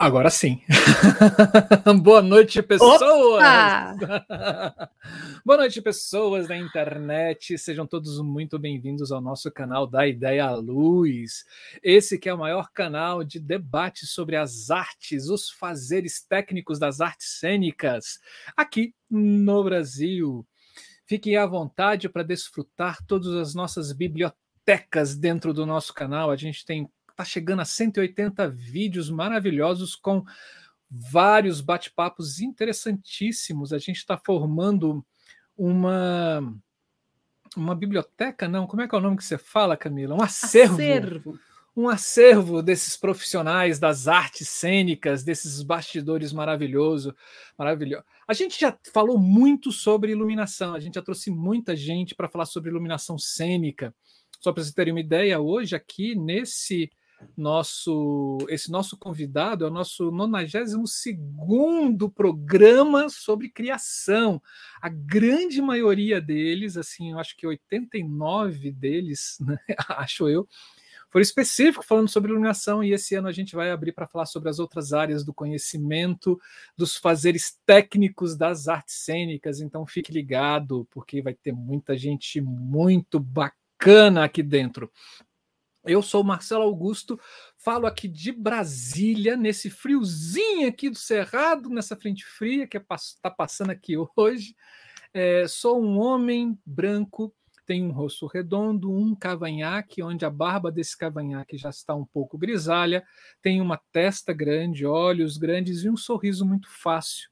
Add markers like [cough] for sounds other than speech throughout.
Agora sim. [laughs] Boa noite, pessoas! [laughs] Boa noite, pessoas da internet. Sejam todos muito bem-vindos ao nosso canal da Ideia à Luz. Esse que é o maior canal de debate sobre as artes, os fazeres técnicos das artes cênicas aqui no Brasil. Fiquem à vontade para desfrutar todas as nossas bibliotecas dentro do nosso canal. A gente tem está chegando a 180 vídeos maravilhosos com vários bate-papos interessantíssimos. A gente está formando uma uma biblioteca, não? Como é que é o nome que você fala, Camila? Um acervo. acervo. Um acervo desses profissionais das artes cênicas, desses bastidores maravilhoso, maravilhoso. A gente já falou muito sobre iluminação, a gente já trouxe muita gente para falar sobre iluminação cênica. Só para vocês terem uma ideia, hoje aqui nesse nosso esse nosso convidado é o nosso 92 programa sobre criação. A grande maioria deles, assim, eu acho que 89 deles, [laughs] né, acho eu, foram específicos falando sobre iluminação e esse ano a gente vai abrir para falar sobre as outras áreas do conhecimento, dos fazeres técnicos das artes cênicas. Então fique ligado, porque vai ter muita gente muito bacana aqui dentro. Eu sou Marcelo Augusto, falo aqui de Brasília, nesse friozinho aqui do Cerrado, nessa frente fria que está é, passando aqui hoje. É, sou um homem branco, tenho um rosto redondo, um cavanhaque, onde a barba desse cavanhaque já está um pouco grisalha, tenho uma testa grande, olhos grandes e um sorriso muito fácil.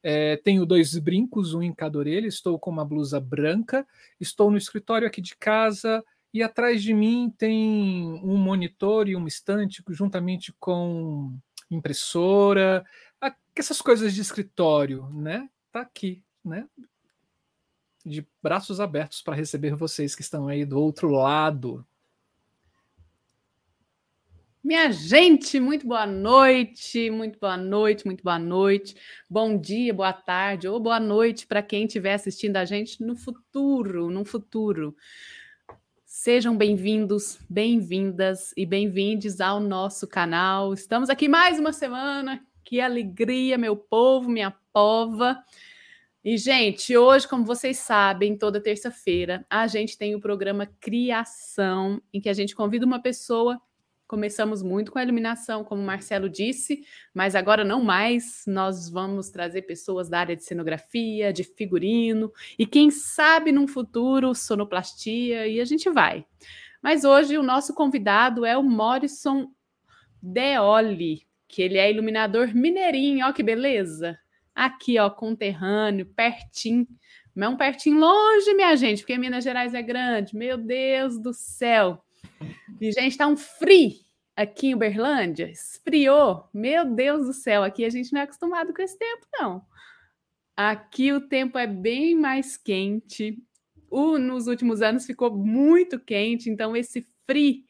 É, tenho dois brincos, um em cada orelha, estou com uma blusa branca, estou no escritório aqui de casa, e atrás de mim tem um monitor e uma estante juntamente com impressora, essas coisas de escritório, né? Tá aqui, né? De braços abertos para receber vocês que estão aí do outro lado. Minha gente, muito boa noite, muito boa noite, muito boa noite. Bom dia, boa tarde ou boa noite para quem estiver assistindo a gente no futuro, no futuro. Sejam bem-vindos, bem-vindas e bem-vindes ao nosso canal. Estamos aqui mais uma semana. Que alegria, meu povo, minha pova. E, gente, hoje, como vocês sabem, toda terça-feira a gente tem o programa Criação, em que a gente convida uma pessoa Começamos muito com a iluminação, como o Marcelo disse, mas agora não mais. Nós vamos trazer pessoas da área de cenografia, de figurino e quem sabe num futuro sonoplastia e a gente vai. Mas hoje o nosso convidado é o Morrison Deoli, que ele é iluminador mineirinho, ó que beleza. Aqui, ó, conterrâneo, pertinho. Não é um pertinho longe, minha gente, porque Minas Gerais é grande. Meu Deus do céu. E, gente, tá um frio aqui em Uberlândia. Esfriou. Meu Deus do céu, aqui a gente não é acostumado com esse tempo, não. Aqui o tempo é bem mais quente. O, nos últimos anos ficou muito quente, então esse frio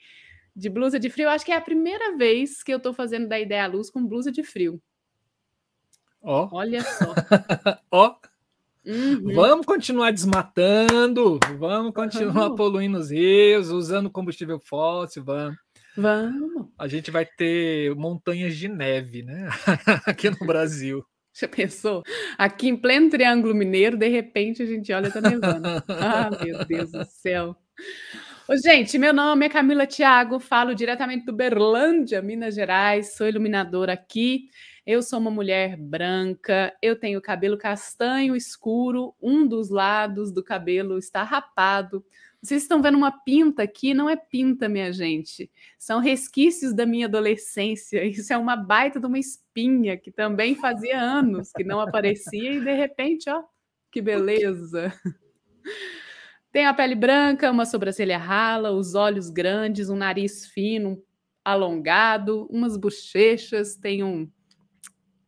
de blusa de frio, acho que é a primeira vez que eu tô fazendo da ideia à luz com blusa de frio. Ó. Oh. Olha só. [laughs] Ó. oh. Uhum. Vamos continuar desmatando, vamos continuar poluindo os rios, usando combustível fóssil, vamos. Vamos. A gente vai ter montanhas de neve, né? [laughs] Aqui no Brasil. [laughs] Já pensou? Aqui em pleno Triângulo Mineiro, de repente a gente olha tá nevando. [laughs] ah, meu Deus do céu. Ô, gente, meu nome é Camila Thiago, falo diretamente do Berlândia, Minas Gerais, sou iluminadora aqui. Eu sou uma mulher branca, eu tenho cabelo castanho escuro, um dos lados do cabelo está rapado. Vocês estão vendo uma pinta aqui, não é pinta, minha gente. São resquícios da minha adolescência. [laughs] Isso é uma baita de uma espinha que também fazia anos que não aparecia e de repente, ó, que beleza. Tem a pele branca, uma sobrancelha rala, os olhos grandes, um nariz fino, alongado, umas bochechas, tem um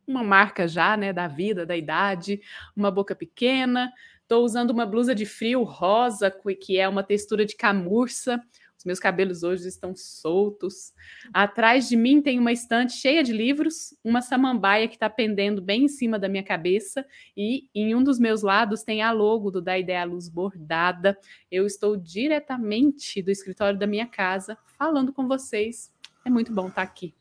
uma marca já, né, da vida, da idade, uma boca pequena. Estou usando uma blusa de frio rosa, que é uma textura de camurça. Os meus cabelos hoje estão soltos. Atrás de mim tem uma estante cheia de livros, uma samambaia que está pendendo bem em cima da minha cabeça, e em um dos meus lados tem a logo do Da Ideia Luz bordada. Eu estou diretamente do escritório da minha casa falando com vocês. É muito bom estar aqui.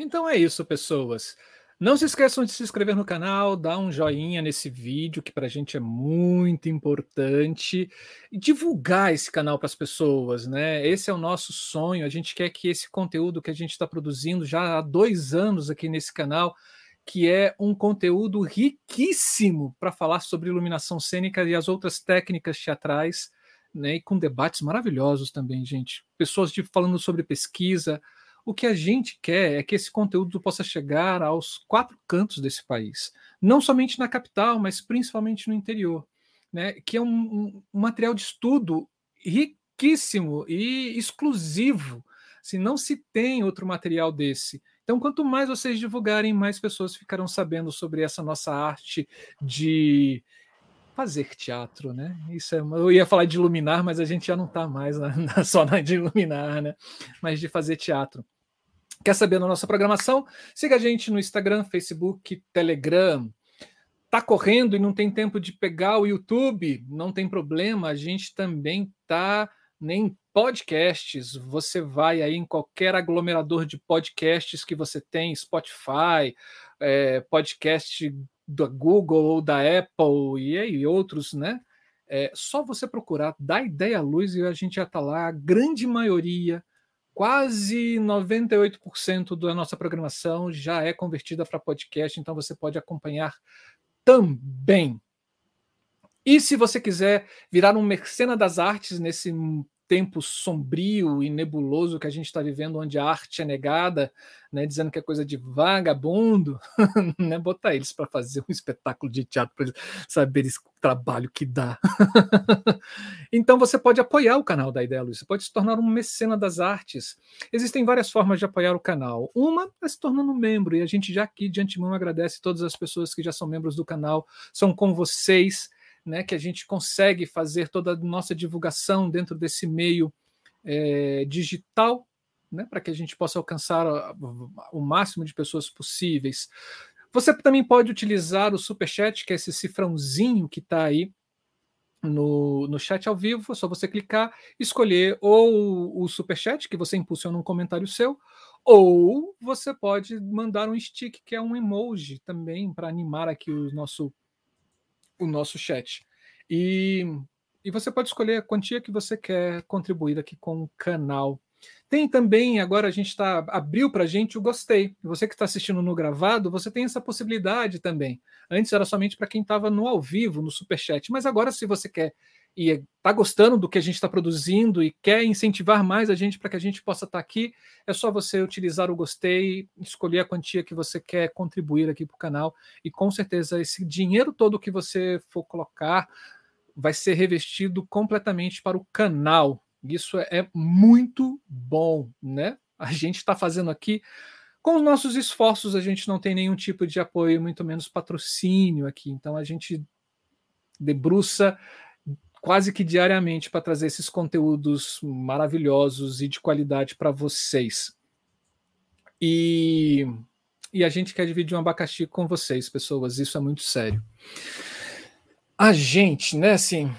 Então é isso, pessoas. Não se esqueçam de se inscrever no canal, dar um joinha nesse vídeo, que para a gente é muito importante, e divulgar esse canal para as pessoas, né? Esse é o nosso sonho. A gente quer que esse conteúdo que a gente está produzindo já há dois anos aqui nesse canal, que é um conteúdo riquíssimo para falar sobre iluminação cênica e as outras técnicas teatrais, né? E com debates maravilhosos também, gente. Pessoas de, falando sobre pesquisa, o que a gente quer é que esse conteúdo possa chegar aos quatro cantos desse país, não somente na capital, mas principalmente no interior, né? que é um, um material de estudo riquíssimo e exclusivo. Se não se tem outro material desse. Então, quanto mais vocês divulgarem, mais pessoas ficarão sabendo sobre essa nossa arte de fazer teatro, né? Isso é, eu ia falar de iluminar, mas a gente já não está mais na, [laughs] na, só na de iluminar, né? Mas de fazer teatro. Quer saber da nossa programação? Siga a gente no Instagram, Facebook, Telegram. Tá correndo e não tem tempo de pegar o YouTube? Não tem problema, a gente também tá nem podcasts. Você vai aí em qualquer aglomerador de podcasts que você tem, Spotify, é, podcast da Google ou da Apple e aí outros, né? É só você procurar, dá ideia à luz e a gente já está lá. A grande maioria quase 98% da nossa programação já é convertida para podcast, então você pode acompanhar também. E se você quiser virar um mercena das artes nesse tempo sombrio e nebuloso que a gente está vivendo, onde a arte é negada, né, dizendo que é coisa de vagabundo, [laughs] né, botar eles para fazer um espetáculo de teatro para saberem o trabalho que dá. [laughs] então você pode apoiar o canal da Ideia Luz, você pode se tornar um mecena das artes. Existem várias formas de apoiar o canal. Uma é se tornando membro, e a gente já aqui de antemão agradece todas as pessoas que já são membros do canal, são com vocês né, que a gente consegue fazer toda a nossa divulgação dentro desse meio é, digital, né, para que a gente possa alcançar o máximo de pessoas possíveis. Você também pode utilizar o Superchat, que é esse cifrãozinho que está aí no, no chat ao vivo, é só você clicar, escolher ou o Superchat, que você impulsiona um comentário seu, ou você pode mandar um stick, que é um emoji também, para animar aqui o nosso o nosso chat. E, e você pode escolher a quantia que você quer contribuir aqui com o canal. Tem também, agora a gente está abriu para a gente o gostei. Você que está assistindo no gravado, você tem essa possibilidade também. Antes era somente para quem estava no ao vivo, no superchat. Mas agora, se você quer e está gostando do que a gente está produzindo e quer incentivar mais a gente para que a gente possa estar tá aqui, é só você utilizar o gostei, escolher a quantia que você quer contribuir aqui para o canal e com certeza esse dinheiro todo que você for colocar vai ser revestido completamente para o canal. Isso é muito bom, né? A gente está fazendo aqui com os nossos esforços, a gente não tem nenhum tipo de apoio, muito menos patrocínio aqui. Então a gente debruça quase que diariamente para trazer esses conteúdos maravilhosos e de qualidade para vocês. E, e a gente quer dividir um abacaxi com vocês, pessoas, isso é muito sério. A gente, né, assim,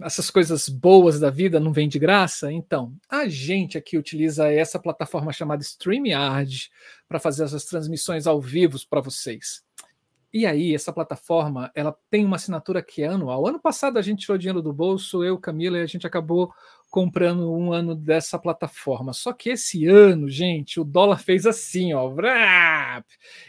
essas coisas boas da vida não vêm de graça? Então, a gente aqui utiliza essa plataforma chamada StreamYard para fazer essas transmissões ao vivo para vocês. E aí, essa plataforma, ela tem uma assinatura que é anual. Ano passado a gente tirou dinheiro do bolso, eu, Camila, e a gente acabou comprando um ano dessa plataforma. Só que esse ano, gente, o dólar fez assim, ó,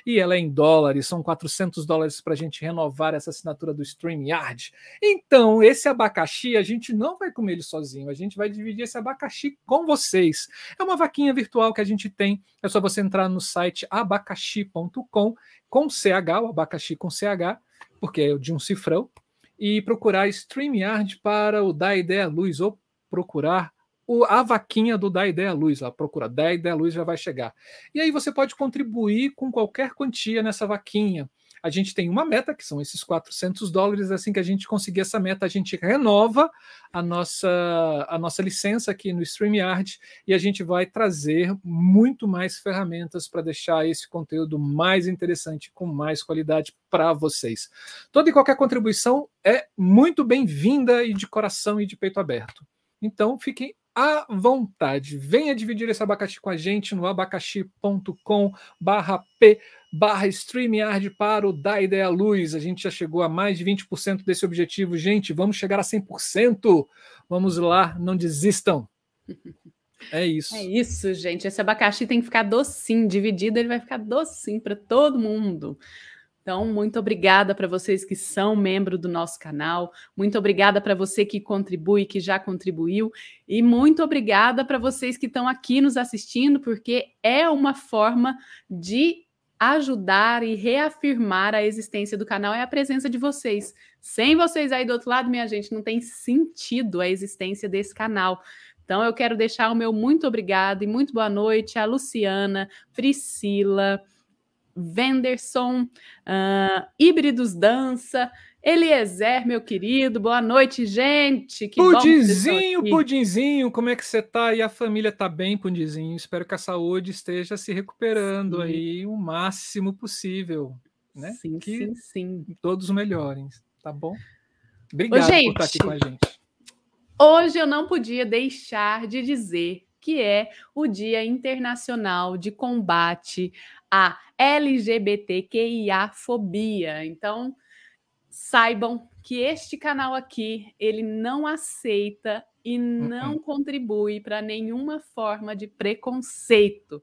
e ela é em dólares, são 400 dólares para a gente renovar essa assinatura do StreamYard. Então, esse abacaxi, a gente não vai comer ele sozinho, a gente vai dividir esse abacaxi com vocês. É uma vaquinha virtual que a gente tem, é só você entrar no site abacaxi.com com CH, o abacaxi com CH, porque é de um cifrão, e procurar StreamYard para o Da Ideia Luz ou procurar o, a vaquinha do Da Ideia Luz. Lá, procura Da Ideia Luz já vai chegar. E aí você pode contribuir com qualquer quantia nessa vaquinha a gente tem uma meta, que são esses 400 dólares. Assim que a gente conseguir essa meta, a gente renova a nossa, a nossa licença aqui no StreamYard e a gente vai trazer muito mais ferramentas para deixar esse conteúdo mais interessante, com mais qualidade para vocês. Toda e qualquer contribuição é muito bem-vinda e de coração e de peito aberto. Então, fiquem à vontade. Venha dividir esse abacaxi com a gente no abacaxi.com barra p barra StreamYard para o Da Ideia Luz. A gente já chegou a mais de 20% desse objetivo. Gente, vamos chegar a 100%. Vamos lá, não desistam. [laughs] É isso. É isso, gente. Esse abacaxi tem que ficar docinho, dividido, ele vai ficar docinho para todo mundo. Então, muito obrigada para vocês que são membro do nosso canal, muito obrigada para você que contribui, que já contribuiu, e muito obrigada para vocês que estão aqui nos assistindo, porque é uma forma de ajudar e reafirmar a existência do canal é a presença de vocês. Sem vocês aí do outro lado, minha gente, não tem sentido a existência desse canal. Então, eu quero deixar o meu muito obrigado e muito boa noite a Luciana, Priscila, Venderson, uh, Híbridos Dança, Eliezer, meu querido, boa noite, gente. Que pudinzinho, pudinzinho, como é que você tá? E a família tá bem, pudinzinho. Espero que a saúde esteja se recuperando sim. aí o máximo possível, né? Sim, que sim, sim. Todos melhorem, tá bom? Obrigado Ô, gente, por estar aqui com a gente. Hoje eu não podia deixar de dizer que é o Dia Internacional de Combate à LGBTQIA-fobia. Então, saibam que este canal aqui, ele não aceita e não uhum. contribui para nenhuma forma de preconceito.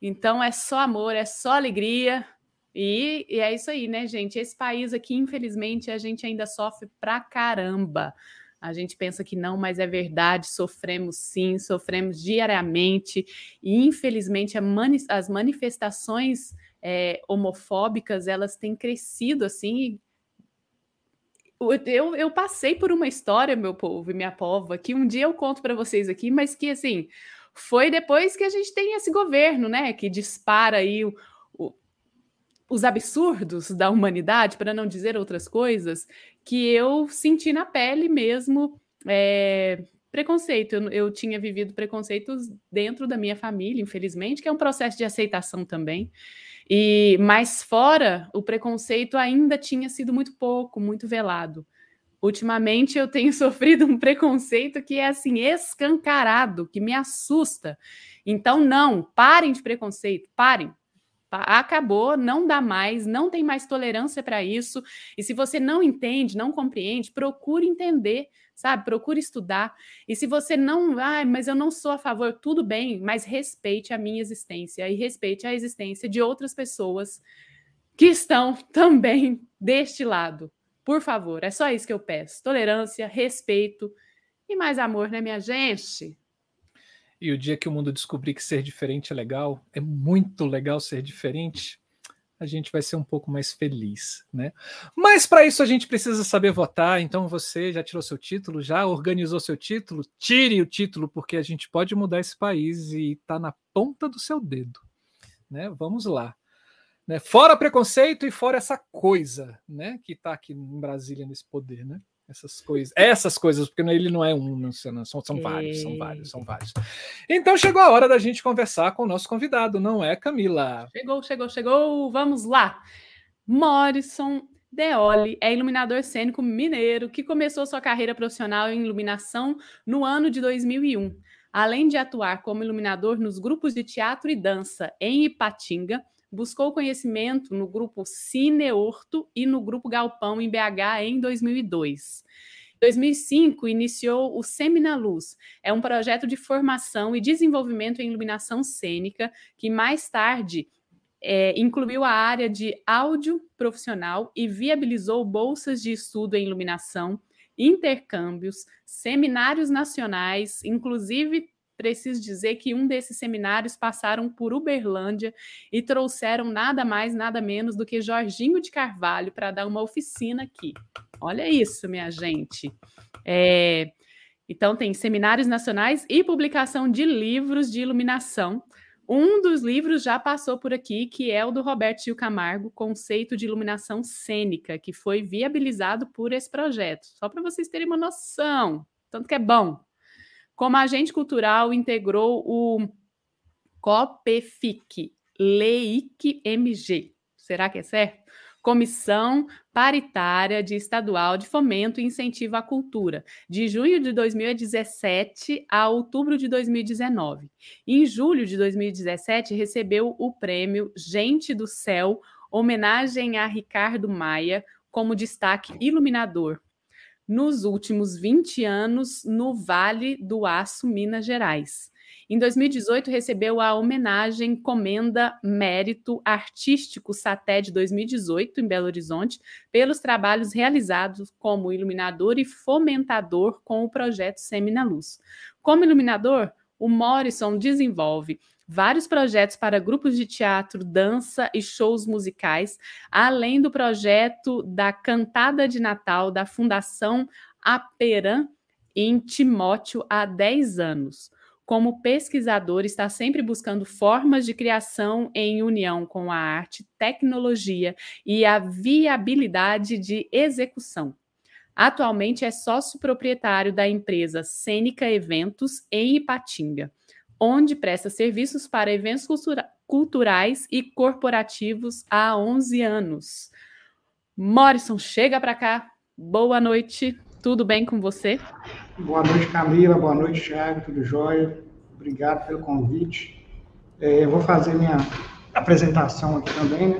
Então é só amor, é só alegria. E, e, é isso aí, né, gente? Esse país aqui, infelizmente, a gente ainda sofre pra caramba. A gente pensa que não, mas é verdade, sofremos sim, sofremos diariamente. E, infelizmente, mani as manifestações é, homofóbicas, elas têm crescido assim eu, eu passei por uma história, meu povo e minha pova, que um dia eu conto para vocês aqui, mas que assim foi depois que a gente tem esse governo, né, que dispara aí o, o, os absurdos da humanidade, para não dizer outras coisas, que eu senti na pele mesmo é, preconceito. Eu, eu tinha vivido preconceitos dentro da minha família, infelizmente, que é um processo de aceitação também. E mais fora, o preconceito ainda tinha sido muito pouco, muito velado. Ultimamente eu tenho [laughs] sofrido um preconceito que é assim escancarado, que me assusta. Então não, parem de preconceito, parem. Acabou, não dá mais, não tem mais tolerância para isso. E se você não entende, não compreende, procure entender sabe? Procure estudar. E se você não, ah, mas eu não sou a favor, tudo bem, mas respeite a minha existência e respeite a existência de outras pessoas que estão [laughs] também deste lado. Por favor, é só isso que eu peço. Tolerância, respeito e mais amor, né, minha gente? E o dia que o mundo descobrir que ser diferente é legal, é muito legal ser diferente, a gente vai ser um pouco mais feliz, né? Mas para isso a gente precisa saber votar. Então você já tirou seu título, já organizou seu título? Tire o título porque a gente pode mudar esse país e está na ponta do seu dedo, né? Vamos lá. Né? Fora preconceito e fora essa coisa, né? Que está aqui em Brasília nesse poder, né? Essas coisas, essas coisas, porque ele não é um, não, são, são vários, são vários, são vários. Então chegou a hora da gente conversar com o nosso convidado, não é, Camila? Chegou, chegou, chegou, vamos lá. Morrison Deoli é iluminador cênico mineiro que começou sua carreira profissional em iluminação no ano de 2001. Além de atuar como iluminador nos grupos de teatro e dança em Ipatinga, buscou conhecimento no grupo Cineorto e no grupo Galpão em BH em 2002. Em 2005, iniciou o Semina Luz. É um projeto de formação e desenvolvimento em iluminação cênica que mais tarde é, incluiu a área de áudio profissional e viabilizou bolsas de estudo em iluminação, intercâmbios, seminários nacionais, inclusive preciso dizer que um desses seminários passaram por Uberlândia e trouxeram nada mais, nada menos do que Jorginho de Carvalho para dar uma oficina aqui. Olha isso, minha gente. É, então, tem seminários nacionais e publicação de livros de iluminação. Um dos livros já passou por aqui, que é o do Roberto Gil Camargo, Conceito de Iluminação Cênica, que foi viabilizado por esse projeto. Só para vocês terem uma noção, tanto que é bom. Como agente cultural, integrou o COPEFIC, LEIC MG. Será que é certo? Comissão Paritária de Estadual de Fomento e Incentivo à Cultura, de junho de 2017 a outubro de 2019. Em julho de 2017, recebeu o prêmio Gente do Céu, homenagem a Ricardo Maia, como destaque iluminador. Nos últimos 20 anos, no Vale do Aço, Minas Gerais. Em 2018, recebeu a homenagem Comenda Mérito Artístico SATED 2018, em Belo Horizonte, pelos trabalhos realizados como iluminador e fomentador com o projeto Semina Luz. Como iluminador, o Morrison desenvolve vários projetos para grupos de teatro, dança e shows musicais, além do projeto da Cantada de Natal da Fundação Aperan em Timóteo há 10 anos como pesquisador, está sempre buscando formas de criação em união com a arte, tecnologia e a viabilidade de execução. Atualmente é sócio proprietário da empresa Cênica Eventos em Ipatinga, onde presta serviços para eventos cultura culturais e corporativos há 11 anos. Morrison, chega para cá. Boa noite. Tudo bem com você? Boa noite, Camila. Boa noite, Thiago. Tudo jóia? Obrigado pelo convite. É, eu vou fazer minha apresentação aqui também. Né?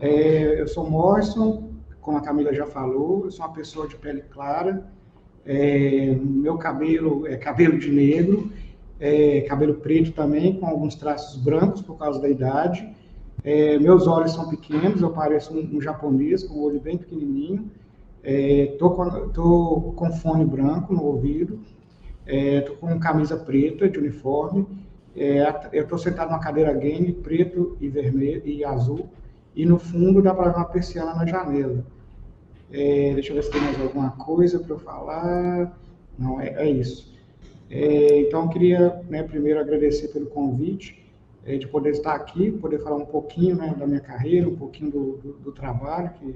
É, eu sou Morrison, como a Camila já falou. Eu sou uma pessoa de pele clara. É, meu cabelo é cabelo de negro, é, cabelo preto também, com alguns traços brancos por causa da idade. É, meus olhos são pequenos, eu pareço um, um japonês com o olho bem pequenininho. Estou é, com, tô com fone branco no ouvido, estou é, com camisa preta de uniforme, é, eu estou sentado numa cadeira game preto e vermelho e azul, e no fundo dá para ver uma persiana na janela. É, deixa eu ver se tem mais alguma coisa para eu falar. Não, é, é isso. É, então, eu queria né, primeiro agradecer pelo convite, é, de poder estar aqui, poder falar um pouquinho né, da minha carreira, um pouquinho do, do, do trabalho que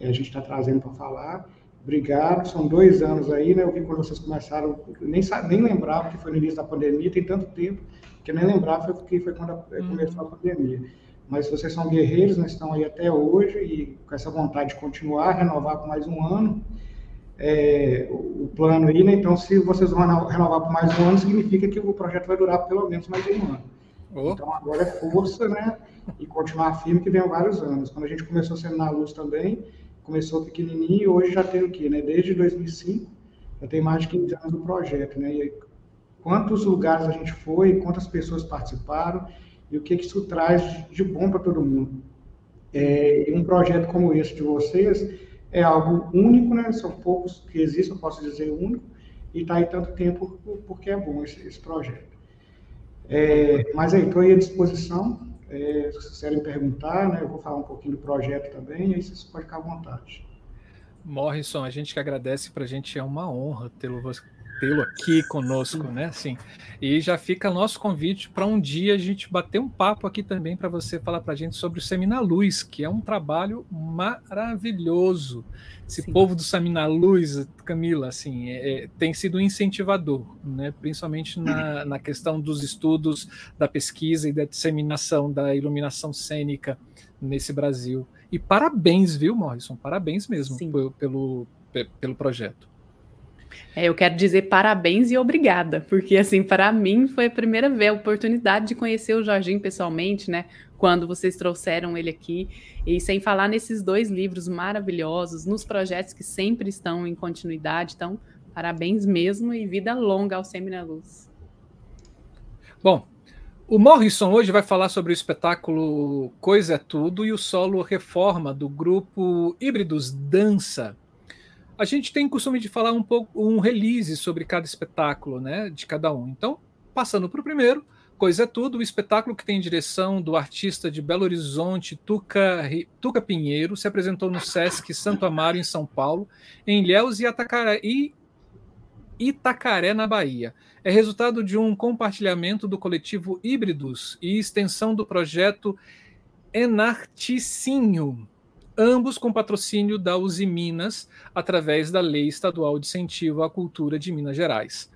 a gente está trazendo para falar. Obrigado, são dois anos aí, né? Eu vi quando vocês começaram, nem, nem lembrava que foi no início da pandemia, tem tanto tempo que eu nem lembrava que foi quando uhum. começou a pandemia. Mas vocês são guerreiros, né? estão aí até hoje e com essa vontade de continuar, renovar por mais um ano. É, o plano aí, né? Então, se vocês vão renovar por mais um ano, significa que o projeto vai durar pelo menos mais um ano. Oh. Então, agora é força, né? E continuar firme, que vem vários anos. Quando a gente começou sendo na luz também, começou pequenininho e hoje já tem o quê, né? Desde 2005, já tem mais de 15 anos do projeto, né? E quantos lugares a gente foi, quantas pessoas participaram e o que, que isso traz de bom para todo mundo. É, e um projeto como esse de vocês é algo único, né? São poucos que existem, eu posso dizer único, e está aí tanto tempo porque é bom esse, esse projeto. É, mas aí, estou aí à disposição é, se vocês quiserem perguntar, né, eu vou falar um pouquinho do projeto também, aí vocês podem ficar à vontade. Morrison, a gente que agradece, para a gente é uma honra tê-lo tê-lo aqui conosco, né? Assim, e já fica nosso convite para um dia a gente bater um papo aqui também para você falar para a gente sobre o Semina Luz, que é um trabalho maravilhoso. Esse Sim. povo do Semina Luz, Camila, assim, é, é, tem sido um incentivador, né? Principalmente na, na questão dos estudos, da pesquisa e da disseminação da iluminação cênica nesse Brasil. E parabéns, viu, Morrison? Parabéns mesmo pelo, pelo, pelo projeto. É, eu quero dizer parabéns e obrigada, porque assim, para mim foi a primeira vez a oportunidade de conhecer o Jorginho pessoalmente, né? Quando vocês trouxeram ele aqui, e sem falar nesses dois livros maravilhosos, nos projetos que sempre estão em continuidade. Então, parabéns mesmo e vida longa ao Semina Luz. Bom, o Morrison hoje vai falar sobre o espetáculo Coisa é Tudo e o solo Reforma do grupo Híbridos Dança a gente tem costume de falar um pouco um release sobre cada espetáculo, né, de cada um. Então, passando para o primeiro, Coisa é Tudo, o espetáculo que tem direção do artista de Belo Horizonte, Tuca, Tuca Pinheiro, se apresentou no Sesc Santo Amaro, em São Paulo, em Ilhéus e, Atacaré, e Itacaré, na Bahia. É resultado de um compartilhamento do coletivo Híbridos e extensão do projeto Enarticinho, ambos com patrocínio da Uzi Minas, através da Lei Estadual de Incentivo à Cultura de Minas Gerais.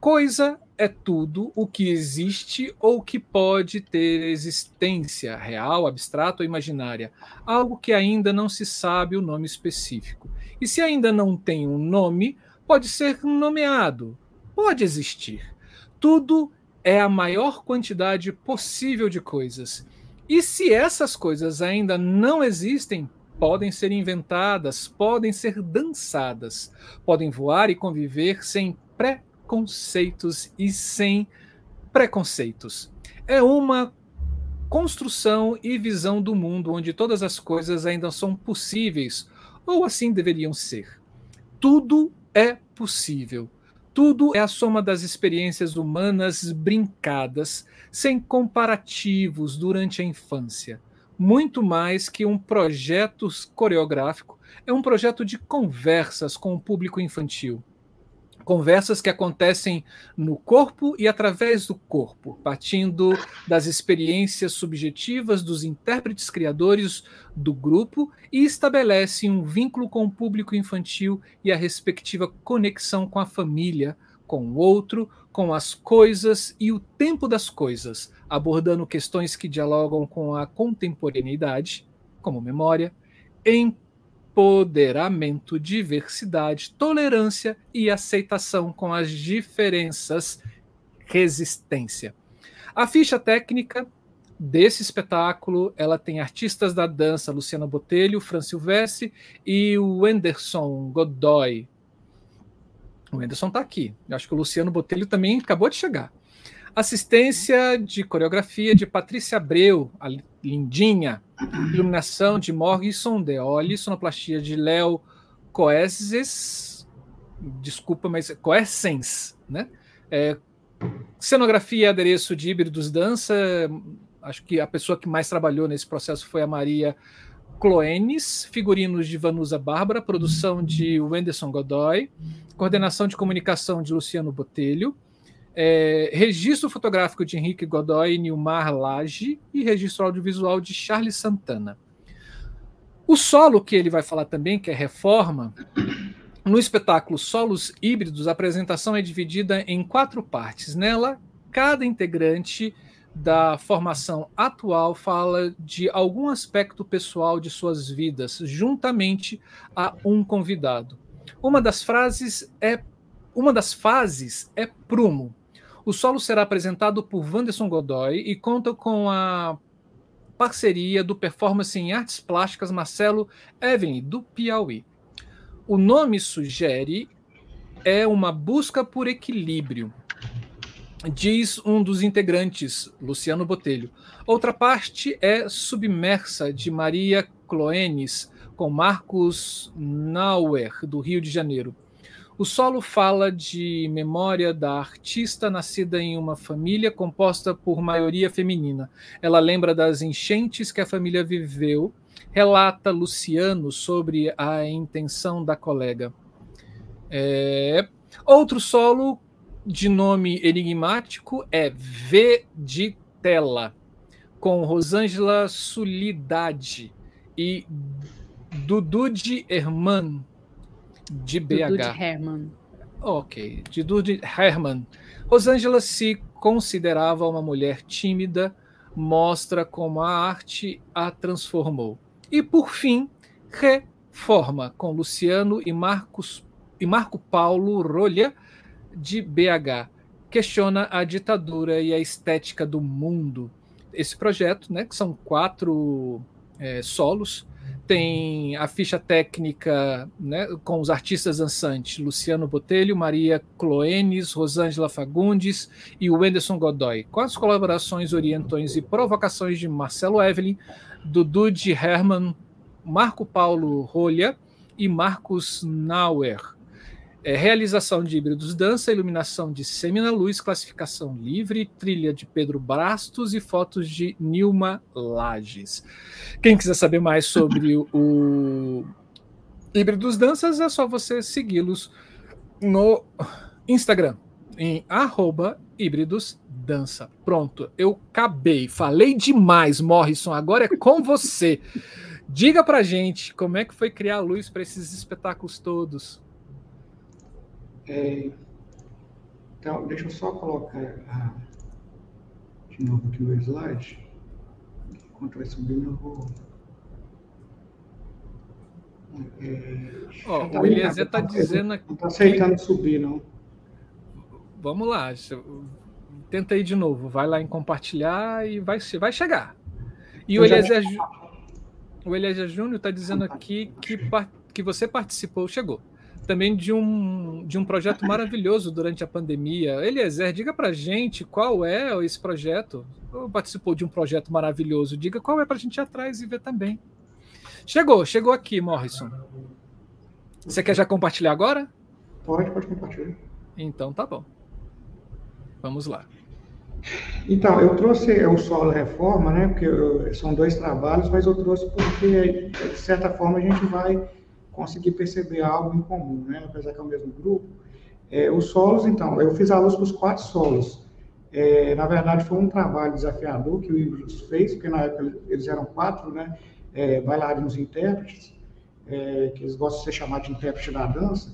Coisa é tudo o que existe ou que pode ter existência, real, abstrata ou imaginária, algo que ainda não se sabe o nome específico. E se ainda não tem um nome, pode ser nomeado, pode existir. Tudo é a maior quantidade possível de coisas. E se essas coisas ainda não existem, podem ser inventadas, podem ser dançadas, podem voar e conviver sem pré conceitos e sem preconceitos. É uma construção e visão do mundo onde todas as coisas ainda são possíveis, ou assim deveriam ser. Tudo é possível. Tudo é a soma das experiências humanas brincadas, sem comparativos durante a infância. Muito mais que um projeto coreográfico, é um projeto de conversas com o público infantil. Conversas que acontecem no corpo e através do corpo, partindo das experiências subjetivas dos intérpretes criadores do grupo e estabelecem um vínculo com o público infantil e a respectiva conexão com a família, com o outro, com as coisas e o tempo das coisas, abordando questões que dialogam com a contemporaneidade, como memória, em empoderamento, diversidade, tolerância e aceitação com as diferenças, resistência. A ficha técnica desse espetáculo, ela tem artistas da dança, Luciana Botelho, Fran Silvestre e o Anderson Godoy. O Anderson está aqui. Eu acho que o Luciano Botelho também acabou de chegar. Assistência de coreografia de Patrícia Abreu, a lindinha. Iluminação de Morrison Deoli, sonoplastia de Léo Coeses, desculpa, mas Coessens, né? É, cenografia e adereço de híbridos dança, acho que a pessoa que mais trabalhou nesse processo foi a Maria Cloenes, figurinos de Vanusa Bárbara, produção de Wenderson Godoy, coordenação de comunicação de Luciano Botelho, é, registro fotográfico de Henrique Godoy e Nilmar Lage e registro audiovisual de Charles Santana. O solo que ele vai falar também, que é reforma, no espetáculo Solos Híbridos, a apresentação é dividida em quatro partes. Nela, cada integrante da formação atual fala de algum aspecto pessoal de suas vidas, juntamente a um convidado. Uma das frases é uma das fases é prumo, o solo será apresentado por Wanderson Godoy e conta com a parceria do performance em artes plásticas Marcelo Evelyn, do Piauí. O nome sugere é uma busca por equilíbrio, diz um dos integrantes, Luciano Botelho. Outra parte é Submersa, de Maria Cloenes, com Marcos Nauer, do Rio de Janeiro. O solo fala de memória da artista nascida em uma família composta por maioria feminina. Ela lembra das enchentes que a família viveu, relata Luciano sobre a intenção da colega. É... Outro solo de nome enigmático é V de Tela, com Rosângela Sulidade e Dudu de Herman, de BH. Dudu de Herman. Ok, de Dudu Herman. Rosângela se considerava uma mulher tímida, mostra como a arte a transformou. E por fim, reforma com Luciano e Marcos e Marco Paulo Rolha de BH. Questiona a ditadura e a estética do mundo. Esse projeto, né, que são quatro é, solos, tem a ficha técnica né, com os artistas dançantes Luciano Botelho, Maria Cloenes, Rosângela Fagundes e o Wenderson Godoy, com as colaborações, orientões e provocações de Marcelo Evelyn, Dudu de Herman, Marco Paulo Rolha e Marcos Nauer. É, realização de híbridos dança, iluminação de Semina Luz, classificação livre, trilha de Pedro Brastos e fotos de Nilma Lages. Quem quiser saber mais sobre o híbridos danças, é só você segui-los no Instagram, em arroba híbridos dança. Pronto, eu acabei, falei demais, Morrison, agora é com você. Diga pra gente como é que foi criar a luz para esses espetáculos todos. É, Então, deixa eu só colocar ah, de novo aqui o slide. Enquanto vai subindo, eu vou. É, oh, tá o Eliezer está dizendo aqui. Não está aceitando subir, não. Vamos lá. Tenta aí de novo. Vai lá em compartilhar e vai, vai chegar. E eu o Eliezer, o Eliezer Júnior está dizendo aqui que, que você participou, chegou também de um, de um projeto maravilhoso durante a pandemia. Eliezer, diga para gente qual é esse projeto. Participou de um projeto maravilhoso. Diga qual é para a gente ir atrás e ver também. Chegou, chegou aqui, Morrison. Você quer já compartilhar agora? Pode, pode compartilhar. Então tá bom. Vamos lá. Então, eu trouxe o solo reforma, né? Porque eu, são dois trabalhos, mas eu trouxe porque, de certa forma, a gente vai conseguir perceber algo em comum, né? apesar que é o mesmo grupo. É, os solos, então, eu fiz a luz para os quatro solos. É, na verdade, foi um trabalho desafiador que o Ibris fez, porque na época eles eram quatro né, é, bailarinos intérpretes, é, que eles gostam de ser chamados de intérprete da dança,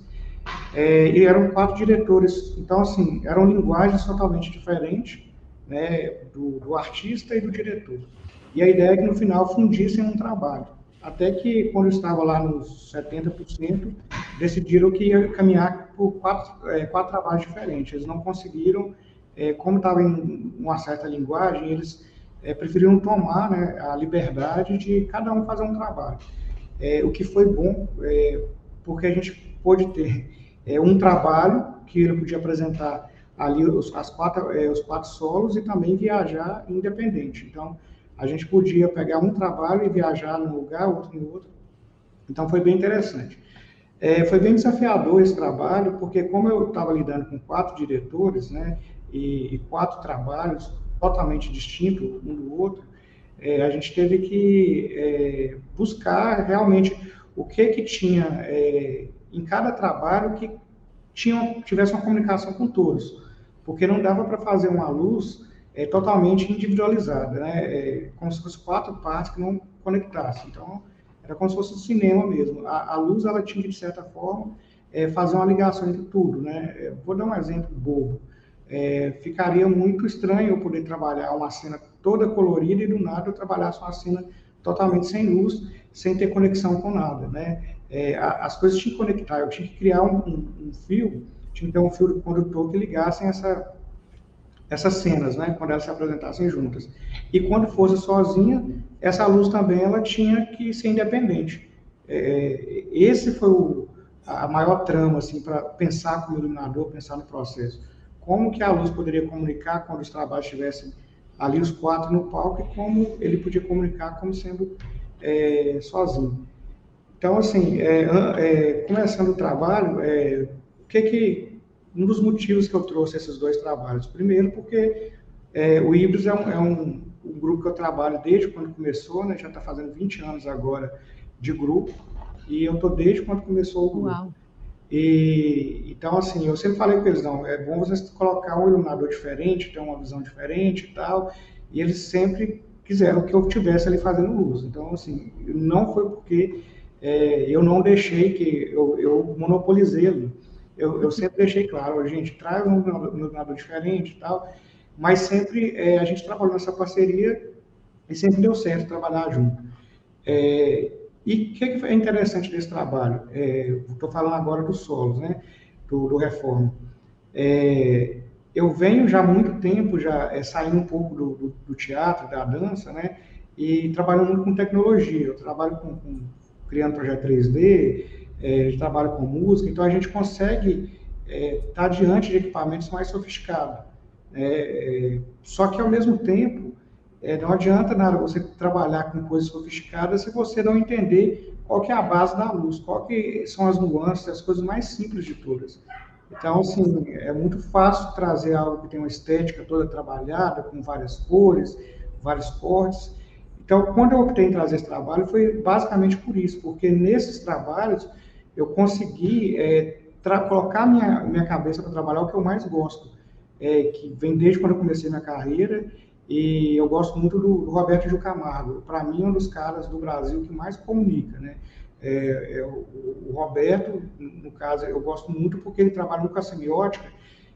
é, e eram quatro diretores. Então, assim, eram linguagens totalmente diferentes né, do, do artista e do diretor. E a ideia é que no final fundissem um trabalho até que quando eu estava lá nos 70%, decidiram que ia caminhar por quatro, é, quatro trabalhos diferentes. Eles não conseguiram, é, como estava em uma certa linguagem, eles é, preferiram tomar né, a liberdade de cada um fazer um trabalho. É, o que foi bom, é, porque a gente pôde ter é, um trabalho que ele podia apresentar ali os, as quatro, os quatro solos e também viajar independente. Então, a gente podia pegar um trabalho e viajar num lugar, outro no outro. Então foi bem interessante. É, foi bem desafiador esse trabalho, porque como eu estava lidando com quatro diretores, né, e, e quatro trabalhos totalmente distintos um do outro, é, a gente teve que é, buscar realmente o que que tinha é, em cada trabalho que tinha, tivesse uma comunicação com todos, porque não dava para fazer uma luz é totalmente individualizada, né? É como se fosse quatro partes que não conectassem. Então, era como se fosse um cinema mesmo. A, a luz, ela tinha, de certa forma, é, fazer uma ligação entre tudo, né? É, vou dar um exemplo bobo. É, ficaria muito estranho eu poder trabalhar uma cena toda colorida e do nada eu trabalhasse uma cena totalmente sem luz, sem ter conexão com nada, né? É, as coisas tinham que conectar, eu tinha que criar um, um, um fio, tinha que ter um fio condutor que ligassem essa essas cenas, né, quando elas se apresentassem juntas. E quando fosse sozinha, essa luz também ela tinha que ser independente. É, esse foi o, a maior trama assim para pensar como iluminador, pensar no processo. Como que a luz poderia comunicar quando os trabalhos estivessem ali os quatro no palco e como ele podia comunicar como sendo é, sozinho. Então, assim, é, é começando o trabalho, é, o que que um dos motivos que eu trouxe esses dois trabalhos. Primeiro, porque é, o Ibris é, um, é um, um, grupo que eu trabalho desde quando começou, né? já está fazendo 20 anos agora de grupo, e eu estou desde quando começou o grupo. Uau. E, então, assim, eu sempre falei com eles, não, é bom vocês colocar um iluminador diferente, ter uma visão diferente e tal, e eles sempre quiseram que eu tivesse ali fazendo luz. Então, assim, não foi porque é, eu não deixei que eu, eu monopolizei ali eu, eu sempre deixei claro, a gente traz um iluminador diferente e tal, mas sempre é, a gente trabalhou nessa parceria e sempre deu certo trabalhar junto. É, e o que é interessante desse trabalho? Estou é, falando agora dos solos, né? Do, do Reforma. É, eu venho já há muito tempo, já é, saindo um pouco do, do, do, teatro, da dança, né? E trabalhando muito com tecnologia. Eu trabalho com, com criando projeto 3D, é, de trabalho com música, então a gente consegue estar é, tá diante de equipamentos mais sofisticados. Né? É, só que, ao mesmo tempo, é, não adianta nada você trabalhar com coisas sofisticadas se você não entender qual que é a base da luz, qual que são as nuances, as coisas mais simples de todas. Então, assim, é muito fácil trazer algo que tem uma estética toda trabalhada, com várias cores, vários cortes. Então, quando eu optei em trazer esse trabalho, foi basicamente por isso, porque nesses trabalhos eu consegui é, colocar minha, minha cabeça para trabalhar o que eu mais gosto, é, que vem desde quando eu comecei minha carreira, e eu gosto muito do, do Roberto Gil Camargo. Para mim, é um dos caras do Brasil que mais comunica, né? É, é o, o, Roberto, no caso, eu gosto muito porque ele trabalha com a semiótica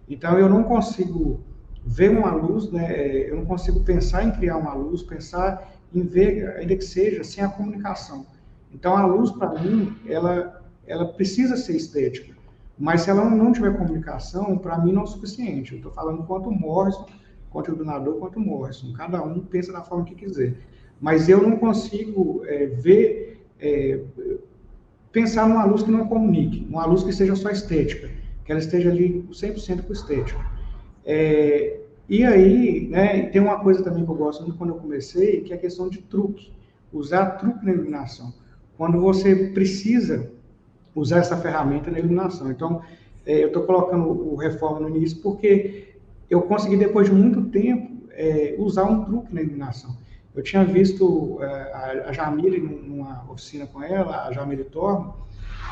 Então, eu não consigo ver uma luz, né? É, eu não consigo pensar em criar uma luz, pensar em ver, ainda que seja, sem a comunicação. Então, a luz, para mim, ela, ela precisa ser estética. Mas se ela não tiver comunicação, para mim não é o suficiente. Eu estou falando quanto Morrison, quanto o donador, quanto Morrison. Cada um pensa da forma que quiser. Mas eu não consigo é, ver, é, pensar numa luz que não comunique, uma luz que seja só estética, que ela esteja ali 100% com estética. É, e aí, né, tem uma coisa também que eu gosto muito quando eu comecei, que é a questão de truque. Usar truque na iluminação. Quando você precisa usar essa ferramenta na iluminação. Então, é, eu estou colocando o reforma no início porque eu consegui, depois de muito tempo, é, usar um truque na iluminação. Eu tinha visto é, a Jamile numa oficina com ela, a Jamile Tormo,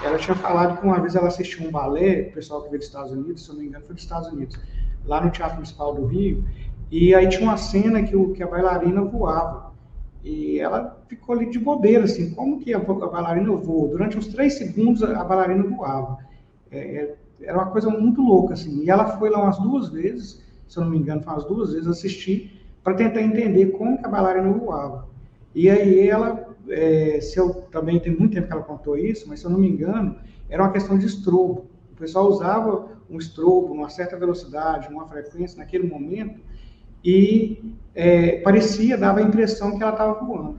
ela tinha falado que uma vez ela assistiu um balé, o pessoal que veio dos Estados Unidos, se eu não me engano, foi dos Estados Unidos, lá no Teatro Municipal do Rio, e aí tinha uma cena que, o, que a bailarina voava. E ela ficou ali de bobeira, assim, como que a, a bailarina voa? Durante uns três segundos a, bailarina voava. É, é, era uma coisa muito louca, assim. E ela foi lá umas duas vezes, se eu não me engano, foi umas duas vezes assistir, para tentar entender como que a bailarina voava. E aí ela, é, se eu também tem muito tempo que ela contou isso, mas se eu não me engano, era uma questão de estrobo. O pessoal usava um estrobo, uma certa velocidade, uma frequência naquele momento, e é, parecia, dava a impressão que ela estava voando.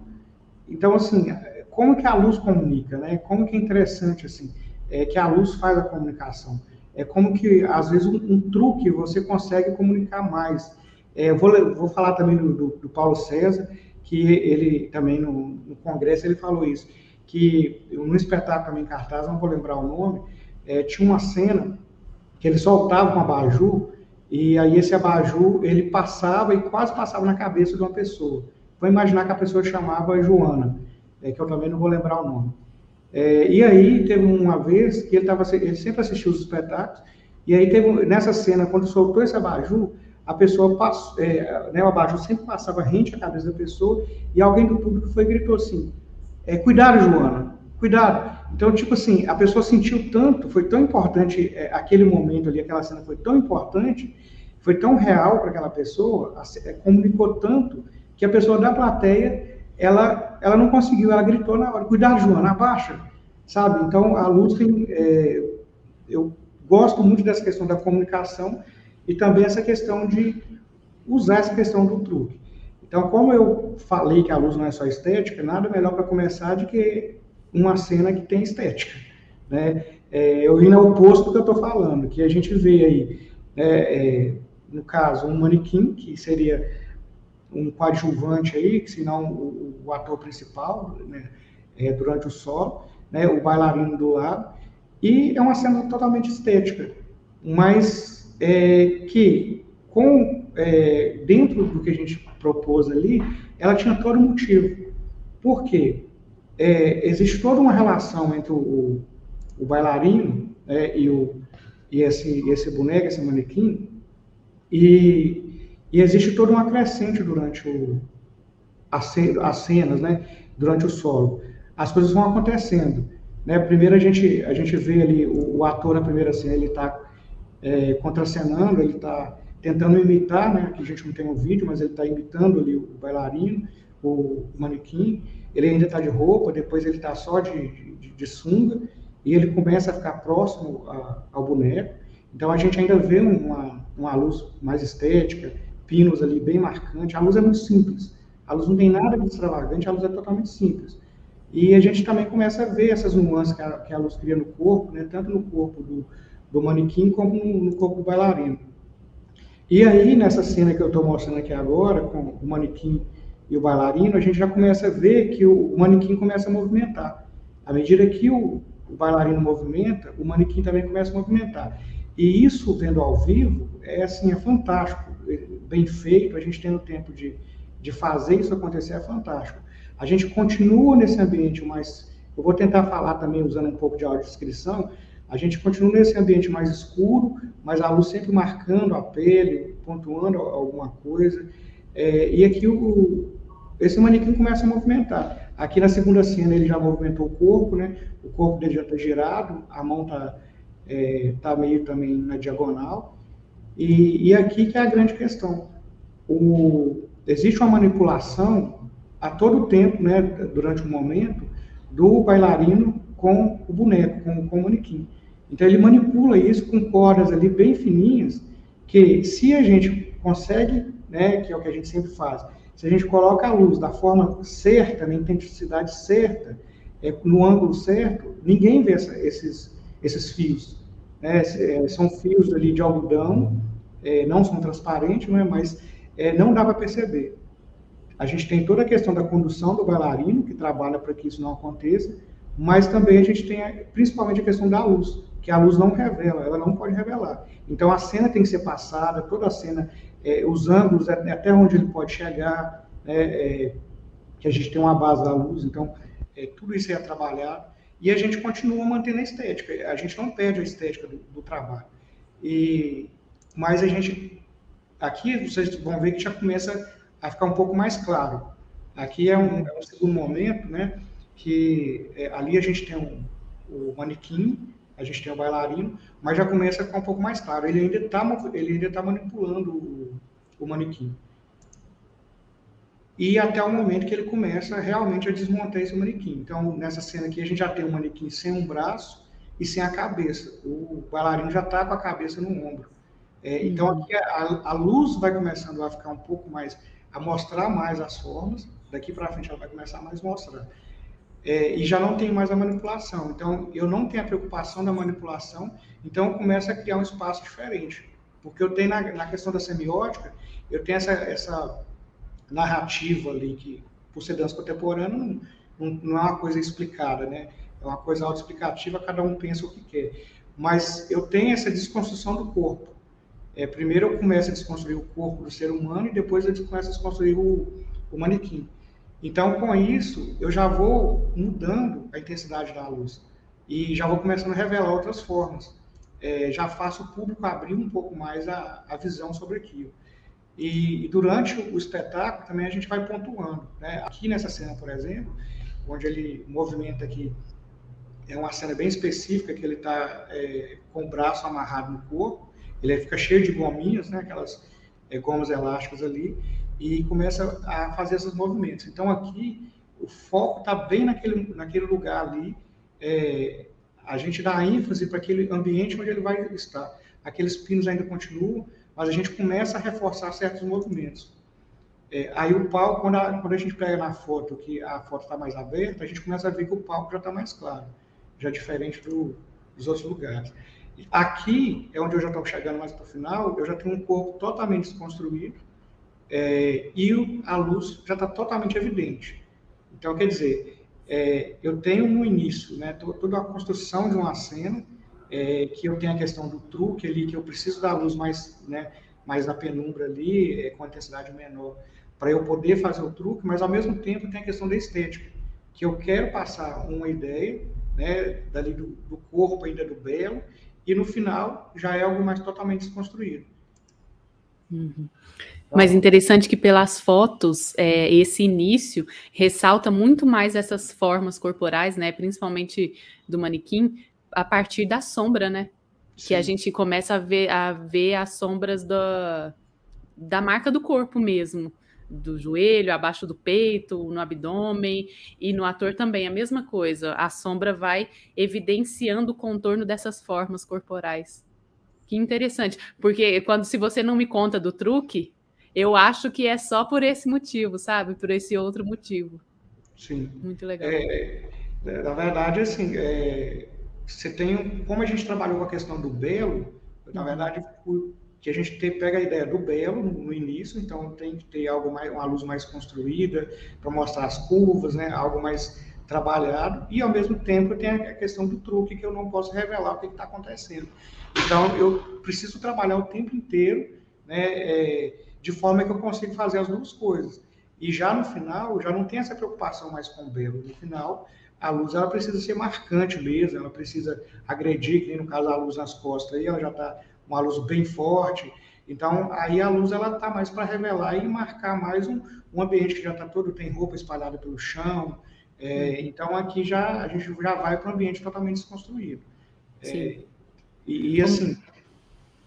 Então, assim, como que a luz comunica, né? Como que é interessante, assim, é, que a luz faz a comunicação. É como que, às vezes, um, um truque você consegue comunicar mais. É, vou, vou falar também do, do, do, Paulo César, que ele também no, no, congresso ele falou isso, que no espetáculo em cartaz, não vou lembrar o nome, é, tinha uma cena que ele soltava um abajur e aí esse abajur, ele passava e quase passava na cabeça de uma pessoa. Vou imaginar que a pessoa chamava Joana, é, que eu também não vou lembrar o nome. É, e aí teve uma vez que ele, tava, ele sempre assistiu os espetáculos, e aí teve nessa cena, quando soltou esse abajur, a pessoa passou, é, né, o abajur sempre passava rente à cabeça da pessoa, e alguém do público foi e gritou assim, é, cuidado, Joana, cuidado. Então, tipo assim, a pessoa sentiu tanto, foi tão importante é, aquele momento ali, aquela cena foi tão importante, foi tão real para aquela pessoa, é, comunicou tanto, que a pessoa da plateia, ela, ela não conseguiu, ela gritou na hora, cuidado, Joana, abaixa, sabe? Então, a luz é, eu gosto muito dessa questão da comunicação e também essa questão de usar essa questão do truque. Então, como eu falei que a luz não é só estética, nada melhor para começar do que uma cena que tem estética. Né? É, eu vim ao oposto do que eu estou falando, que a gente vê aí, é, é, no caso, um manequim, que seria um coadjuvante aí, que senão o, o ator principal, né, é, durante o solo, né, o bailarino do lado, e é uma cena totalmente estética, mas é, que com é, dentro do que a gente propôs ali, ela tinha todo motivo. Por quê? É, existe toda uma relação entre o, o bailarino né, e, o, e esse, esse boneco, esse manequim, e, e existe toda uma crescente durante o, as, as cenas, né, durante o solo. As coisas vão acontecendo. Né? Primeiro a gente, a gente vê ali o, o ator na primeira cena, ele está é, contracenando, ele está tentando imitar, né? Aqui a gente não tem o um vídeo, mas ele está imitando ali o bailarino, o manequim ele ainda está de roupa, depois ele está só de, de, de, sunga, e ele começa a ficar próximo a, ao boneco. Então a gente ainda vê uma, uma luz mais estética, pinos ali bem marcante. A luz é muito simples. A luz não tem nada de extravagante, a luz é totalmente simples. E a gente também começa a ver essas nuances que a, que a luz cria no corpo, né, tanto no corpo do, do manequim como no, no corpo do bailarino. E aí, nessa cena que eu estou mostrando aqui agora, com o manequim e o bailarino, a gente já começa a ver que o, manequim começa a movimentar. À medida que o, o, bailarino movimenta, o manequim também começa a movimentar. E isso, vendo ao vivo, é assim, é fantástico, é bem feito, a gente tendo tempo de, de fazer isso acontecer é fantástico. A gente continua nesse ambiente, mas eu vou tentar falar também usando um pouco de audiodescrição, a gente continua nesse ambiente mais escuro, mas a luz sempre marcando a pele, pontuando alguma coisa. É, e aqui o, esse manequim começa a movimentar. Aqui na segunda cena ele já movimentou o corpo, né? O corpo dele já está girado, a mão está é, tá meio também na diagonal. E, e aqui que é a grande questão. O, existe uma manipulação a todo tempo, né, durante o momento, do bailarino com o boneco, com, com o manequim. Então ele manipula isso com cordas ali bem fininhas, que se a gente consegue, né, que é o que a gente sempre faz, se a gente coloca a luz da forma certa, na intensidade certa, é, no ângulo certo, ninguém vê essa, esses, esses fios. Né? É, são fios ali de algodão, é, não são transparentes, né? mas é, não dá para perceber. A gente tem toda a questão da condução do bailarino, que trabalha para que isso não aconteça, mas também a gente tem principalmente a questão da luz, que a luz não revela, ela não pode revelar. Então a cena tem que ser passada, toda a cena, é, os ângulos, até onde ele pode chegar, né, é, que a gente tem uma base da luz, então é, tudo isso é trabalhado, e a gente continua mantendo a estética, a gente não perde a estética do, do trabalho. E, mas a gente, aqui vocês vão ver que já começa a ficar um pouco mais claro. Aqui é um, é um segundo momento, né? Que é, ali a gente tem um, o manequim, a gente tem o bailarino, mas já começa a ficar um pouco mais claro. Ele ainda está ele ainda tá manipulando o, o manequim. E até o momento que ele começa realmente a desmontar esse manequim. Então, nessa cena aqui, a gente já tem o manequim sem um braço e sem a cabeça. O bailarino já está com a cabeça no ombro. É, então, aqui a, a, luz vai começando a ficar um pouco mais a mostrar mais as formas, daqui para frente ela vai começar a mais mostrar. É, e já não tem mais a manipulação. Então, eu não tenho a preocupação da manipulação, então começa a criar um espaço diferente. Porque eu tenho, na, na questão da semiótica, eu tenho essa, essa narrativa ali, que por ser dança contemporânea, não, não, não é uma coisa explicada, né? É uma coisa autoexplicativa, cada um pensa o que quer. Mas eu tenho essa desconstrução do corpo. É, primeiro eu começo a desconstruir o corpo do ser humano e depois eu começo a desconstruir o, o manequim. Então, com isso, eu já vou mudando a intensidade da luz e já vou começando a revelar outras formas. É, já faço o público abrir um pouco mais a, a visão sobre aquilo. E, e, durante o espetáculo também a gente vai pontuando. Né? Aqui nessa cena, por exemplo, onde ele movimenta aqui, é uma cena bem específica que ele está é, com o braço amarrado no corpo ele fica cheio de gominhas, né, aquelas é, gomas elásticas ali, e começa a fazer esses movimentos. Então aqui o foco está bem naquele, naquele lugar ali, é, a gente dá ênfase para aquele ambiente onde ele vai estar. Aqueles pinos ainda continuam, mas a gente começa a reforçar certos movimentos. É, aí o palco, quando a, quando a gente pega na foto, que a foto está mais aberta, a gente começa a ver que o palco já está mais claro, já diferente do, dos outros lugares. Aqui é onde eu já estou chegando mais para o final, eu já tenho um corpo totalmente desconstruído é, e a luz já está totalmente evidente. Então, quer dizer, é, eu tenho no início né, toda a construção de uma cena, é, que eu tenho a questão do truque ali, que eu preciso da luz mais, né, mais na penumbra ali, é, com intensidade menor, para eu poder fazer o truque, mas ao mesmo tempo tem a questão da estética, que eu quero passar uma ideia né, dali do, do corpo ainda do belo, e no final já é algo mais totalmente desconstruído. Uhum. Mas interessante que pelas fotos, é, esse início ressalta muito mais essas formas corporais, né? Principalmente do manequim, a partir da sombra, né? Sim. Que a gente começa a ver, a ver as sombras da, da marca do corpo mesmo do joelho, abaixo do peito, no abdômen e no ator também a mesma coisa. A sombra vai evidenciando o contorno dessas formas corporais. Que interessante, porque quando se você não me conta do truque, eu acho que é só por esse motivo, sabe? Por esse outro motivo. Sim. Muito legal. É, é na verdade, assim, é, você tem, como a gente trabalhou com a questão do belo, na uhum. verdade, que a gente tem, pega a ideia do belo no, no, início, então tem que ter algo mais, uma luz mais construída para mostrar as curvas, né, algo mais trabalhado, e ao mesmo tempo tem a questão do truque que eu não posso revelar o que está acontecendo. Então eu preciso trabalhar o tempo inteiro, né, é, de forma que eu consiga fazer as duas coisas. E já no final, já não tem essa preocupação mais com o belo. No final, a luz ela precisa ser marcante mesmo, ela precisa agredir, que nem no caso a luz nas costas, aí ela já está uma luz bem forte. Então, aí a luz ela está mais para revelar e marcar mais um, um ambiente que já está todo, tem roupa espalhada pelo chão. É, então, aqui já a gente já vai para um ambiente totalmente desconstruído. É, e, e, assim,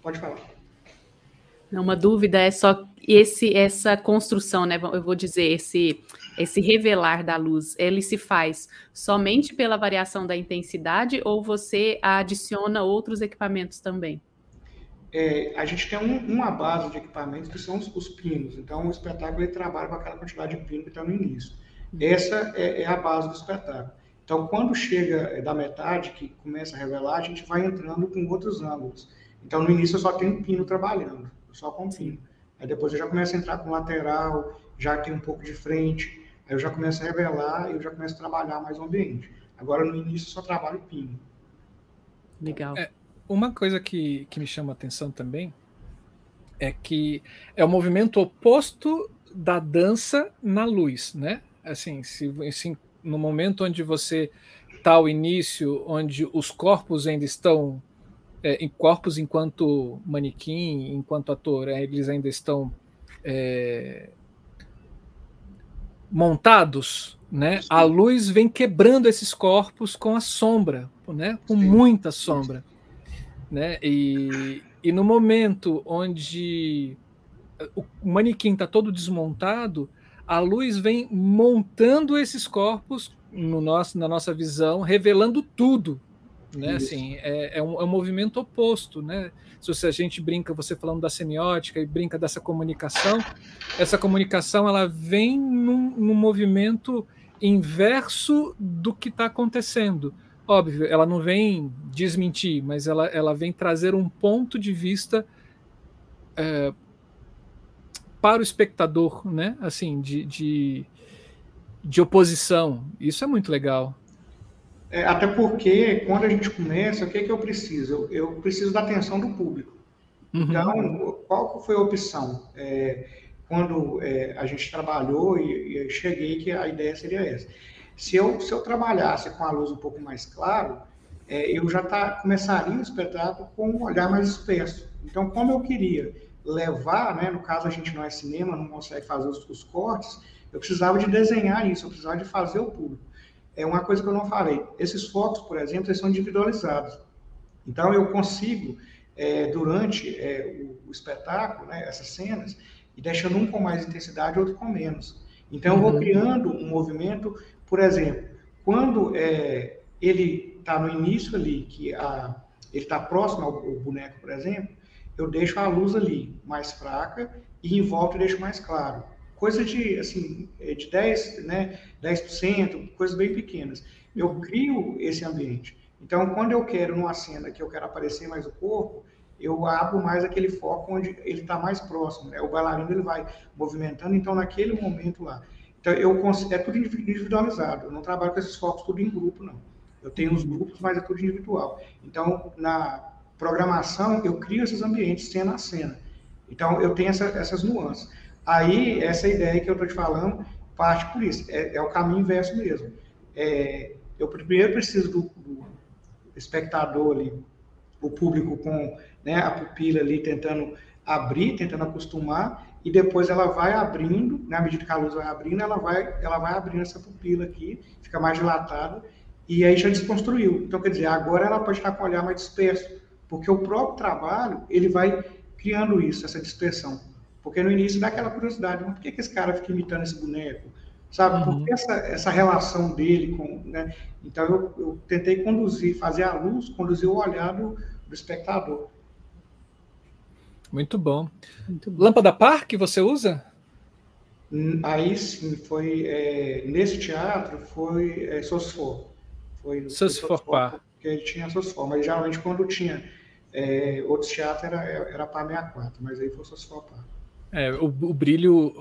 pode falar. Uma dúvida é só esse essa construção, né? Eu vou dizer esse esse revelar da luz, ele se faz somente pela variação da intensidade ou você adiciona outros equipamentos também? É, a gente tem um, uma base de equipamentos que são os, os, pinos. Então, o espetáculo ele trabalha com aquela quantidade de pino que está no início. Uhum. Essa é, é, a base do espetáculo. Então, quando chega da metade, que começa a revelar, a gente vai entrando com outros ângulos. Então, no início eu só tenho pino trabalhando, só com pino. Aí depois eu já começo a entrar com lateral, já tem um pouco de frente. Aí eu já começo a revelar e eu já começo a trabalhar mais o ambiente. Agora, no início, eu só trabalho pino. Legal. É, uma coisa que, que me chama a atenção também é que é o movimento oposto da dança na luz, né? Assim, se, assim no momento onde você está ao início, onde os corpos ainda estão é, em corpos enquanto manequim, enquanto ator, é, eles ainda estão é, montados, né? A luz vem quebrando esses corpos com a sombra, né? Com Sim. muita sombra, né? E, e no momento onde o manequim está todo desmontado, a luz vem montando esses corpos no nosso, na nossa visão, revelando tudo, né? Assim, é, é, um, é um movimento oposto, né? Se a gente brinca, você falando da semiótica e brinca dessa comunicação, essa comunicação ela vem num, num movimento inverso do que está acontecendo. Óbvio, ela não vem desmentir, mas ela, ela vem trazer um ponto de vista é, para o espectador, né? Assim, de, de, de oposição. Isso é muito legal. É, até porque, quando a gente começa, o que, é que eu preciso? Eu, eu preciso da atenção do público. Uhum. Então, qual foi a opção? É, quando é, a gente trabalhou e, e cheguei que a ideia seria essa. Se eu, se eu trabalhasse com a luz um pouco mais claro, é, eu já tá, começaria o espetáculo com um olhar mais espesso. Então, como eu queria levar, né, no caso a gente não é cinema, não consegue fazer os, os cortes, eu precisava de desenhar isso, eu precisava de fazer o público é uma coisa que eu não falei. Esses focos, por exemplo, eles são individualizados. Então, eu consigo, é, durante é, o, o, espetáculo, né, essas cenas, e deixando um com mais intensidade, outro com menos. Então, eu vou uhum. criando um movimento, por exemplo, quando é, ele está no início ali, que a, ele está próximo ao, ao boneco, por exemplo, eu deixo a luz ali mais fraca e em volta eu deixo mais claro coisa de, assim, é de 10%, né, 10%, coisas bem pequenas. Eu crio esse ambiente. Então, quando eu quero, numa cena que eu quero aparecer mais o corpo, eu abro mais aquele foco onde ele está mais próximo. Né? O bailarino ele vai movimentando, então, naquele momento lá. Então, eu é tudo individualizado. Eu não trabalho com esses focos tudo em grupo, não. Eu tenho os grupos, mas é tudo individual. Então, na programação, eu crio esses ambientes cena a cena. Então, eu tenho essa, essas nuances. Aí, essa ideia que eu estou te falando parte por isso, é, é o caminho inverso mesmo. É, eu primeiro preciso do, do, espectador ali, o público com né, a pupila ali tentando abrir, tentando acostumar, e depois ela vai abrindo, na né, medida que a luz vai abrindo, ela vai, ela vai abrindo essa pupila aqui, fica mais dilatada, e aí já desconstruiu. Então, quer dizer, agora ela pode estar com o olhar mais disperso, porque o próprio trabalho, ele vai criando isso, essa dispersão. Porque no início dá aquela curiosidade, mas por que, que esse cara fica imitando esse boneco? Sabe? Uhum. Por que essa, essa relação dele com. Né? Então eu, eu, tentei conduzir, fazer a luz, conduzir o olhar do, do espectador. Muito bom. Muito bom. Lâmpada par que você usa? Aí sim, foi é, nesse teatro foi é, Sosfor. Foi Sosfor par. Porque ele tinha Sosfor, mas geralmente quando tinha é, outros teatros era, era par 64, mas aí foi Sosfor par. É, o, o brilho,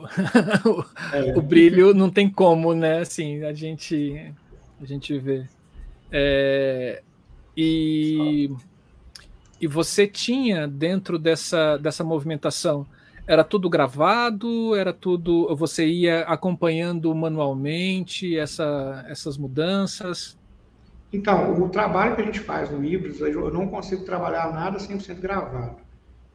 [laughs] é. o brilho não tem como, né? Assim, a gente, a gente vê. É, e, e você tinha dentro dessa, dessa movimentação, era tudo gravado, era tudo, você ia acompanhando manualmente essa, essas mudanças? Então, o trabalho que a gente faz no Híbridos, eu não consigo trabalhar nada 100% gravado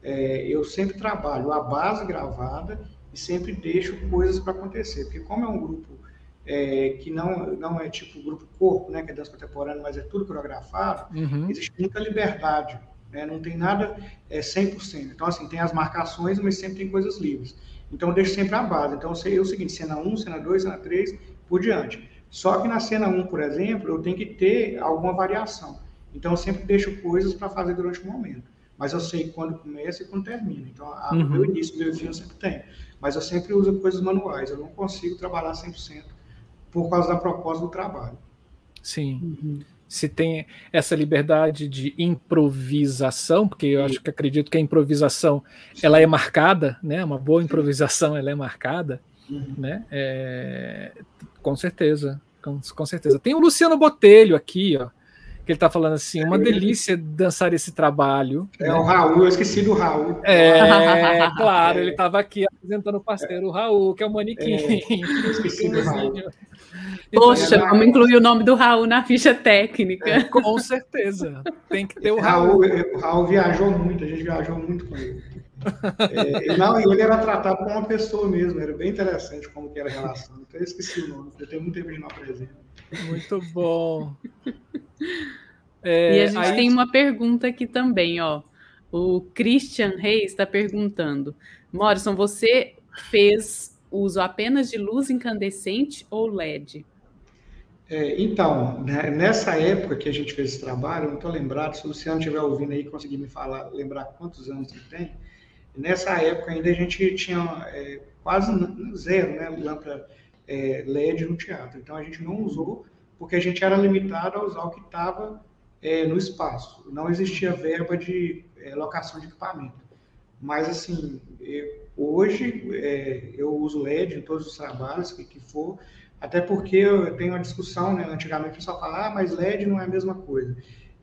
é, eu sempre trabalho a base gravada e sempre deixo coisas para acontecer, porque como é um grupo é, que não, não é tipo grupo corpo, né, que é dança contemporânea, mas é tudo coreografado, uhum. existe muita liberdade. né? não tem nada é, 100%. Então, assim, tem as marcações, mas sempre tem coisas livres. Então, eu deixo sempre a base. Então, eu sei o seguinte, cena 1, cena 2, cena 3, por diante. Só que na cena 1, por exemplo, eu tenho que ter alguma variação. Então, eu sempre deixo coisas para fazer durante o momento. Mas eu sei quando começa e quando termina. Então, a, uhum. meu início, meu fim eu sempre tenho. Mas eu sempre uso coisas manuais. Eu não consigo trabalhar 100% por causa da proposta do trabalho. Sim. Uhum. Se tem essa liberdade de improvisação, porque eu acho que acredito que a improvisação ela é marcada, né? Uma boa improvisação ela é marcada, uhum. né? É, com certeza, com, com certeza. Tem o Luciano Botelho aqui, ó que ele está falando assim, uma delícia dançar esse trabalho. É né? o Raul, eu esqueci do Raul. É, [laughs] claro, é. ele estava aqui apresentando o parceiro, o Raul, que é o manequim. É, esqueci do Raul. Poxa, vamos incluir o nome do Raul na ficha técnica. É, com certeza. Tem que ter o Raul. Raul. O Raul viajou muito, a gente viajou muito com ele. É, não, e ele era tratado como uma pessoa mesmo, era bem interessante como que era a relação. Então eu esqueci o nome, porque tem muito tempo de não apresentar. Muito bom. É, e a gente aí... tem uma pergunta aqui também, ó. O Christian Reis está perguntando: Morrison, você fez uso apenas de luz incandescente ou LED? É, então, né, nessa época que a gente fez esse trabalho, eu não estou lembrado, se o Luciano estiver ouvindo aí, conseguir me falar, lembrar quantos anos ele tem, nessa época ainda a gente tinha é, quase zero né, lâmpada é, LED no teatro. Então a gente não usou porque a gente era limitado a usar o que estava é, no espaço. Não existia verba de é, locação de equipamento. Mas assim, eu, hoje é, eu uso LED em todos os trabalhos que, que for, até porque eu tenho uma discussão, né? Antigamente o pessoal fala, ah, mas LED não é a mesma coisa.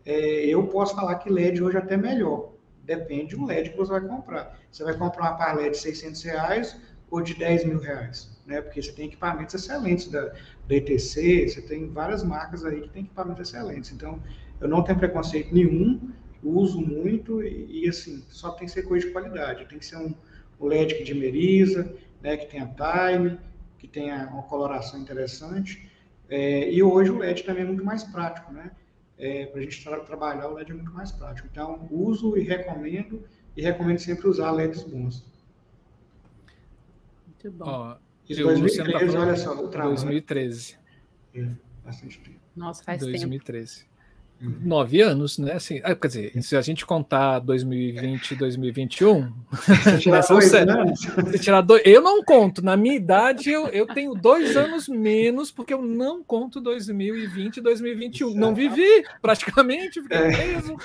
É, eu posso falar que LED hoje é até melhor. Depende do LED que você vai comprar. Você vai comprar uma par LED de 600 reais ou de 10 mil reais, né? Porque você tem equipamentos excelentes da, da ETC, você tem várias marcas aí que tem equipamentos excelentes. Então, eu não tenho preconceito nenhum, uso muito e, e assim, só tem que ser coisa de qualidade. Tem que ser um, um LED que dimeriza, né? Que tenha time, que tenha uma coloração interessante. É, e hoje o LED também é muito mais prático, né? É, para a gente tra trabalhar, o LED é muito mais prático. Então, uso e recomendo, e recomendo sempre usar LEDs bons. Muito bom. Ó, Isso, 2013, tá olha só, o trabalho. 2013. É, bastante tempo. Nossa, faz 2013. tempo. Uhum. Nove anos, né? Assim, ah, quer dizer, se a gente contar 2020 e 2021, [laughs] tirar dois anos. tirar dois, eu não conto. Na minha idade, eu, eu tenho dois anos menos, porque eu não conto 2020 e 2021. Não vivi, praticamente, fiquei é. preso.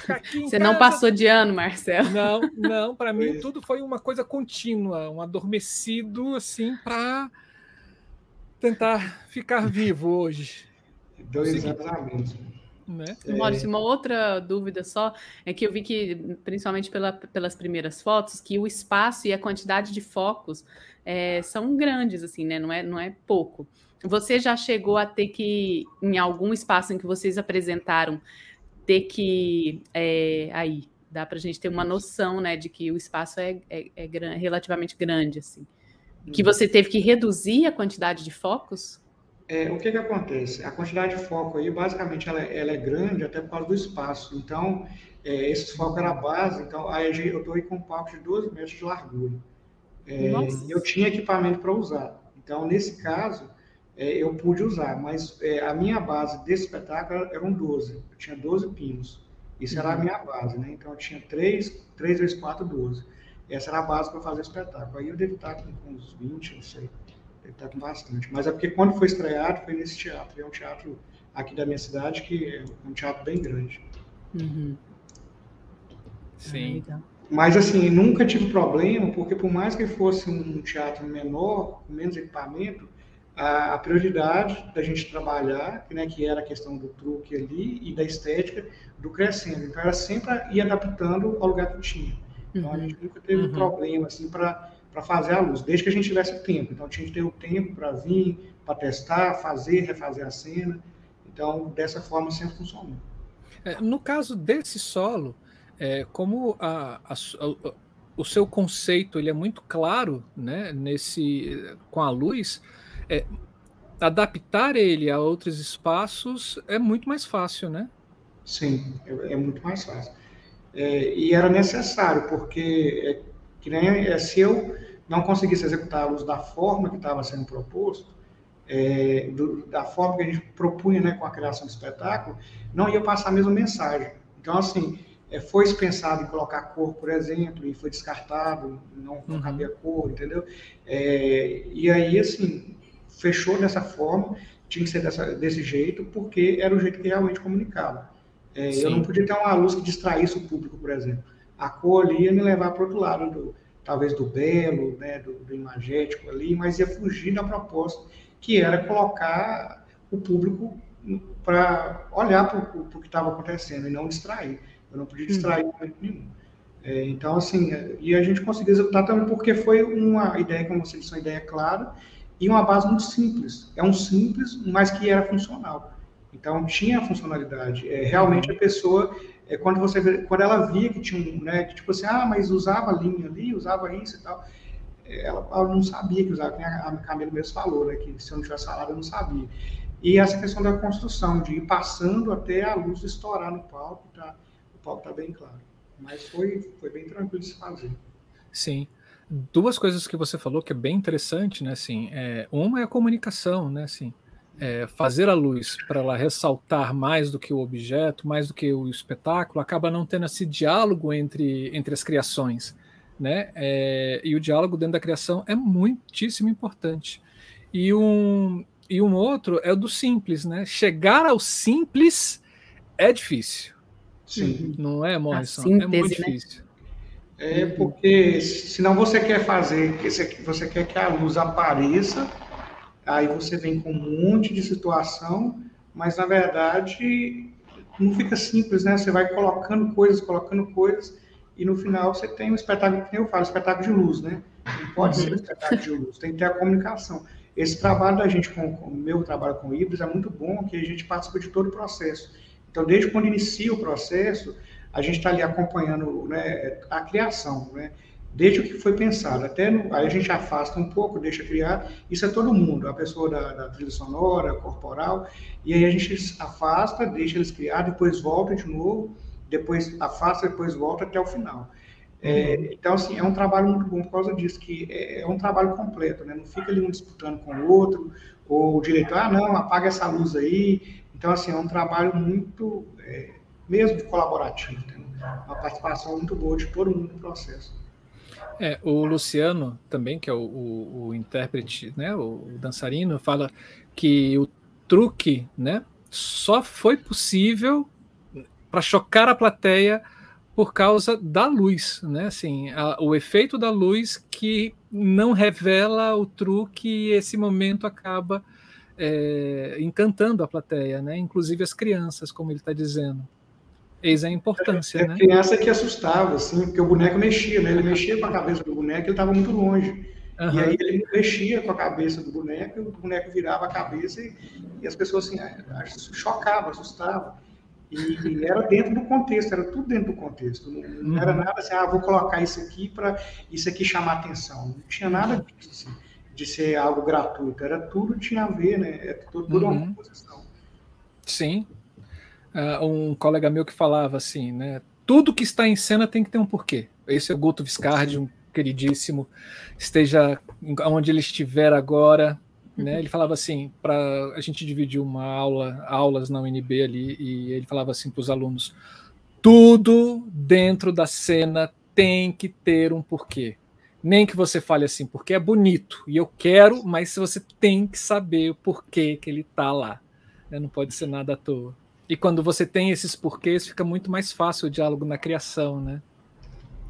Você não passou de ano, Marcelo? Não, não. Para mim, tudo foi uma coisa contínua, um adormecido, assim, para tentar ficar vivo hoje. Dois anos a menos. Né? É. Maurício, uma outra dúvida só é que eu vi que, principalmente pela, pelas primeiras fotos, que o espaço e a quantidade de focos é, são grandes, assim, né? Não é, não é pouco. Você já chegou a ter que, em algum espaço em que vocês apresentaram, ter que é, aí dá para a gente ter uma noção, né, de que o espaço é, é, é relativamente grande, assim. Que uhum. você teve que reduzir a quantidade de focos? É, o que, que acontece? A quantidade de foco aí, basicamente, ela, ela é grande até por causa do espaço. Então, é, esses focos eram a base, então aí eu estou aí com um palco de 12 metros de largura. É, eu tinha equipamento para usar. Então, nesse caso, é, eu pude usar, mas é, a minha base desse espetáculo eram 12. Eu tinha 12 pinos. Isso era a uhum. minha base, né? Então, eu tinha 3, 3 vezes 4, 12. Essa era a base para fazer o espetáculo. Aí eu devo estar com uns 20, não sei. Ele está com bastante. Mas é porque quando foi estreado, foi nesse teatro. É um teatro aqui da minha cidade que é um teatro bem grande. Uhum. Sim. Ah, Mas assim, nunca tive problema, porque por mais que fosse um teatro menor, com menos equipamento, a, a, prioridade da gente trabalhar, né, que era a questão do truque ali e da estética do crescendo. Então era sempre ir adaptando ao lugar que tinha. Então a uhum. gente nunca teve uhum. problema assim para para fazer a luz, desde que a gente tivesse tempo. Então, tinha que ter o tempo para vir, para testar, fazer, refazer a cena. Então, dessa forma, sempre funcionou. É, no caso desse solo, é, como a, a, a, o seu conceito ele é muito claro né, nesse, com a luz, é, adaptar ele a outros espaços é muito mais fácil, né? Sim, é, é muito mais fácil. É, e era necessário, porque é, que nem, é, se eu não conseguisse executar a luz da forma que estava sendo proposto, é, do, da forma que a gente propunha né, com a criação do espetáculo, não ia passar a mesma mensagem. Então, assim, é, foi pensado em colocar cor, por exemplo, e foi descartado, não, não uhum. cabia cor, entendeu? É, e aí, assim, fechou dessa forma, tinha que ser dessa, desse jeito, porque era o jeito que realmente comunicava. É, eu não podia ter uma luz que distraísse o público, por exemplo. A cor ali ia me levar para o outro lado, do, talvez do belo, né, do, do imagético ali, mas ia fugir da proposta, que era colocar o público para olhar para o que estava acontecendo e não distrair. Eu não podia distrair em momento nenhum. É, então, assim, e a gente conseguiu executar também porque foi uma ideia, como você disse, uma ideia clara e uma base muito simples. É um simples, mas que era funcional. Então, tinha funcionalidade. É, realmente, a pessoa, é, quando você quando ela via que tinha um, né, que tipo assim, ah, mas usava linha ali, usava isso e tal, é, ela, ela não sabia que usava, a, a Camila mesmo falou, né, que se eu não tivesse falado, eu não sabia. E essa questão da construção, de ir passando até a luz estourar no palco, tá? palco está bem claro. Mas foi, foi bem tranquilo de se fazer. Sim. Duas coisas que você falou que é bem interessante, né? Assim, é, uma é a comunicação, né? Assim, é, fazer a luz para ela ressaltar mais do que o objeto, mais do que o espetáculo, acaba não tendo esse diálogo entre, entre as criações, né? É, e o diálogo dentro da criação é muitíssimo importante. E um, e um outro é o do simples, né? Chegar ao simples é difícil. Sim. Não é, Morrison? Síntese, é muito né? difícil. É porque senão você quer fazer, você quer que a luz apareça, aí você vem com um monte de situação, mas na verdade não fica simples, né? Você vai colocando coisas, colocando coisas, e no final você tem um espetáculo, que eu falo, espetáculo de luz, né? Não pode ser um uhum. espetáculo de luz, tem que ter a comunicação. Esse trabalho da gente, com, o meu trabalho com híbridos, é muito bom, que a gente participa de todo o processo. Então, desde quando inicia o processo, a gente está ali acompanhando né, a criação, né? Desde o que foi pensado, até no, aí a gente afasta um pouco, deixa criar, isso é todo mundo, a pessoa da, da trilha sonora, corporal, e aí a gente afasta, deixa eles criar, depois volta de novo, depois afasta, depois volta até o final. É, uhum. então, assim, é um trabalho muito bom por causa disso, que é, é, um trabalho completo, né? Não fica ali um disputando com o outro, ou o diretor, ah, não, apaga essa luz aí, então, assim, é um trabalho muito, é, mesmo colaborativo, tem uma participação muito boa de todo mundo no processo. É, o Luciano também, que é o, o, o intérprete, né, o, o, dançarino, fala que o truque, né, só foi possível para chocar a plateia por causa da luz, né, assim, a, o efeito da luz que não revela o truque e esse momento acaba é, encantando a plateia, né? inclusive as crianças, como ele está dizendo. Eis a importância, é, né? criança que assustava, assim, porque o boneco mexia, né? Ele mexia com a cabeça do boneco, ele estava muito longe. Uhum. E aí ele mexia com a cabeça do boneco, o boneco virava a cabeça e, e as pessoas assim, chocavam, assustavam. E, e, era dentro do contexto, era tudo dentro do contexto. Não, não uhum. era nada assim, ah, vou colocar isso aqui para isso aqui chamar atenção. Não tinha nada disso. Assim de ser algo gratuito, era tudo tinha a ver, né? É tudo, tudo uhum. uma composição. Sim. Uh, um colega meu que falava assim, né? Tudo que está em cena tem que ter um porquê. Esse é o Guto Viscardi, um queridíssimo, esteja onde ele estiver agora, né? Ele falava assim, para a gente dividir uma aula, aulas na UNB ali, e ele falava assim para os alunos: tudo dentro da cena tem que ter um porquê nem que você fale assim, porque é bonito e eu quero, mas você tem que saber o porquê que ele está lá. Né? Não pode ser nada à toa. E quando você tem esses porquês, fica muito mais fácil o diálogo na criação, né?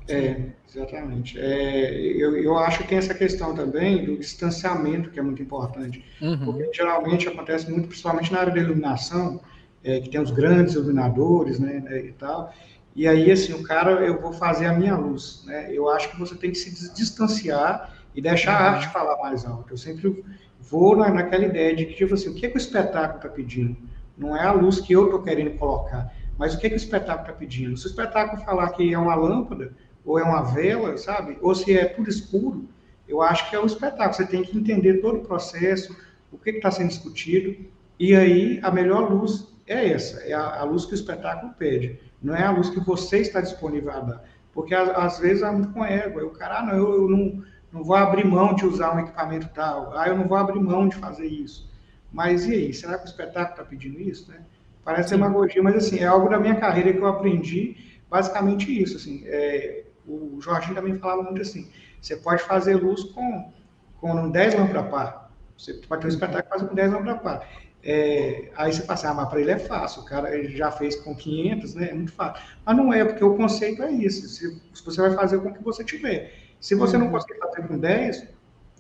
É, exatamente. É, eu, eu acho que tem essa questão também do distanciamento, que é muito importante. Uhum. Porque geralmente acontece muito, principalmente na área da iluminação, é, que tem os grandes iluminadores né, e tal, e aí, assim, o cara, eu vou fazer a minha luz, né? Eu acho que você tem que se distanciar e deixar a arte falar mais alto. Eu sempre vou na, naquela ideia de que, tipo assim, o que, é que o espetáculo está pedindo? Não é a luz que eu estou querendo colocar, mas o que, é que o espetáculo está pedindo? Se o espetáculo falar que é uma lâmpada, ou é uma vela, sabe? Ou se é tudo escuro, eu acho que é um espetáculo. Você tem que entender todo o processo, o que está sendo discutido, e aí a melhor luz é essa, é a, a luz que o espetáculo pede não é a luz que você está disponível a dar. Porque às, vezes há muito com ego. O cara, ah, não, eu, eu não, não vou abrir mão de usar um equipamento tal. Ah, eu não vou abrir mão de fazer isso. Mas e aí? Será que o espetáculo está pedindo isso? Né? Parece demagogia, mas assim, é algo da minha carreira que eu aprendi basicamente isso. Assim, é, o Jorginho também falava muito assim: você pode fazer luz com, com 10 lâmpadas par. Você pode ter um espetáculo que faz com 10 lâmpadas par. É, aí você passa, ah, mas para ele é fácil, o cara já fez com 500, né? É muito fácil. Mas não é, porque o conceito é isso. Se, se você vai fazer com o que você tiver. Se você não uhum. conseguir fazer com 10,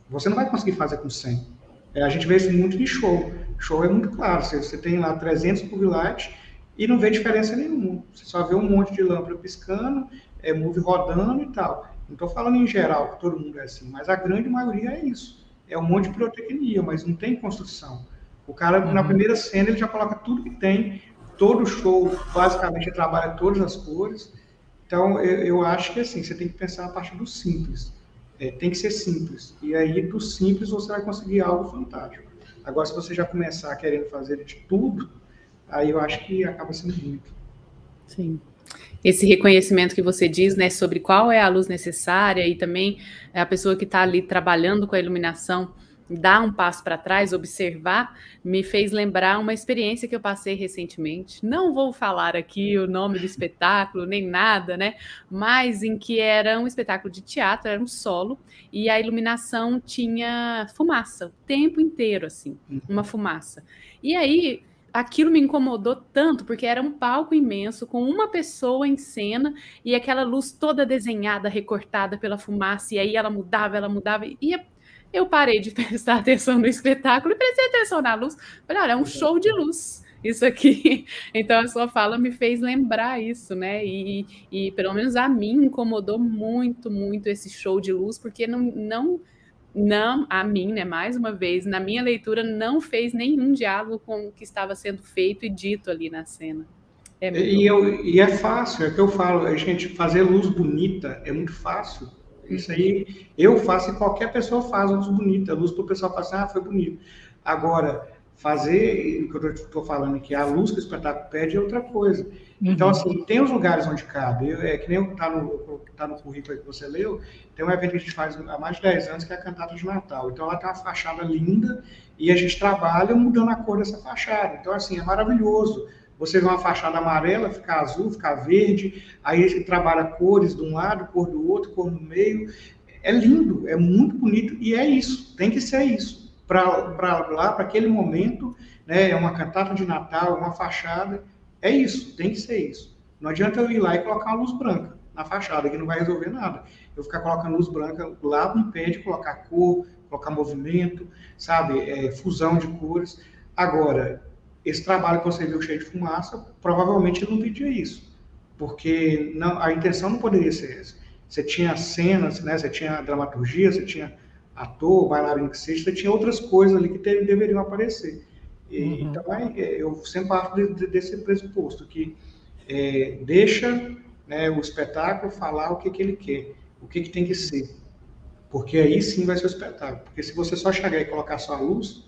você não vai conseguir fazer com 100. É, a gente vê isso muito de show. Show é muito claro. Você, você tem lá 300 light e não vê diferença nenhuma. Você só vê um monte de lâmpada piscando, é, move rodando e tal. Não estou falando em geral que todo mundo é assim, mas a grande maioria é isso. É um monte de pirotecnia, mas não tem construção. O cara, uhum. na primeira cena, ele já coloca tudo que tem, todo show, basicamente, trabalha todas as cores. Então, eu, eu, acho que, assim, você tem que pensar a partir do simples. É, tem que ser simples. E aí, do simples, você vai conseguir algo fantástico. Agora, se você já começar querendo fazer de tudo, aí eu acho que acaba sendo muito. Sim esse reconhecimento que você diz, né, sobre qual é a luz necessária e também a pessoa que está ali trabalhando com a iluminação dar um passo para trás, observar, me fez lembrar uma experiência que eu passei recentemente. Não vou falar aqui o nome do espetáculo, nem nada, né? Mas em que era um espetáculo de teatro, era um solo, e a iluminação tinha fumaça, o tempo inteiro, assim, uhum. uma fumaça. E aí aquilo me incomodou tanto, porque era um palco imenso, com uma pessoa em cena, e aquela luz toda desenhada, recortada pela fumaça, e aí ela mudava, ela mudava, e ia eu parei de [laughs] prestar atenção no espetáculo e prestei atenção na luz. Falei, olha, é um show de luz isso aqui. [laughs] Então a sua fala me fez lembrar isso, né? E, e pelo menos a mim incomodou muito, muito esse show de luz, porque não, não, não, a mim, né? Mais uma vez, na minha leitura, não fez nenhum diálogo com o que estava sendo feito e dito ali na cena. É e, eu, e é fácil, é que eu falo, a gente fazer luz bonita é muito fácil. Isso aí eu faço e qualquer pessoa faz luz bonita. A luz para o pessoal passar, ah, foi bonito. Agora, fazer, o que eu estou falando aqui, a luz que o espetáculo pede é outra coisa. Então, uhum. assim, tem os lugares onde cabe. Eu, é que nem está no, tá no currículo que você leu, tem um evento que a gente faz há mais de 10 anos, que é a Cantata de Natal. Então, ela tem uma fachada linda e a gente trabalha mudando a cor dessa fachada. Então, assim, é maravilhoso. Você vê uma fachada amarela, ficar azul, ficar verde, aí você trabalha cores de um lado, cor do outro, cor no meio. É lindo, é muito bonito e é isso, tem que ser isso. Para lá, para aquele momento, né, é uma cantata de Natal, uma fachada, é isso, tem que ser isso. Não adianta eu ir lá e colocar uma luz branca na fachada, que não vai resolver nada. Eu ficar colocando luz branca lá não impede colocar cor, colocar movimento, sabe, é, fusão de cores. Agora, esse trabalho que você viu cheio de fumaça, provavelmente ele não pedia isso, porque não, a intenção não poderia ser essa. Você tinha cenas, né, você tinha dramaturgia, você tinha ator, bailarino que seja, você tinha outras coisas ali que deveriam aparecer. E, uhum. Então, é, é, eu sempre parto de, de, desse pressuposto, que é, deixa né, o espetáculo falar o que, que ele quer, o que, que tem que ser. Porque aí sim vai ser o espetáculo. Porque se você só chegar e colocar sua luz,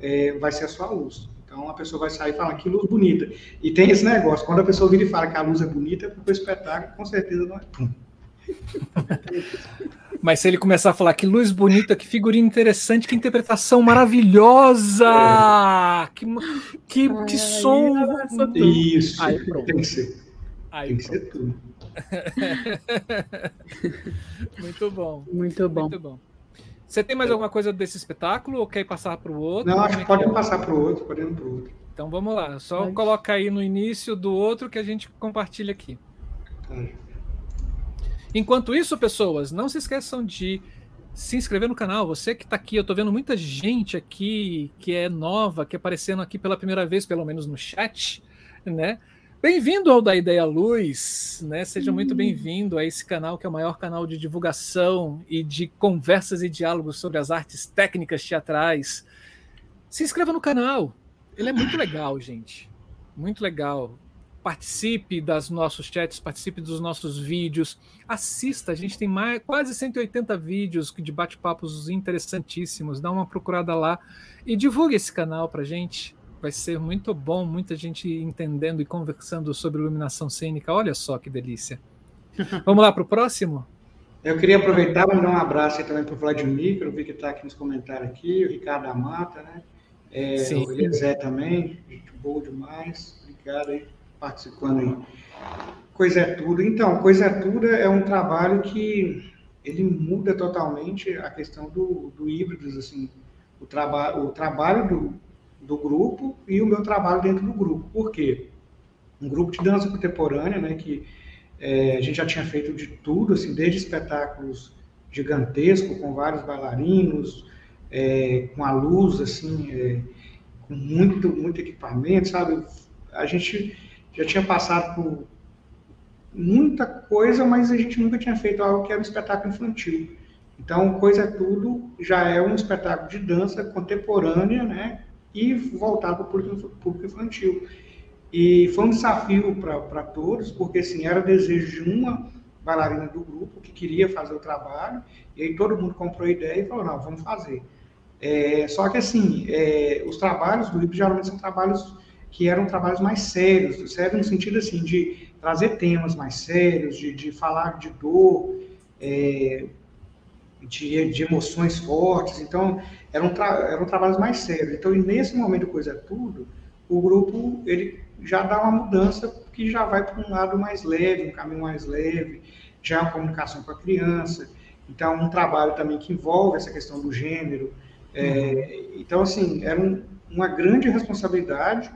é, vai ser a sua luz. Então a pessoa vai sair e falar que luz bonita. E tem esse negócio, quando a pessoa vira e fala que a luz é bonita, é porque o espetáculo com certeza não é. [laughs] Mas se ele começar a falar que luz bonita, que figurino interessante, que interpretação maravilhosa! Que, que, Ai, que som! Isso, aí, tem que ser. Aí, tem que ser tudo. [laughs] Muito bom. Muito bom. Muito bom. Você tem mais alguma coisa desse espetáculo ou quer passar para o outro? Não, acho que pode passar para o outro, pode ir para o outro. Então vamos lá, só pode. coloca aí no início do outro que a gente compartilha aqui. Enquanto isso, pessoas, não se esqueçam de se inscrever no canal. Você que está aqui, eu estou vendo muita gente aqui que é nova, que é aparecendo aqui pela primeira vez, pelo menos no chat, né? Bem-vindo ao Da Ideia Luz, né? Seja muito uhum. bem-vindo a esse canal que é o maior canal de divulgação e de conversas e diálogos sobre as artes técnicas teatrais. Se inscreva no canal, ele é muito legal, gente. Muito legal. Participe dos nossos chats, participe dos nossos vídeos, assista. A gente tem mais, quase 180 vídeos de bate-papos interessantíssimos. Dá uma procurada lá e divulgue esse canal para gente Vai ser muito bom, muita gente entendendo e conversando sobre iluminação cênica. Olha só que delícia. [laughs] Vamos lá para o próximo? Eu queria aproveitar para mandar um abraço também para o Vladimir, que eu vi que está aqui nos comentários aqui, o Ricardo Amata, né? É, Sim. O Eliezer também, gente boa demais. Obrigado aí, participando aí. Coisa é Tudo. Então, Coisa é Tudo é um trabalho que ele muda totalmente a questão do, do híbridos, assim, o, traba o trabalho do, do grupo e o meu trabalho dentro do grupo. Por quê? Um grupo de dança contemporânea, né, que é, a gente já tinha feito de tudo, assim, desde espetáculos gigantescos, com vários bailarinos, é, com a luz, assim, é, com muito, muito equipamento, sabe? A gente já tinha passado por muita coisa, mas a gente nunca tinha feito algo que era um espetáculo infantil. Então, Coisa é Tudo já é um espetáculo de dança contemporânea, né? E voltado para o público infantil. E foi um desafio para todos, porque assim, era desejo de uma bailarina do grupo que queria fazer o trabalho, e aí todo mundo comprou a ideia e falou, não, vamos fazer. É, só que assim, é, os trabalhos do grupo geralmente são trabalhos que eram trabalhos mais sérios, sério no sentido assim de trazer temas mais sérios, de, de falar de dor, é, de, de, emoções fortes. Então, eram, tra eram trabalhos mais sérios. Então, nesse momento Coisa é Tudo, o grupo ele já dá uma mudança que já vai para um lado mais leve, um caminho mais leve, já é uma comunicação com a criança. Então, um trabalho também que envolve essa questão do gênero. É, uhum. então, assim, era um, uma grande responsabilidade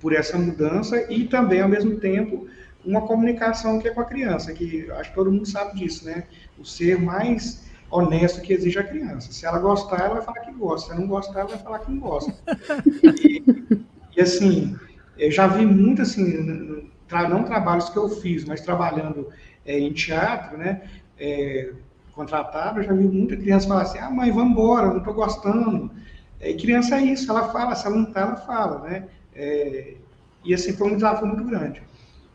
por essa mudança e também, ao mesmo tempo, uma comunicação que é com a criança, que acho que todo mundo sabe disso, né? O ser mais honesto que exige a criança. Se ela gostar, ela vai falar que gosta. Se ela não gostar, ela vai falar que não gosta. E, [laughs] e assim, eu já vi muito assim, não trabalhos que eu fiz, mas trabalhando é, em teatro, né? É, contratado, eu já vi muita criança falar assim: ah, mãe, vamos embora, não estou gostando. É, criança é isso, ela fala, se ela não está, ela fala, né? É, e assim foi um desafio muito grande.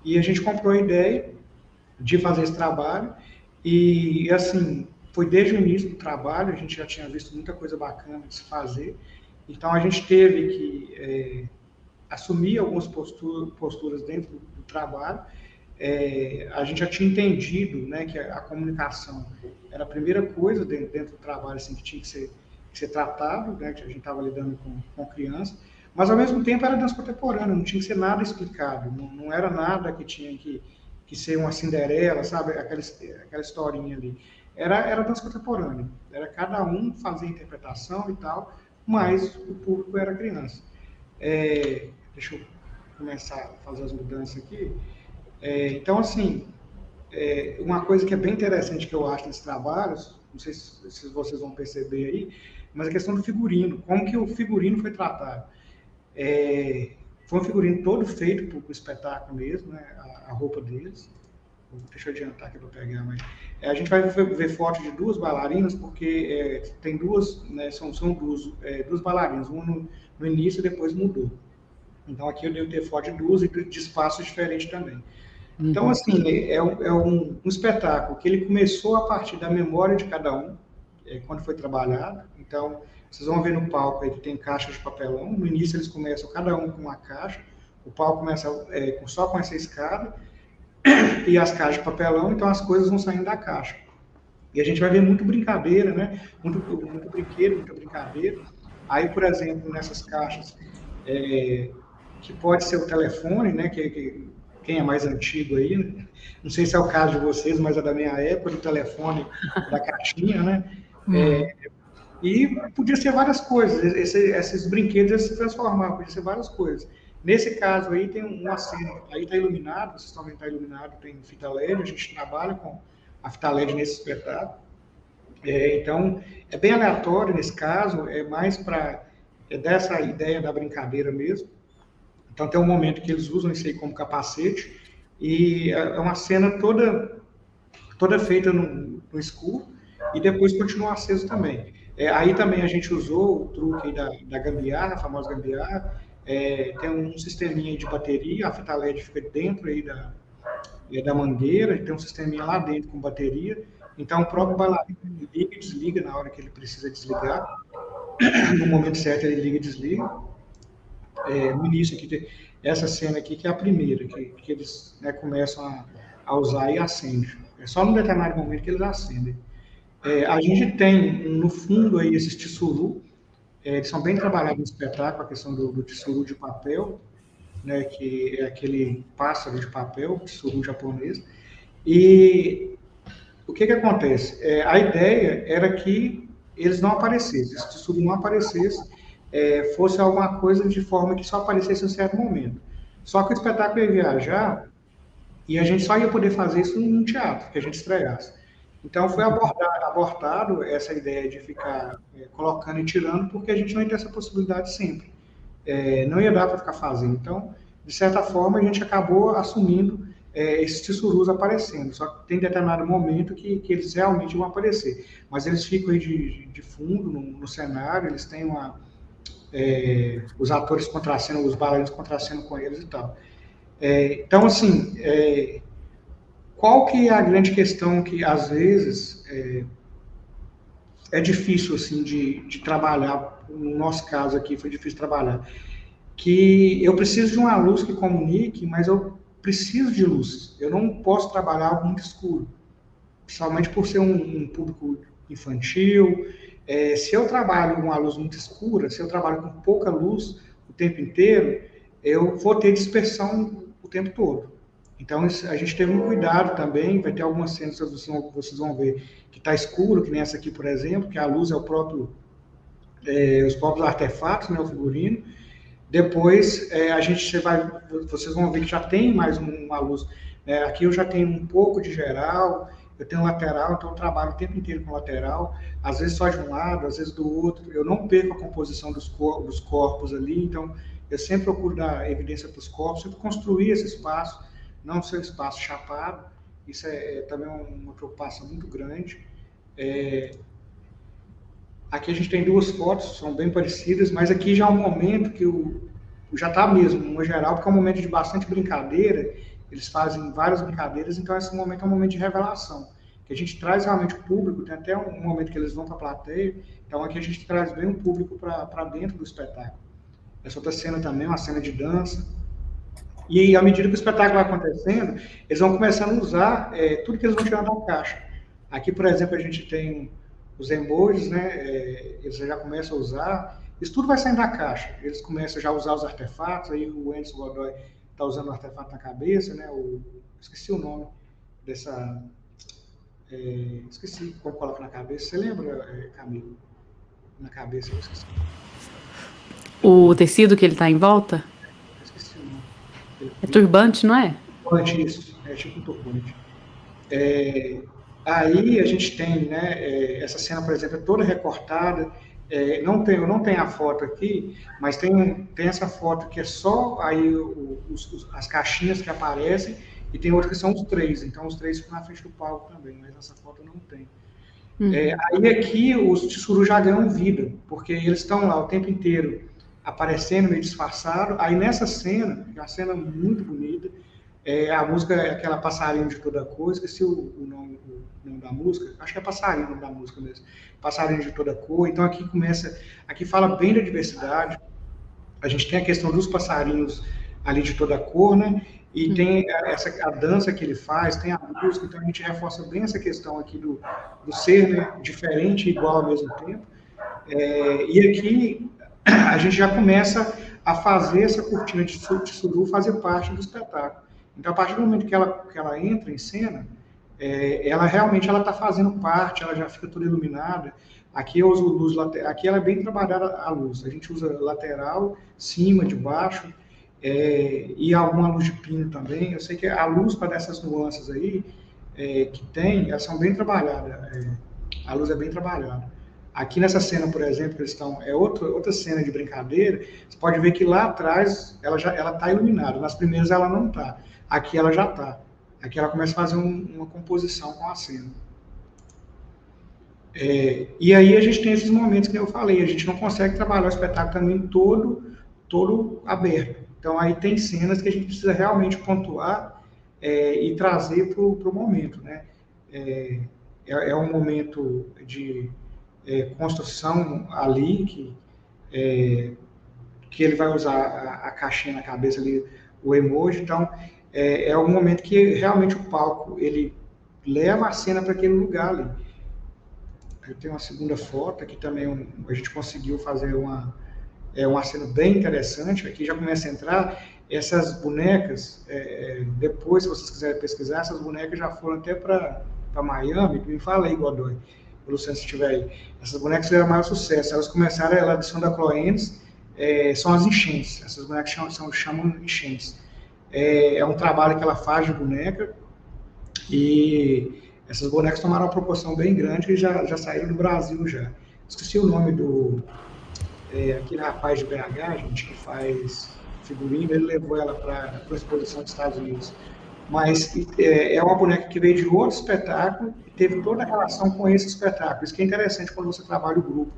E a gente comprou a ideia de fazer esse trabalho e assim foi desde o início do trabalho a gente já tinha visto muita coisa bacana de se fazer. Então a gente teve que é, assumir algumas posturas, posturas dentro do, do trabalho. É, a gente já tinha entendido né, que a, a, comunicação era a primeira coisa dentro, dentro do trabalho assim, que tinha que ser, que ser tratado, né, que a gente estava lidando com, com criança, mas ao mesmo tempo era dança contemporânea, não tinha que ser nada explicado, não, não era nada que tinha que, que ser uma Cinderela, sabe, aquela, aquela historinha ali. Era, era dança contemporânea, era cada um fazer interpretação e tal, mas o público era criança. É, Deixa eu começar a fazer as mudanças aqui. É, então, assim, é, uma coisa que é bem interessante que eu acho nesses trabalhos, não sei se, se, vocês vão perceber aí, mas a questão do figurino, como que o figurino foi tratado. É, foi um figurino todo feito para o espetáculo mesmo, né, a, a, roupa deles. Deixa eu adiantar aqui para pegar, mas é, a gente vai ver, ver foto de duas bailarinas, porque é, tem duas, né, são, são duas, é, duas bailarinas, uma no, no início e depois mudou. Então, aqui eu devo ter foto de duas e de espaços diferentes também. Uhum. Então, assim, é, é, um, é um, um, espetáculo que ele começou a partir da memória de cada um, é, quando foi trabalhado. Então, vocês vão ver no palco aí que tem caixas de papelão. No início, eles começam cada um com uma caixa. O palco começa é, só com essa escada e as caixas de papelão, então as coisas vão saindo da caixa. E a gente vai ver muito brincadeira, né? Muito, muito brinquedo, muita brincadeira. Aí, por exemplo, nessas caixas, é, que pode ser o telefone, né? Que, que quem é mais antigo aí, né? não sei se é o caso de vocês, mas é da minha época, do telefone da [laughs] caixinha, né? Hum. É, e podia ser várias coisas, esse, esses brinquedos iam se transformar, podia ser várias coisas. Nesse caso aí tem uma cena, aí está iluminado, vocês estão vendo está iluminado, tem fita LED, a gente trabalha com a fita LED nesse espetáculo. É, então, é bem aleatório nesse caso, é mais para é dessa ideia da brincadeira mesmo. Então tem um momento que eles usam isso aí como capacete e é, é uma cena toda toda feita no, no escuro e depois continua aceso também. É, aí também a gente usou o truque da, da gambiarra, a famosa gambiarra, é, tem um sisteminha de bateria, a fita LED fica dentro aí da, é, da mangueira, tem um sisteminha lá dentro com bateria, então o próprio bailarino liga e desliga na hora que ele precisa desligar, no momento certo ele liga e desliga, é, no início aqui, essa cena aqui que é a primeira, que, que eles né, começam a, a, usar e acendem. É só num determinado momento que eles acendem. É, a gente tem no fundo aí esses tissuru, é, eles são bem trabalhados no espetáculo, a questão do, do tissuru de papel, né, que é aquele pássaro de papel, tissuru japonês. E o que que acontece? É, a ideia era que eles não aparecessem, esse tissuru não aparecesse, é, fosse alguma coisa de forma que só aparecesse em um certo momento. Só que o espetáculo ia viajar e a gente só ia poder fazer isso num teatro, que a gente estreasse. Então foi abordado, abortado essa ideia de ficar é, colocando e tirando, porque a gente não ter essa possibilidade sempre. É, não ia dar para ficar fazendo. Então, de certa forma, a gente acabou assumindo é, esses tissurus aparecendo. Só que tem determinado momento que, que eles realmente vão aparecer. Mas eles ficam aí de, de fundo no, no cenário, eles têm uma, é, os atores contracenam, os bailarinos contracenam com eles e tal. É, então, assim, é, qual que é a grande questão que, às vezes, é, é difícil, assim, de, de trabalhar, no nosso caso aqui, foi difícil trabalhar, que eu preciso de uma luz que comunique, mas eu preciso de luz, eu não posso trabalhar muito escuro, principalmente por ser um, um público infantil, é, se eu trabalho com uma luz muito escura, se eu trabalho com pouca luz o tempo inteiro, eu vou ter dispersão o tempo todo. Então, a gente teve um cuidado também, vai ter algumas cenas que vocês vão ver que está escuro, que nem essa aqui, por exemplo, que a luz é o próprio, é, os próprios artefatos, né, o figurino. Depois, é, a gente vai, vocês vão ver que já tem mais uma luz. É, aqui eu já tenho um pouco de geral, eu tenho lateral, então eu trabalho o tempo inteiro com lateral, às vezes só de um lado, às vezes do outro. Eu não perco a composição dos, cor dos corpos ali, então eu sempre procuro dar evidência para os corpos, sempre construir esse espaço, não ser espaço chapado. Isso é, é também uma preocupação muito grande. É... Aqui a gente tem duas fotos, são bem parecidas, mas aqui já é um momento que o, já está mesmo, no geral, porque é um momento de bastante brincadeira eles fazem várias brincadeiras, então esse momento é um momento de revelação, que a gente traz realmente o público, tem até um momento que eles vão para a plateia, então aqui a gente traz bem o público para dentro do espetáculo. Essa outra cena também é uma cena de dança, e à medida que o espetáculo vai acontecendo, eles vão começando a usar é, tudo que eles vão tirando da caixa. Aqui, por exemplo, a gente tem os emojis, né? É, eles já começam a usar. Isso tudo vai saindo da caixa. Eles começam já a usar os artefatos. Aí o Enzo Godoy está usando o artefato na cabeça, né? O, esqueci o nome dessa. É, esqueci como coloca na cabeça. Você lembra, é, Camilo? Na cabeça, eu esqueci. O tecido que ele está em volta? esqueci o nome. Ele, é turbante, não é? Turbante, isso. É tipo um turbante. É, aí a gente tem, né? É, essa cena, por exemplo, é toda recortada é, não tenho, não tenho a foto aqui, mas tem, tem essa foto que é só aí os, os, as caixinhas que aparecem e tem outra que são os três. Então os três ficam na frente do palco também, mas essa foto não tem. Uhum. É, aí aqui os tissurus já ganham vida, porque eles estão lá o tempo inteiro aparecendo meio disfarçado. Aí nessa cena, que é uma cena muito bonita, é, a música é aquela passarinho de toda cor, esqueci o, o, nome, o, nome, da música, acho que é passarinho o nome da música mesmo, passarinho de toda cor. Então aqui começa, aqui fala bem da diversidade. A gente tem a questão dos passarinhos ali de toda cor, né? E tem essa a dança que ele faz, tem a música, então a gente reforça bem essa questão aqui do, do ser né, diferente e igual ao mesmo tempo. É, e aqui a gente já começa a fazer essa cortina de, de fazer parte do espetáculo. Então, a partir do momento que ela, que ela entra em cena, é, ela realmente ela está fazendo parte, ela já fica toda iluminada. Aqui eu uso luz lateral, aqui ela é bem trabalhada a luz. A gente usa lateral, cima, de baixo, é, e alguma luz de pino também. Eu sei que a luz para essas nuances aí é, que tem, elas são bem trabalhadas. É, a luz é bem trabalhada. Aqui nessa cena, por exemplo, eles estão, é outra, outra cena de brincadeira. Você pode ver que lá atrás ela já ela está iluminada. Nas primeiras ela não está. Aqui ela já está. Aqui ela começa a fazer um, uma composição com a cena. É, e aí a gente tem esses momentos que eu falei, a gente não consegue trabalhar o espetáculo também todo, todo aberto. Então aí tem cenas que a gente precisa realmente pontuar é, e trazer para o momento, né? É, é, é, um momento de é, construção ali que é, que ele vai usar a, a caixinha na cabeça ali, o emoji. Então, é, é um momento que realmente o palco ele leva a cena para aquele lugar ali. Eu tenho uma segunda foto aqui também um, a gente conseguiu fazer uma é uma cena bem interessante. Aqui já começa a entrar essas bonecas. É, depois, se vocês quiserem pesquisar, essas bonecas já foram até para Miami. Me fala aí, Godoy, o Luciano, se estiver aí. Essas bonecas fizeram maior sucesso. Elas começaram, ela edição da Cloenes, é, são as enchentes. Essas bonecas chamam, são, chamam enchentes. É, é um trabalho que ela faz de boneca e essas bonecas tomaram uma proporção bem grande e já, já saíram do Brasil já. Esqueci o nome do é, aquele rapaz de BH, gente, que faz figurino, ele levou ela para a exposição dos Estados Unidos. Mas é, é, uma boneca que veio de outro espetáculo e teve toda a relação com esse espetáculo. Isso que é interessante quando você trabalha o grupo,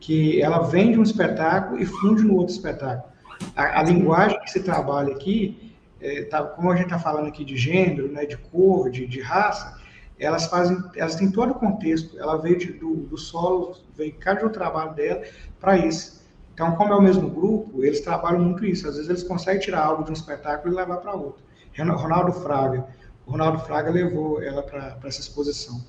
que ela vem de um espetáculo e funde no outro espetáculo. A, a linguagem que se trabalha aqui é, tá, como a gente está falando aqui de gênero, né, de cor, de, de, raça, elas fazem, elas têm todo o contexto. Ela veio de, do, do solo, veio cada um trabalho dela para isso. Então, como é o mesmo grupo, eles trabalham muito isso. Às vezes eles conseguem tirar algo de um espetáculo e levar para outro. Ronaldo Fraga, o Ronaldo Fraga levou ela para essa exposição,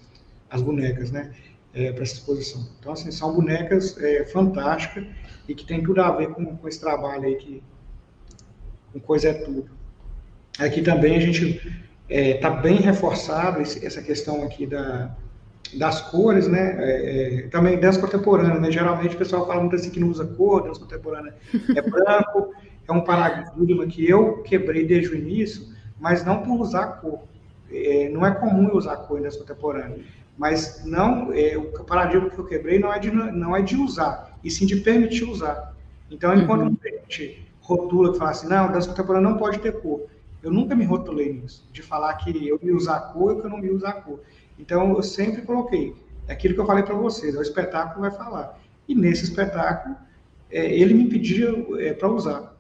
as bonecas, né? É, para essa exposição. Então, assim, são bonecas é, fantásticas e que tem tudo a ver com, com esse trabalho aí que com coisa é tudo. Aqui também a gente está é, tá bem reforçado esse, essa questão aqui da, das cores, né? É, é, também dança contemporânea, né? Geralmente o pessoal fala muito assim que não usa cor, dança contemporânea é [laughs] branco, é um paradigma que eu quebrei desde o início, mas não por usar cor. É, não é comum usar cor dança contemporânea, mas não é, o paradigma que eu quebrei não é de não é de usar, e sim de permitir usar. Então, enquanto uhum. a gente rotula que fala assim, não, dança contemporânea não pode ter cor. Eu nunca me rotulei nisso, de falar que eu me usar cor e que eu não me usar cor. Então, eu sempre coloquei é aquilo que eu falei para vocês, é o espetáculo vai falar. E nesse espetáculo, é, ele me pedia é, para usar.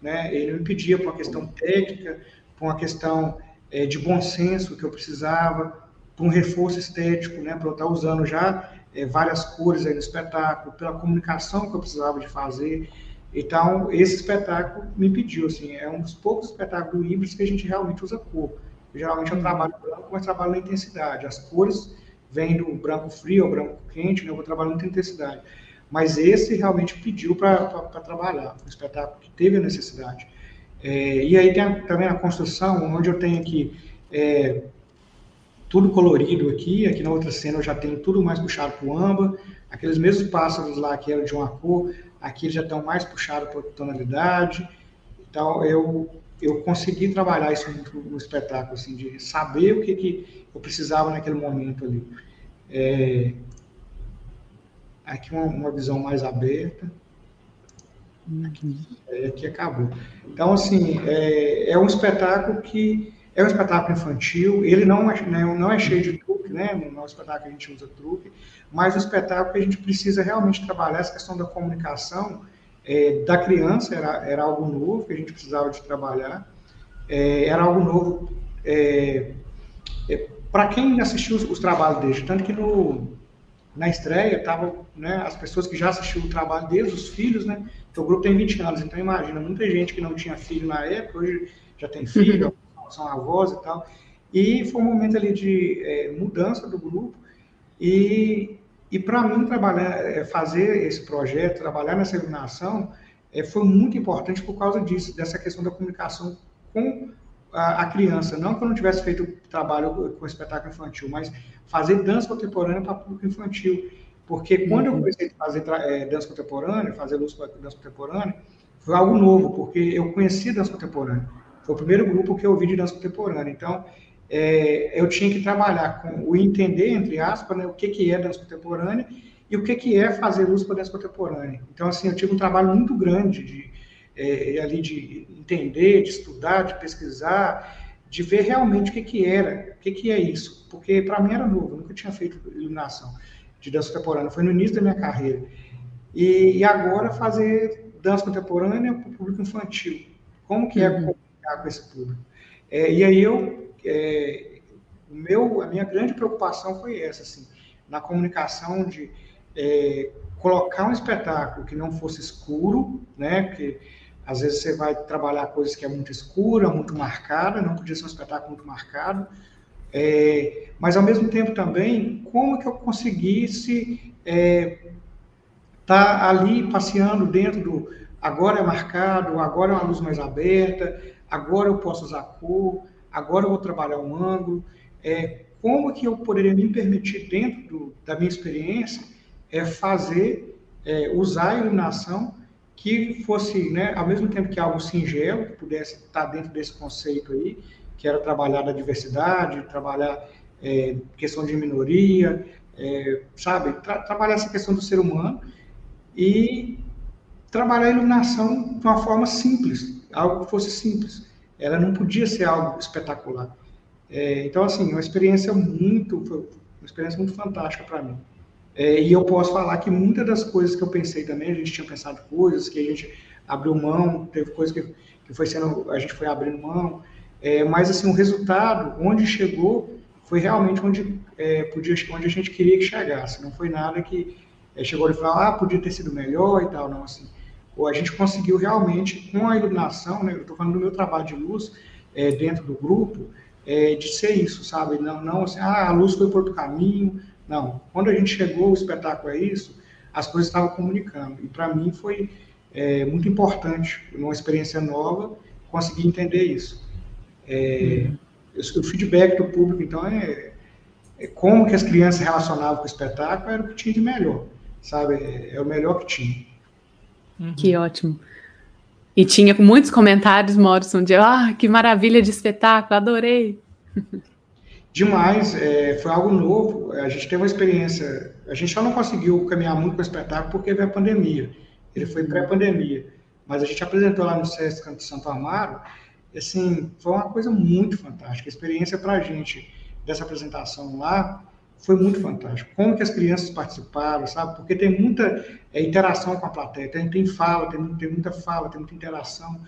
Né? Ele me pedia por uma questão técnica, por uma questão é, de bom senso que eu precisava, por um reforço estético, né? para eu estar usando já é, várias cores aí no espetáculo, pela comunicação que eu precisava de fazer. Então, esse espetáculo me pediu, assim, é um dos poucos espetáculos do Ibris que a gente realmente usa cor. Geralmente eu uhum. trabalho branco, mas trabalho na intensidade. As cores vêm do branco frio ao branco quente, né? eu vou trabalhando na intensidade. Mas esse realmente pediu para trabalhar, um espetáculo que teve a necessidade. É, e aí tem a, também a construção, onde eu tenho aqui é, tudo colorido aqui, aqui na outra cena eu já tenho tudo mais puxado para o âmbar, aqueles mesmos pássaros lá que eram de uma cor, aqui eles já estão mais puxados para tonalidade. Então, eu, eu consegui trabalhar isso muito no espetáculo, assim, de saber o que, que eu precisava naquele momento ali. É, aqui uma, uma visão mais aberta. É, aqui acabou. Então, assim, é, é um espetáculo que é um espetáculo infantil, ele não é, né, não é cheio de truque, né? Não é um espetáculo que a gente usa truque, mas o espetáculo que a gente precisa realmente trabalhar essa questão da comunicação é, da criança, era, era algo novo que a gente precisava de trabalhar, é, era algo novo é, é para quem assistiu os, os, trabalhos dele, tanto que no, na estreia estavam né, as pessoas que já assistiram o trabalho deles, os filhos, né? O grupo tem 20 anos, então imagina, muita gente que não tinha filho na época, hoje já tem filho, [laughs] são avós e tal. E foi um momento ali de é, mudança do grupo. E, e para mim, trabalhar, é, fazer esse projeto, trabalhar nessa iluminação, é, foi muito importante por causa disso, dessa questão da comunicação com a, a criança. Não que eu não tivesse feito trabalho com espetáculo infantil, mas fazer dança contemporânea para público infantil. Porque quando eu uhum. comecei a fazer é, dança contemporânea, fazer luz para dança contemporânea, foi algo novo, porque eu conhecia dança contemporânea. Foi o primeiro grupo que eu vi de dança contemporânea. Então, é, eu tinha que trabalhar com o entender, entre aspas, né, o que, que é dança contemporânea e o que, que é fazer uso para dança contemporânea. Então, assim, eu tive um trabalho muito grande de, é, ali de entender, de estudar, de pesquisar, de ver realmente o que, que era, o que, que é isso. Porque, para mim, era novo, eu nunca tinha feito iluminação de dança contemporânea, foi no início da minha carreira. E, e agora fazer dança contemporânea para o público infantil. Como que é uhum com esse público. É, e aí eu, é, o meu, a minha grande preocupação foi essa, assim, na comunicação de é, colocar um espetáculo que não fosse escuro, né? Porque às vezes você vai trabalhar coisas que é muito escura, muito marcada, não podia ser um espetáculo muito marcado. É, mas ao mesmo tempo também, como que eu conseguisse estar é, tá ali passeando dentro do agora é marcado, agora é uma luz mais aberta, agora eu posso usar cor, agora eu vou trabalhar um ângulo. É, como que eu poderia me permitir dentro do, da minha experiência é fazer, é, usar a iluminação que fosse, né, ao mesmo tempo que algo singelo, que pudesse estar dentro desse conceito aí, que era trabalhar a diversidade, trabalhar é, questão de minoria, é, sabe, tra trabalhar essa questão do ser humano e trabalhar a iluminação de uma forma simples, algo que fosse simples. Ela não podia ser algo espetacular. É, então, assim, uma experiência muito, uma experiência muito fantástica para mim. É, e eu posso falar que muitas das coisas que eu pensei também, a gente tinha pensado coisas que a gente abriu mão, teve coisas que, que foi sendo, a gente foi abrindo mão, é, mas assim, o resultado, onde chegou, foi realmente onde, é, podia, onde a gente queria que chegasse, não foi nada que é, chegou e falou, ah, podia ter sido melhor e tal, não, assim, ou a gente conseguiu realmente, com a iluminação, né, eu estou falando do meu trabalho de luz é, dentro do grupo, é, de ser isso, sabe, não, não assim, ah, a luz foi por outro caminho, não. Quando a gente chegou, o espetáculo é isso, as coisas estavam comunicando. E para mim foi é, muito importante, numa experiência nova, conseguir entender isso. É, uhum. O feedback do público, então, é, é, como que as crianças relacionavam com o espetáculo era o que tinha de melhor, sabe? É, é o melhor que tinha. Uhum. Que ótimo. E tinha muitos comentários, Morrison, de ah, que maravilha de espetáculo, adorei. [laughs] demais, é, foi algo novo. A gente teve uma experiência. A gente só não conseguiu caminhar muito com o espetáculo porque veio a pandemia. Ele foi pré-pandemia. Mas a gente apresentou lá no SESC Canto Santo Amaro. Assim, foi uma coisa muito fantástica. A experiência para a gente dessa apresentação lá foi muito fantástico. Como que as crianças participaram, sabe? Porque tem muita é, interação com a plateia. Tem, tem fala, tem, tem muita fala, tem muita interação.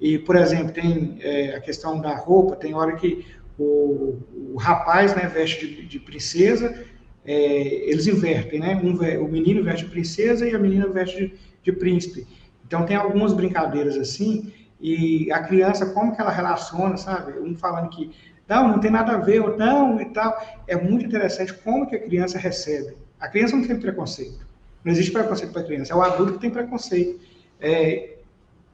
E, por exemplo, tem é, a questão da roupa, tem hora que o, o rapaz né, veste de, de princesa, é, eles invertem, né? Um, o menino veste de princesa e a menina veste de, de, príncipe. Então tem algumas brincadeiras assim, e a criança, como que ela relaciona, sabe? Um falando que não, não tem nada a ver, ou não, e tal. É muito interessante como que a criança recebe. A criança não tem preconceito. Não existe preconceito para a criança, é o adulto que tem preconceito. É,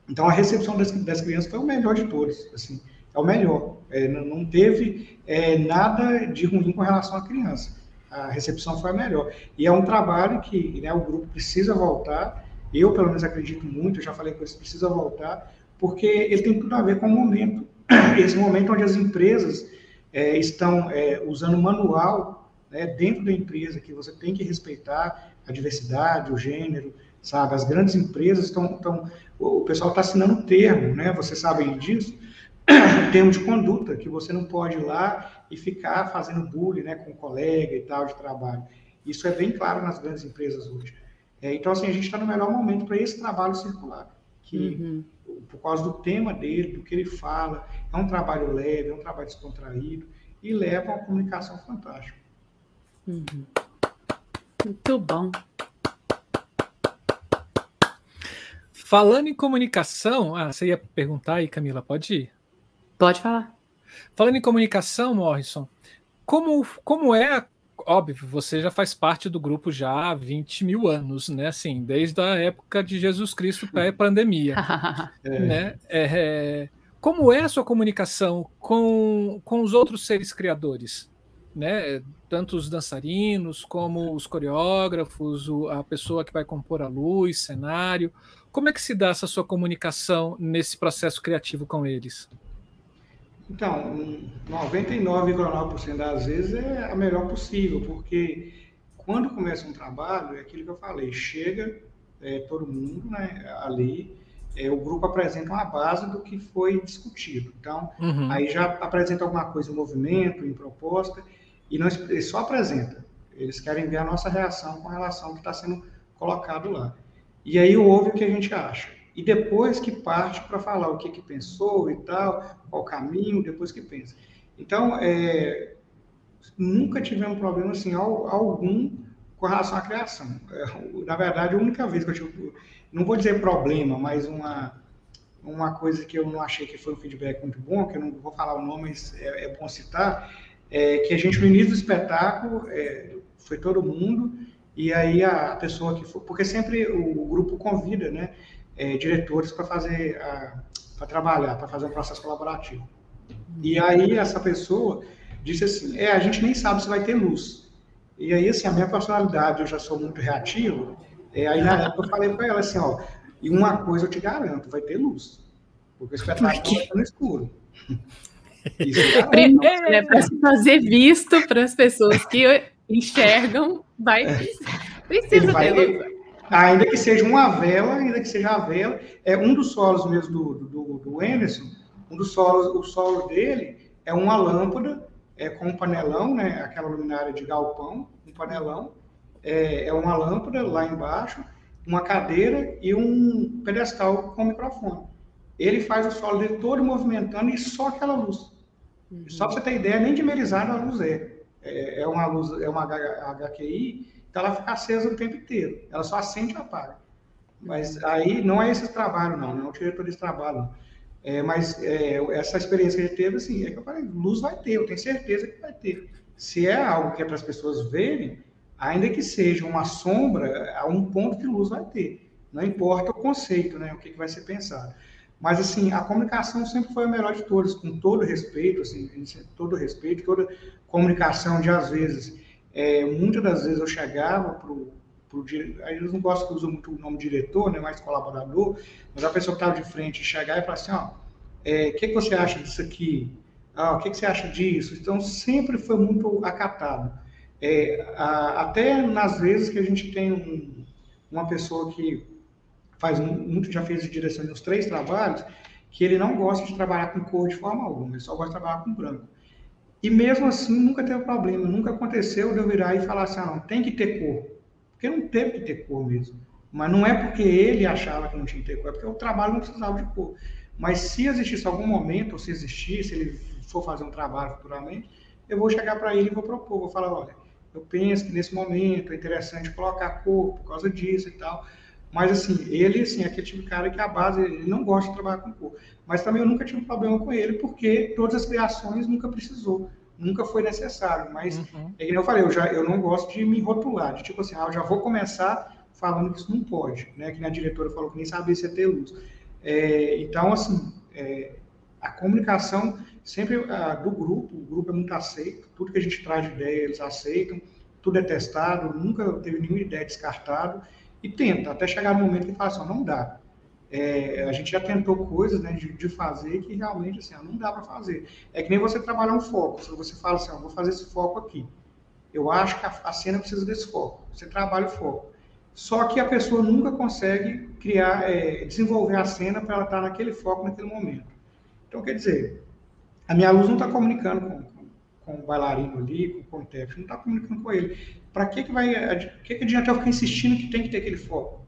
então a recepção das, das crianças foi o melhor de todos, assim é o melhor. É, não teve é, nada de ruim com relação à criança. A recepção foi a melhor. E é um trabalho que né, o grupo precisa voltar. Eu, pelo menos, acredito muito, já falei com eles, precisa voltar, porque ele tem tudo a ver com o momento. [clears throat] Esse momento onde as empresas é, estão é, usando manual né, dentro da empresa, que você tem que respeitar a diversidade, o gênero, sabe? As grandes empresas estão. estão o pessoal está assinando um termo, né? Vocês sabem disso [clears throat] termo de conduta, que você não pode ir lá e ficar fazendo bullying né, com um colega e tal de trabalho. Isso é bem claro nas grandes empresas hoje. É, então, assim, a gente está no melhor momento para esse trabalho circular, que uhum. Por causa do tema dele, do que ele fala, é um trabalho leve, é um trabalho descontraído e leva a uma comunicação fantástica. Uhum. Muito bom. Falando em comunicação, ah, você ia perguntar aí, Camila, pode ir. Pode falar. Falando em comunicação, Morrison, como, como é, óbvio, você já faz parte do grupo já há 20 mil anos, né? Assim, desde a época de Jesus Cristo pré-pandemia. [laughs] é. né? É, é, como é a sua comunicação com, com os outros seres criadores? Né? Tanto os dançarinos como os coreógrafos, a pessoa que vai compor a luz, cenário. Como é que se dá essa sua comunicação nesse processo criativo com eles? Então, 99,9% das vezes é a melhor possível, porque quando começa um trabalho, é aquilo que eu falei, chega é, todo mundo né, ali, é, o grupo apresenta uma base do que foi discutido. Então, uhum. aí já apresenta alguma coisa em movimento, em proposta, e não só apresenta. Eles querem ver a nossa reação com relação ao que está sendo colocado lá. E aí ouve o que a gente acha e depois que parte para falar o que, que pensou e tal, qual caminho, depois que pensa. Então, é, nunca tivemos problema assim, algum com relação à criação. É, na verdade, a única vez que eu tive, não vou dizer problema, mas uma, uma coisa que eu não achei que foi um feedback muito bom, que eu não vou falar o nome, mas é, é bom citar, é que a gente, no início do espetáculo, é, foi todo mundo, e aí a pessoa que foi, porque sempre o grupo convida, né, é, diretores para fazer, para trabalhar, para fazer um processo colaborativo. E aí essa pessoa disse assim, é, a gente nem sabe se vai ter luz. E aí, assim, a minha personalidade, eu já sou muito reativo, é, aí na época eu falei para ela assim, ó, e uma coisa eu te garanto, vai ter luz. Porque o espetáculo vai no escuro. [laughs] Primeiro, é para se fazer visto para as pessoas que enxergam, vai é. precisa vai, ter luz. Ainda que seja uma vela, ainda que seja a vela, é um dos solos mesmo do, do, do Emerson, um dos solos, o solo dele é uma lâmpada é, com um panelão, né, aquela luminária de galpão, um panelão, é, é uma lâmpada lá embaixo, uma cadeira e um pedestal com microfone. Ele faz o solo dele todo movimentando e só aquela luz. Uhum. Só para você ter ideia, nem dimerizada a luz é. é. É uma luz, é uma HQI, então ela fica acesa o tempo inteiro. Ela só acende e apaga. Mas aí não é esse trabalho, não, não é o diretor desse trabalho. Não. É, mas é, essa experiência que a gente teve, assim, é que eu falei, luz vai ter, eu tenho certeza que vai ter. Se é algo que é para as pessoas verem, ainda que seja uma sombra, a um ponto de luz vai ter. Não importa o conceito, né, o que, que vai ser pensado. Mas, assim, a comunicação sempre foi a melhor de todas, com todo respeito, assim, todo respeito, toda comunicação de, às vezes, é, muitas das vezes eu chegava para o aí eles não gostam que usam muito o nome diretor, né, mais colaborador, mas a pessoa que estava de frente chegar e falar assim, ó, é, o que, que você acha disso aqui? Ah, o que, que você acha disso? Então, sempre foi muito acatado. É, a, até nas vezes que a gente tem um, uma pessoa que faz muito, já fez direção nos três trabalhos, que ele não gosta de trabalhar com cor de forma alguma, ele só gosta de trabalhar com branco. E mesmo assim, nunca teve problema, nunca aconteceu de eu virar e falar assim, ah, não, tem que ter cor. Porque não teve que ter cor mesmo. Mas não é porque ele achava que não tinha que ter cor, é porque o trabalho não precisava de cor. Mas se existisse algum momento, ou se existir, se ele for fazer um trabalho futuramente, eu vou chegar para ele e vou propor, vou falar, olha, eu penso que nesse momento é interessante colocar cor por causa disso e tal. Mas assim, ele assim, é aquele tipo de cara que a base, ele não gosta de trabalhar com cor. Mas também eu nunca tive um problema com ele, porque todas as criações nunca precisou nunca foi necessário. Mas, uhum. é que eu falei, eu, já, eu não gosto de me rotular, de tipo assim, ah, eu já vou começar falando que isso não pode, né? Que a diretora falou que nem sabia se ia ter luz. É, então, assim, é, a comunicação sempre a, do grupo, o grupo é muito aceito, tudo que a gente traz de ideia eles aceitam, tudo é testado, nunca teve nenhuma ideia descartada, e tenta, até chegar no momento que fala assim, não dá. É, a gente já tentou coisas né, de, de, fazer que realmente assim, não dá para fazer. É que nem você trabalhar um foco. Se você fala assim, vou fazer esse foco aqui. Eu acho que a, a, cena precisa desse foco. Você trabalha o foco. Só que a pessoa nunca consegue criar, é, desenvolver a cena para ela estar naquele foco naquele momento. Então, quer dizer, a minha luz não está comunicando com, com, com, o bailarino ali, com o intérprete, não está comunicando com ele. Para que, que vai. que, que adianta eu ficar insistindo que tem que ter aquele foco?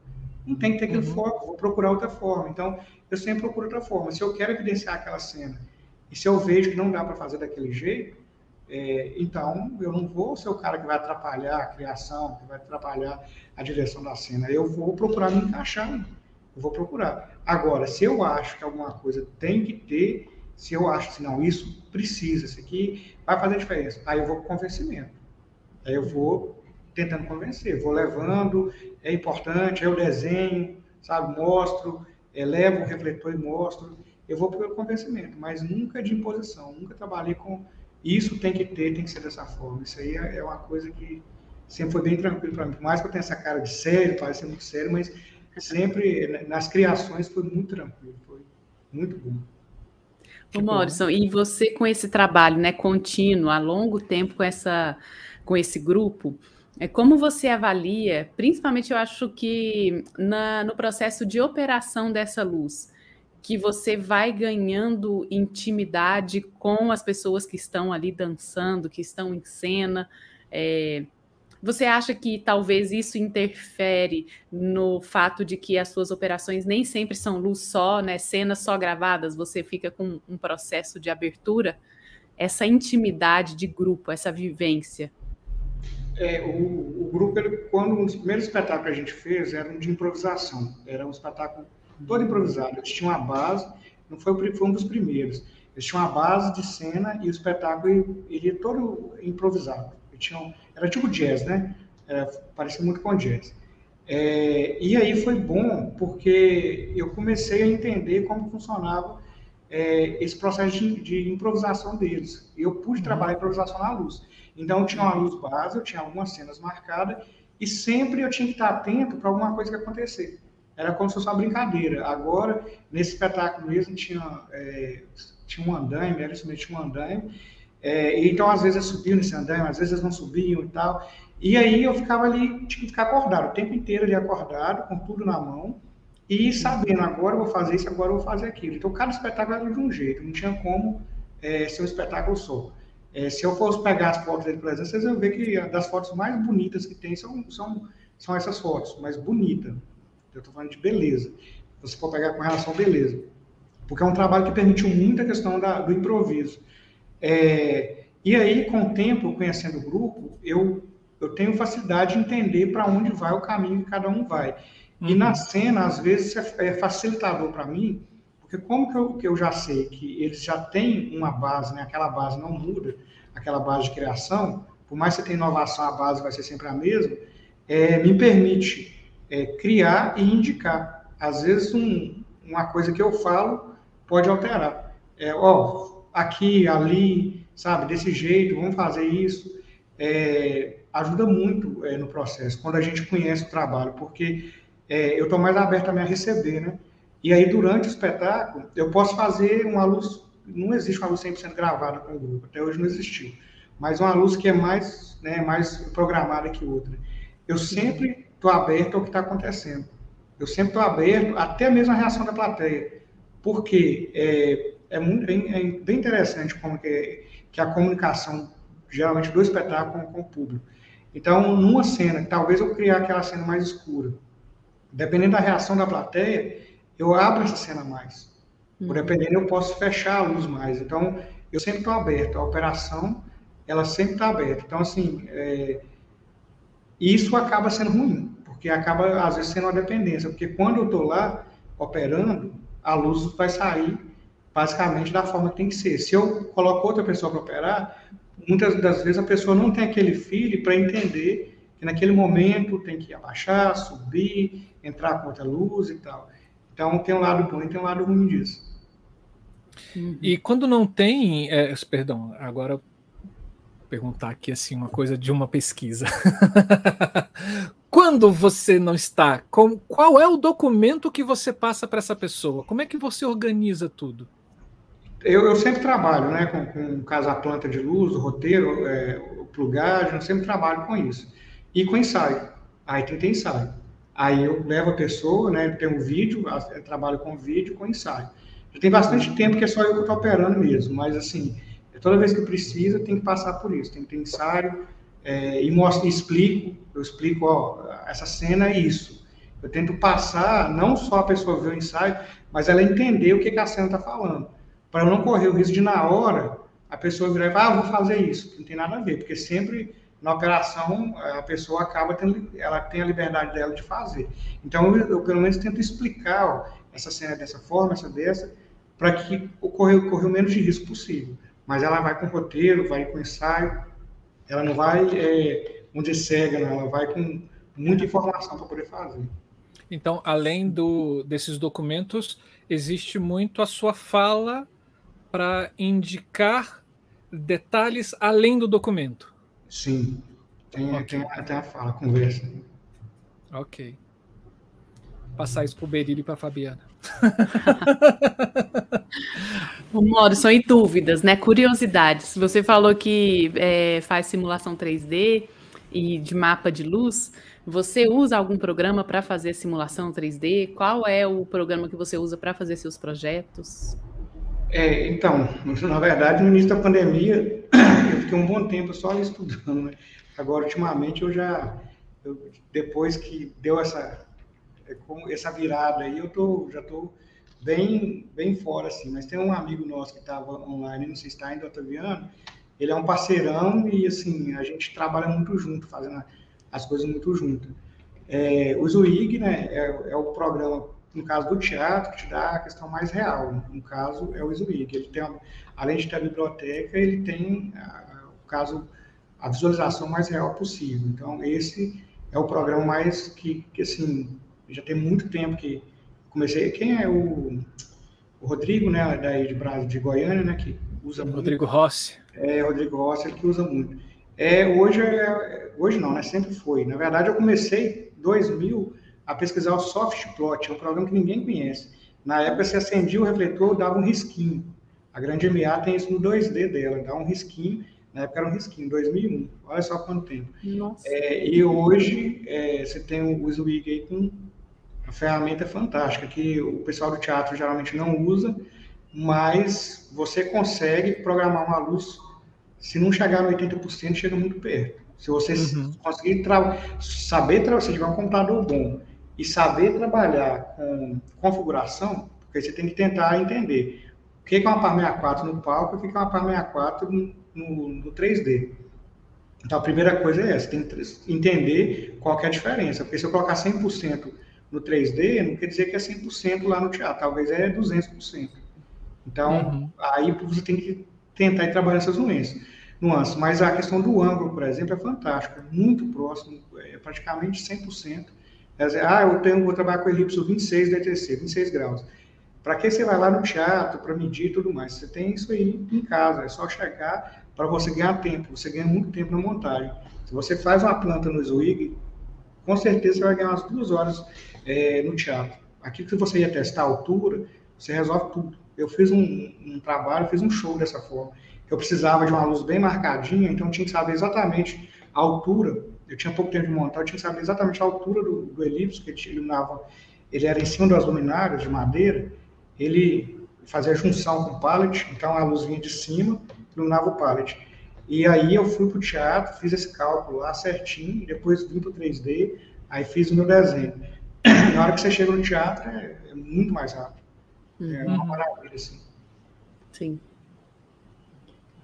não tem que ter aquele uhum. foco, vou procurar outra forma. Então, eu sempre procuro outra forma. Se eu quero evidenciar aquela cena e se eu vejo que não dá para fazer daquele jeito, é, então eu não vou ser o cara que vai atrapalhar a criação, que vai atrapalhar a direção da cena. Eu vou procurar me encaixar, eu vou procurar. Agora, se eu acho que alguma coisa tem que ter, se eu acho que não, isso precisa, isso aqui vai fazer diferença, aí eu vou com convencimento. Aí eu vou tentando convencer, vou levando, é importante, eu desenho, sabe, mostro, elevo o refletor e mostro, eu vou pelo convencimento, mas nunca de imposição, nunca trabalhei com isso tem que ter, tem que ser dessa forma. Isso aí é, é uma coisa que sempre foi bem tranquilo para mim. Por mais que eu tenha essa cara de sério, parece muito sério, mas sempre nas criações foi muito tranquilo, foi muito bom. Ô, Morrison, e você com esse trabalho, né, contínuo, a longo tempo com essa com esse grupo, é como você avalia, principalmente eu acho que na, no processo de operação dessa luz, que você vai ganhando intimidade com as pessoas que estão ali dançando, que estão em cena. É, você acha que talvez isso interfere no fato de que as suas operações nem sempre são luz só, né, cenas só gravadas, você fica com um processo de abertura? Essa intimidade de grupo, essa vivência. É, o, o, grupo, ele, quando um dos primeiros espetáculos que a gente fez era um de improvisação. Era um espetáculo todo improvisado. Eles tinham uma base, não foi, foi um dos primeiros. Eles tinham uma base de cena e o espetáculo ele, ele todo improvisado. Tinham, era tipo jazz, né? Era, parecia muito com jazz. É, e aí foi bom porque eu comecei a entender como funcionava é, esse processo de, de, improvisação deles. Eu pude uhum. trabalhar improvisação na luz. Então, eu tinha uma luz base, eu tinha algumas cenas marcadas, e sempre eu tinha que estar atento para alguma coisa que acontecer. Era como se fosse uma brincadeira. Agora, nesse espetáculo mesmo, tinha, é, tinha um andaime, era isso mesmo, tinha um andaime, é, então, às vezes, eu subia nesse andaime, às vezes eles não subiam e tal. E aí eu ficava ali, tinha que ficar acordado, o tempo inteiro ali acordado, com tudo na mão, e sabendo, agora eu vou fazer isso, agora eu vou fazer aquilo. Então, cada espetáculo era de um jeito, não tinha como é, ser um espetáculo só. É, se eu fosse pegar as fotos dele, por exemplo, vocês vão ver que das fotos mais bonitas que tem são, são, são essas fotos, mais bonitas. Eu estou falando de beleza. Você pode pegar com relação à beleza. Porque é um trabalho que permitiu muita questão da, do improviso. É, e aí, com o tempo, conhecendo o grupo, eu, eu tenho facilidade de entender para onde vai o caminho que cada um vai. Uhum. E na cena, às vezes, é, é facilitador para mim, porque como que eu, que eu já sei que eles já têm uma base, né? aquela base não muda, aquela base de criação, por mais que você tenha inovação, a base vai ser sempre a mesma, é, me permite é, criar e indicar. Às vezes, um, uma coisa que eu falo pode alterar. É, ó, aqui, ali, sabe, desse jeito, vamos fazer isso. É, ajuda muito é, no processo, quando a gente conhece o trabalho, porque é, eu estou mais aberto também a receber, né? E aí, durante o espetáculo, eu posso fazer uma luz, não existe uma luz 100% gravada com o grupo, até hoje não existiu, mas uma luz que é mais, né, mais programada que outra. Eu sempre estou aberto ao que está acontecendo. Eu sempre estou aberto, até mesmo a reação da plateia, porque é, é, muito, é, é bem interessante como que, que a comunicação, geralmente, do espetáculo com, com o público. Então, numa cena, talvez eu criar aquela cena mais escura, dependendo da reação da plateia, eu abro essa cena mais. Por uhum. dependendo, eu posso fechar a luz mais. Então, eu sempre estou aberto. A operação, ela sempre está aberta. Então, assim, é... isso acaba sendo ruim, porque acaba, às vezes, sendo uma dependência. Porque quando eu estou lá operando, a luz vai sair basicamente da forma que tem que ser. Se eu coloco outra pessoa para operar, muitas das vezes a pessoa não tem aquele feeling para entender que naquele momento tem que abaixar, subir, entrar com outra luz e tal. Então tem um lado bom e tem um lado ruim disso. Uhum. E quando não tem, é, perdão, agora perguntar aqui assim uma coisa de uma pesquisa. [laughs] quando você não está, com, qual é o documento que você passa para essa pessoa? Como é que você organiza tudo? Eu, eu sempre trabalho, né, com, com caso a planta de luz, o roteiro, é, o plugagem, eu sempre trabalho com isso e com ensaio. Aí tem, tem ensaio. Aí eu levo a pessoa, né? Tem um vídeo, eu trabalho com vídeo, com ensaio. Já tem bastante tempo que é só eu que estou operando mesmo, mas assim, toda vez que precisa, tem que passar por isso, tem que ter ensaio é, e mostro, explico, eu explico, ó, essa cena é isso. Eu tento passar, não só a pessoa ver o ensaio, mas ela entender o que, que a cena está falando, para não correr o risco de na hora a pessoa virar e falar, ah, vou fazer isso, não tem nada a ver, porque sempre na operação a pessoa acaba tendo, ela tem a liberdade dela de fazer. Então eu, eu pelo menos tento explicar ó, essa cena dessa forma, essa dessa, para que ocorra, ocorra o menos de risco possível. Mas ela vai com roteiro, vai com ensaio, ela não vai é, onde cega, não, ela vai com muita informação para poder fazer. Então, além do, desses documentos, existe muito a sua fala para indicar detalhes além do documento. Sim. Tem, okay. tem até a fala, a conversa. Ok. Passar isso para o Berilo e para a Fabiana. o Morrison, e dúvidas, né? Curiosidades. Você falou que é, faz simulação 3D e de mapa de luz. Você usa algum programa para fazer simulação 3D? Qual é o programa que você usa para fazer seus projetos? É, então, [laughs] na verdade, no início da pandemia, [clears throat] eu fiquei um bom tempo só estudando, né? Agora, ultimamente, eu já, eu, depois que deu essa, é, essa virada aí, eu tô, já estou bem, bem fora, assim. Mas tem um amigo nosso que estava online, não sei se está ainda, Otaviano, ele é um parceirão e, assim, a gente trabalha muito junto, fazendo as coisas muito junto. É, o Zwig, né, é, é, o programa, no caso do teatro, que te dá a questão mais real. No caso, é o Zwig. Ele tem, além de ter a biblioteca, ele tem, a, o caso, a visualização mais real possível. Então, esse é o programa mais que, que assim, já tem muito tempo que comecei. Quem é o, o Rodrigo, né, daí de Brasil, de Goiânia, né, que usa Rodrigo muito. Rossi. É, Rodrigo Rossi, ele que usa muito. É, hoje, é, hoje não, né, sempre foi. Na verdade, eu comecei, 2000, a pesquisar o Softplot, é um programa que ninguém conhece. Na época, você acendia o refletor, dava um risquinho. A grande MA tem isso no 2D dela, dá um risquinho. Na época era um risquinho, 2001. Olha só quanto tempo. É, e hoje, é, você tem o Zwig aí com uma ferramenta fantástica, que o pessoal do teatro geralmente não usa, mas você consegue programar uma luz, se não chegar no 80%, chega muito perto. Se você uhum. conseguir saber, se tiver um computador bom e saber trabalhar com configuração, porque você tem que tentar entender o que é uma par 64 no palco e o que é uma par 64 no, no, no 3D. Então, a primeira coisa é essa, tem que entender qual é a diferença. Porque se eu colocar 100% no 3D, não quer dizer que é 100% lá no teatro, talvez é 200%. Então, uhum. aí você tem que tentar ir trabalhando essas nuances. nuances. Mas a questão do ângulo, por exemplo, é fantástica, muito próximo, é praticamente 100%. Ah, eu tenho, vou trabalhar com elipse 26 da ETC, 26 graus. Para que você vai lá no teatro para medir e tudo mais? Você tem isso aí em casa, é só chegar para você ganhar tempo. Você ganha muito tempo na montagem. Se você faz uma planta no Zwig, com certeza você vai ganhar umas duas horas é, no teatro. Aqui que você ia testar a altura, você resolve tudo. Eu fiz um, um, trabalho, fiz um show dessa forma. Eu precisava de uma luz bem marcadinha, então tinha que saber exatamente a altura. Eu tinha pouco tempo de montar, eu tinha que saber exatamente a altura do, do elipse, que ele iluminava. Ele era em cima das luminárias de madeira, ele fazia junção com o pallet, então a luz vinha de cima, iluminava o pallet. E aí eu fui para o teatro, fiz esse cálculo lá certinho, depois vim para o 3D, aí fiz o meu desenho. Na hora que você chega no teatro, é, é muito mais rápido. Uhum. É uma uhum. maravilha, assim. Sim.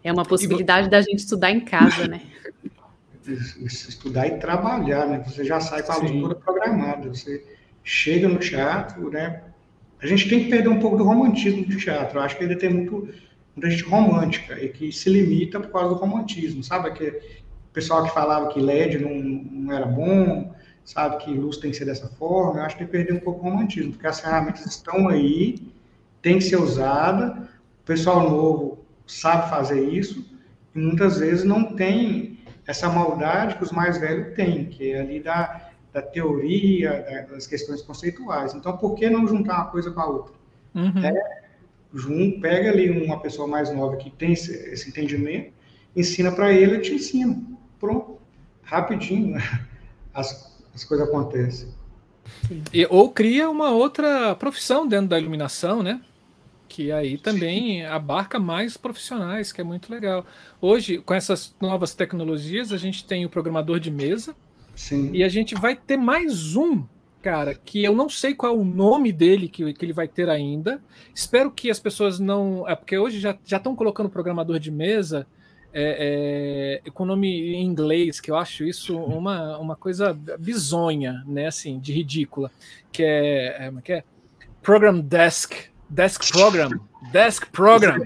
É uma possibilidade da gente estudar em casa, né? [laughs] Estudar e trabalhar, né? Você já sai com a luz toda programada. Você chega no teatro, né? A gente tem que perder um pouco do romantismo do teatro. Eu acho que ainda tem muito, muita gente romântica e que se limita por causa do romantismo, sabe? Que o pessoal que falava que LED não, não era bom, sabe que luz tem que ser dessa forma, eu acho que tem que perder um pouco o romantismo, porque as ferramentas estão aí, tem que ser usada, o pessoal novo sabe fazer isso, e muitas vezes não tem essa maldade que os mais velhos têm, que é ali da, da teoria, da, das questões conceituais. Então, por que não juntar uma coisa com a outra? Uhum. É, junto, pega ali uma pessoa mais nova que tem esse, esse entendimento, ensina para ele, e te ensina. Pronto, rapidinho. As, as coisas acontecem. E, ou cria uma outra profissão dentro da iluminação, né? Que aí também abarca mais profissionais, que é muito legal. Hoje, com essas novas tecnologias, a gente tem o programador de mesa. Sim. E a gente vai ter mais um, cara, que eu não sei qual é o nome dele que, que ele vai ter ainda. Espero que as pessoas não. É porque hoje já estão colocando programador de mesa é, é, com nome em inglês, que eu acho isso uma, uma coisa bizonha, né, assim, de ridícula, que é, é, é que é Program Desk, Desk Program, Desk Program.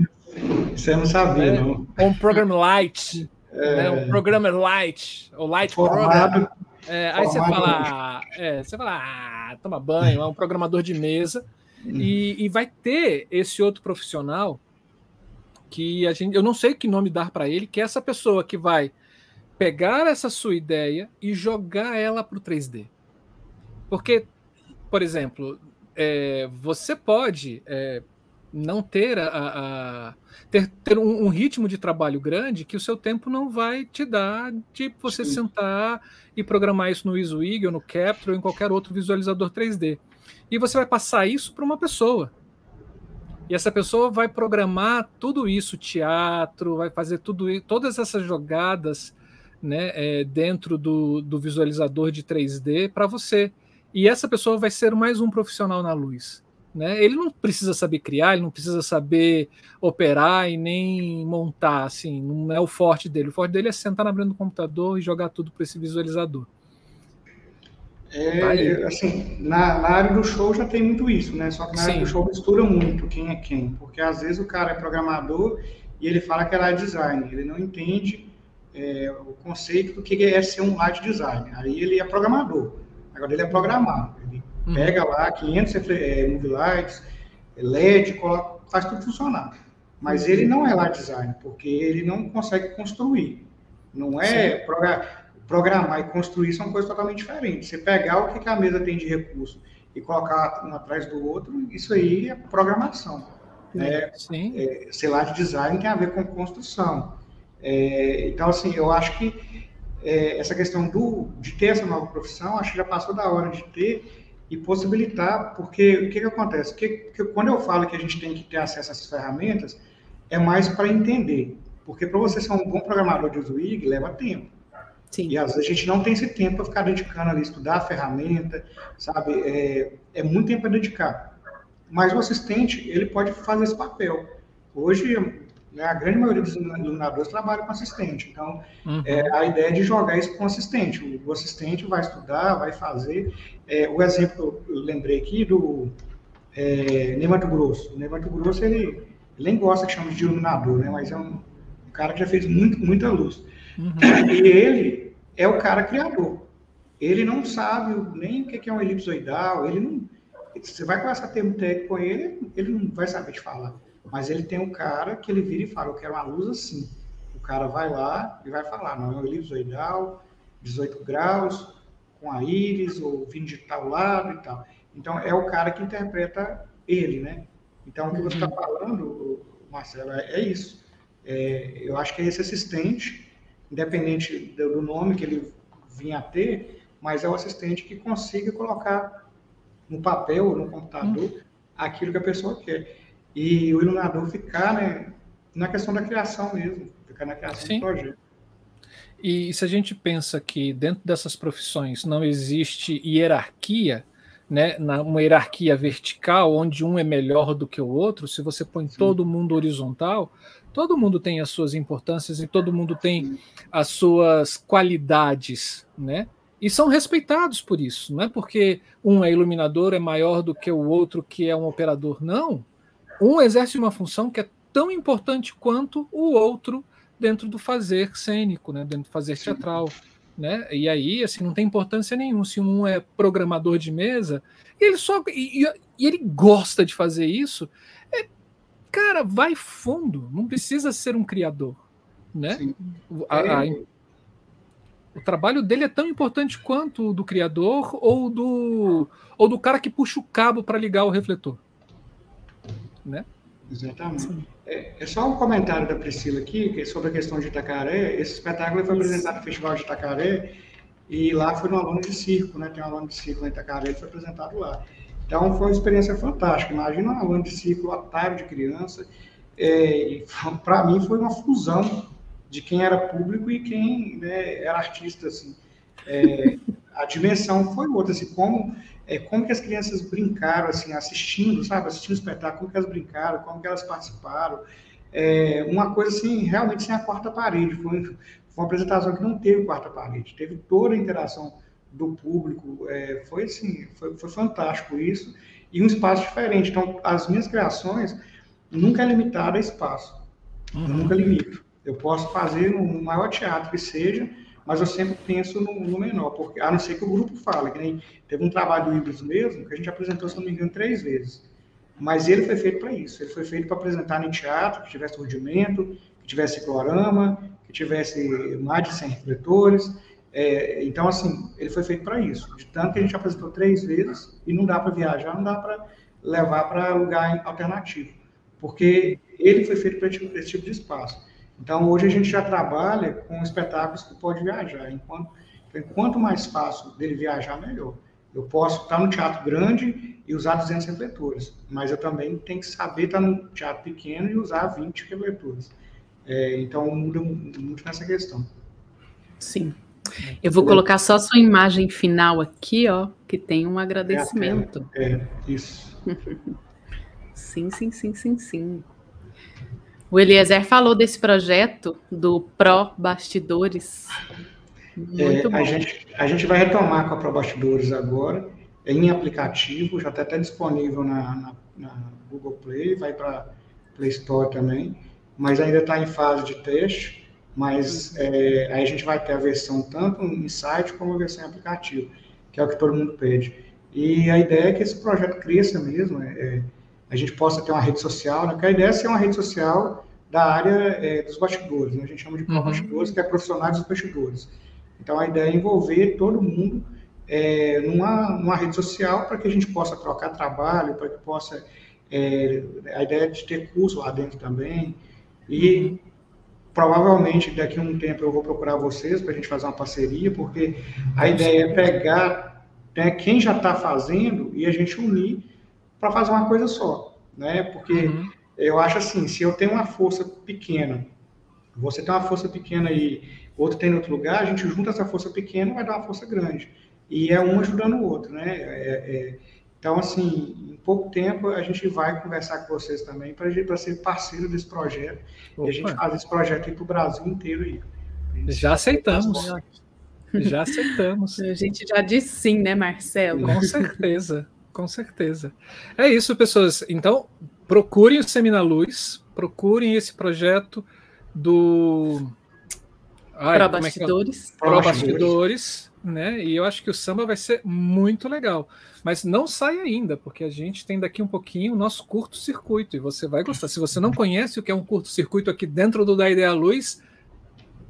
Você não sabia, né? não. Um Program Light, é... né, um Programmer Light, ou Light Formado, Program. É, aí você fala, é, você fala, ah, toma banho, é um programador de mesa, hum. e, e vai ter esse outro profissional que a gente, eu não sei que nome dar para ele, que é essa pessoa que vai pegar essa sua ideia e jogar ela para o 3D. Porque, por exemplo, é, você pode é, não ter a, a ter, ter um, um, ritmo de trabalho grande que o seu tempo não vai te dar de você Sim. sentar e programar isso no Iswig ou no Capture ou em qualquer outro visualizador 3D. E você vai passar isso para uma pessoa. E essa pessoa vai programar tudo isso, teatro, vai fazer tudo todas essas jogadas né, é, dentro do, do visualizador de 3D para você. E essa pessoa vai ser mais um profissional na luz. Né? Ele não precisa saber criar, ele não precisa saber operar e nem montar, assim, não é o forte dele. O forte dele é sentar na frente do computador e jogar tudo para esse visualizador. É, assim, na, na, área do show já tem muito isso, né? Só que na Sim. área do show mistura muito quem é quem, porque às vezes o cara é programador e ele fala que é light design, ele não entende é, o conceito do que é ser um light design. Aí ele é programador, agora ele é programado. Ele uhum. pega lá 500 é, movie lights, LED, coloca, faz tudo funcionar. Mas ele não é light design, porque ele não consegue construir. Não é programar e construir são coisas totalmente diferentes. Você pegar o que a mesa tem de recurso e colocar um atrás do outro, isso aí é programação. Né? Sim. É, sei lá, de design tem a ver com construção. É, então, assim, eu acho que é, essa questão do, de ter essa nova profissão, acho que já passou da hora de ter e possibilitar, porque o que, que acontece? Que, que, quando eu falo que a gente tem que ter acesso a essas ferramentas, é mais para entender. Porque para você ser um bom programador de Zwig, leva tempo. Sim. E às vezes a gente não tem esse tempo para ficar dedicando ali, estudar a ferramenta, sabe? É, é muito tempo para dedicar. Mas o assistente, ele pode fazer esse papel. Hoje, né, a grande maioria dos iluminadores trabalha com assistente. Então, uhum. é, a ideia é de jogar isso com o assistente. O, assistente vai estudar, vai fazer. É, o exemplo que eu lembrei aqui do é, Ney Mato Grosso. O Ney Mato Grosso, ele, ele nem gosta que chama de iluminador, né? Mas é um, um cara que já fez muito, muita luz. Uhum. E ele é o cara criador. Ele não sabe nem o que é um elipsoidal, ele não. Você vai conversar a termo técnico com ele, ele não vai saber te falar. Mas ele tem um cara que ele vira e fala, eu quero uma luz assim. O cara vai lá e vai falar, não, é um elipsoidal, 18 graus, com a íris, ou vindo de tal lado e tal. Então, é o cara que interpreta ele, né? Então, o que você está uhum. falando, Marcelo, é, é isso. É, eu acho que é esse assistente independente do nome que ele vinha a ter, mas é o assistente que consiga colocar no papel, no computador, hum. aquilo que a pessoa quer. E o iluminador ficar né, na questão da criação mesmo, ficar na criação Sim. do projeto. E se a gente pensa que dentro dessas profissões não existe hierarquia, né, uma hierarquia vertical, onde um é melhor do que o outro, se você põe Sim. todo mundo horizontal, todo mundo tem as suas importâncias e todo mundo tem as suas qualidades, né? E são respeitados por isso, não é porque um é iluminador é maior do que o outro que é um operador, não. Um exerce uma função que é tão importante quanto o outro dentro do fazer cênico, né? Dentro do fazer teatral, né? E aí, assim, não tem importância nenhuma se um é programador de mesa, ele só e, e ele gosta de fazer isso, é cara, vai fundo, não precisa ser um criador, né? A, a, é. o trabalho dele é tão importante quanto o do criador ou do ou do cara que puxa o cabo para ligar o refletor, né? Exatamente. É, é, só um comentário da Priscila aqui que é sobre a questão de Itacaré. Esse espetáculo foi apresentado no Festival de Itacaré e lá foi no aluno de circo, né? Tem um aluno de circo em Itacaré, ele foi apresentado lá. Então, foi uma experiência fantástica. Imagina um aluno de ciclo otário de criança. É, Para mim, foi uma fusão de quem era público e quem né, era artista. Assim. É, a dimensão foi outra. Assim, como, é, como que as crianças brincaram, assim, assistindo, sabe? Assistindo o espetáculo, como que elas brincaram, como que elas participaram. É, uma coisa, assim, realmente sem a quarta parede. Foi, foi uma apresentação que não teve quarta parede. Teve toda a interação do público. É, foi assim, foi, foi, fantástico isso. E um espaço diferente. Então, as minhas criações nunca é limitado a espaço. Uhum. Eu nunca limito. Eu posso fazer no maior teatro que seja, mas eu sempre penso no, no, menor, porque a não ser que o grupo fale, que nem teve um trabalho do Ibris mesmo, que a gente apresentou, se não me engano, três vezes. Mas ele foi feito para isso. Ele foi feito para apresentar em teatro, que tivesse rudimento, que tivesse clorama, que tivesse mais de 100 refletores, é, então, assim, ele foi feito para isso. De tanto que a gente apresentou três vezes e não dá para viajar, não dá para levar para lugar alternativo, porque ele foi feito para esse tipo de espaço. Então, hoje a gente já trabalha com espetáculos que pode viajar. Enquanto, então, quanto mais fácil dele viajar, melhor. Eu posso estar no teatro grande e usar 200 refletores, mas eu também tenho que saber estar no teatro pequeno e usar 20 refletores. É, então, muda muito nessa questão. Sim. Eu vou colocar só sua imagem final aqui, ó, que tem um agradecimento. É, é isso. [laughs] sim, sim, sim, sim, sim. O Eliezer falou desse projeto do Pro Bastidores. Muito é, bom. A gente, a gente vai retomar com a Pro Bastidores agora, em aplicativo, já está até disponível na, na, na Google Play, vai para Play Store também, mas ainda está em fase de teste, mas é, aí a gente vai ter a versão tanto em site como a versão em aplicativo, que é o que todo mundo pede. E a ideia é que esse projeto cresça mesmo, é, é a gente possa ter uma rede social, né? que a ideia é ser uma rede social da área é, dos bastidores, né? a gente chama de uhum. bastidores, que é profissionais dos bastidores. Então a ideia é envolver todo mundo é, numa, numa rede social para que a gente possa trocar trabalho, para que possa. É, a ideia é de ter curso lá dentro também. E uhum. provavelmente daqui a um tempo eu vou procurar vocês para a gente fazer uma parceria, porque a ideia é pegar né, quem já está fazendo e a gente unir para fazer uma coisa só, né? Porque uhum. eu acho assim, se eu tenho uma força pequena, você tem uma força pequena e outro tem em outro lugar, a gente junta essa força pequena vai dar uma força grande. E é um ajudando o outro, né? É, é, então, assim, em pouco tempo a gente vai conversar com vocês também para ser parceiro desse projeto. Opa. E a gente faz esse projeto aí para o Brasil inteiro aí. Já aceitamos. Já aceitamos. [laughs] A gente já disse sim, né, Marcelo? Com certeza com certeza. É isso, pessoas. Então, procurem o Semina Luz, procurem esse projeto do. Ai, Pro Bastidores. É é? Pro Bastidores, né? E eu acho que o samba vai ser muito legal. Mas não sai ainda, porque a gente tem daqui um pouquinho o nosso curto-circuito e você vai gostar. Se você não conhece o que é um curto-circuito aqui dentro do Da Ideia Luz,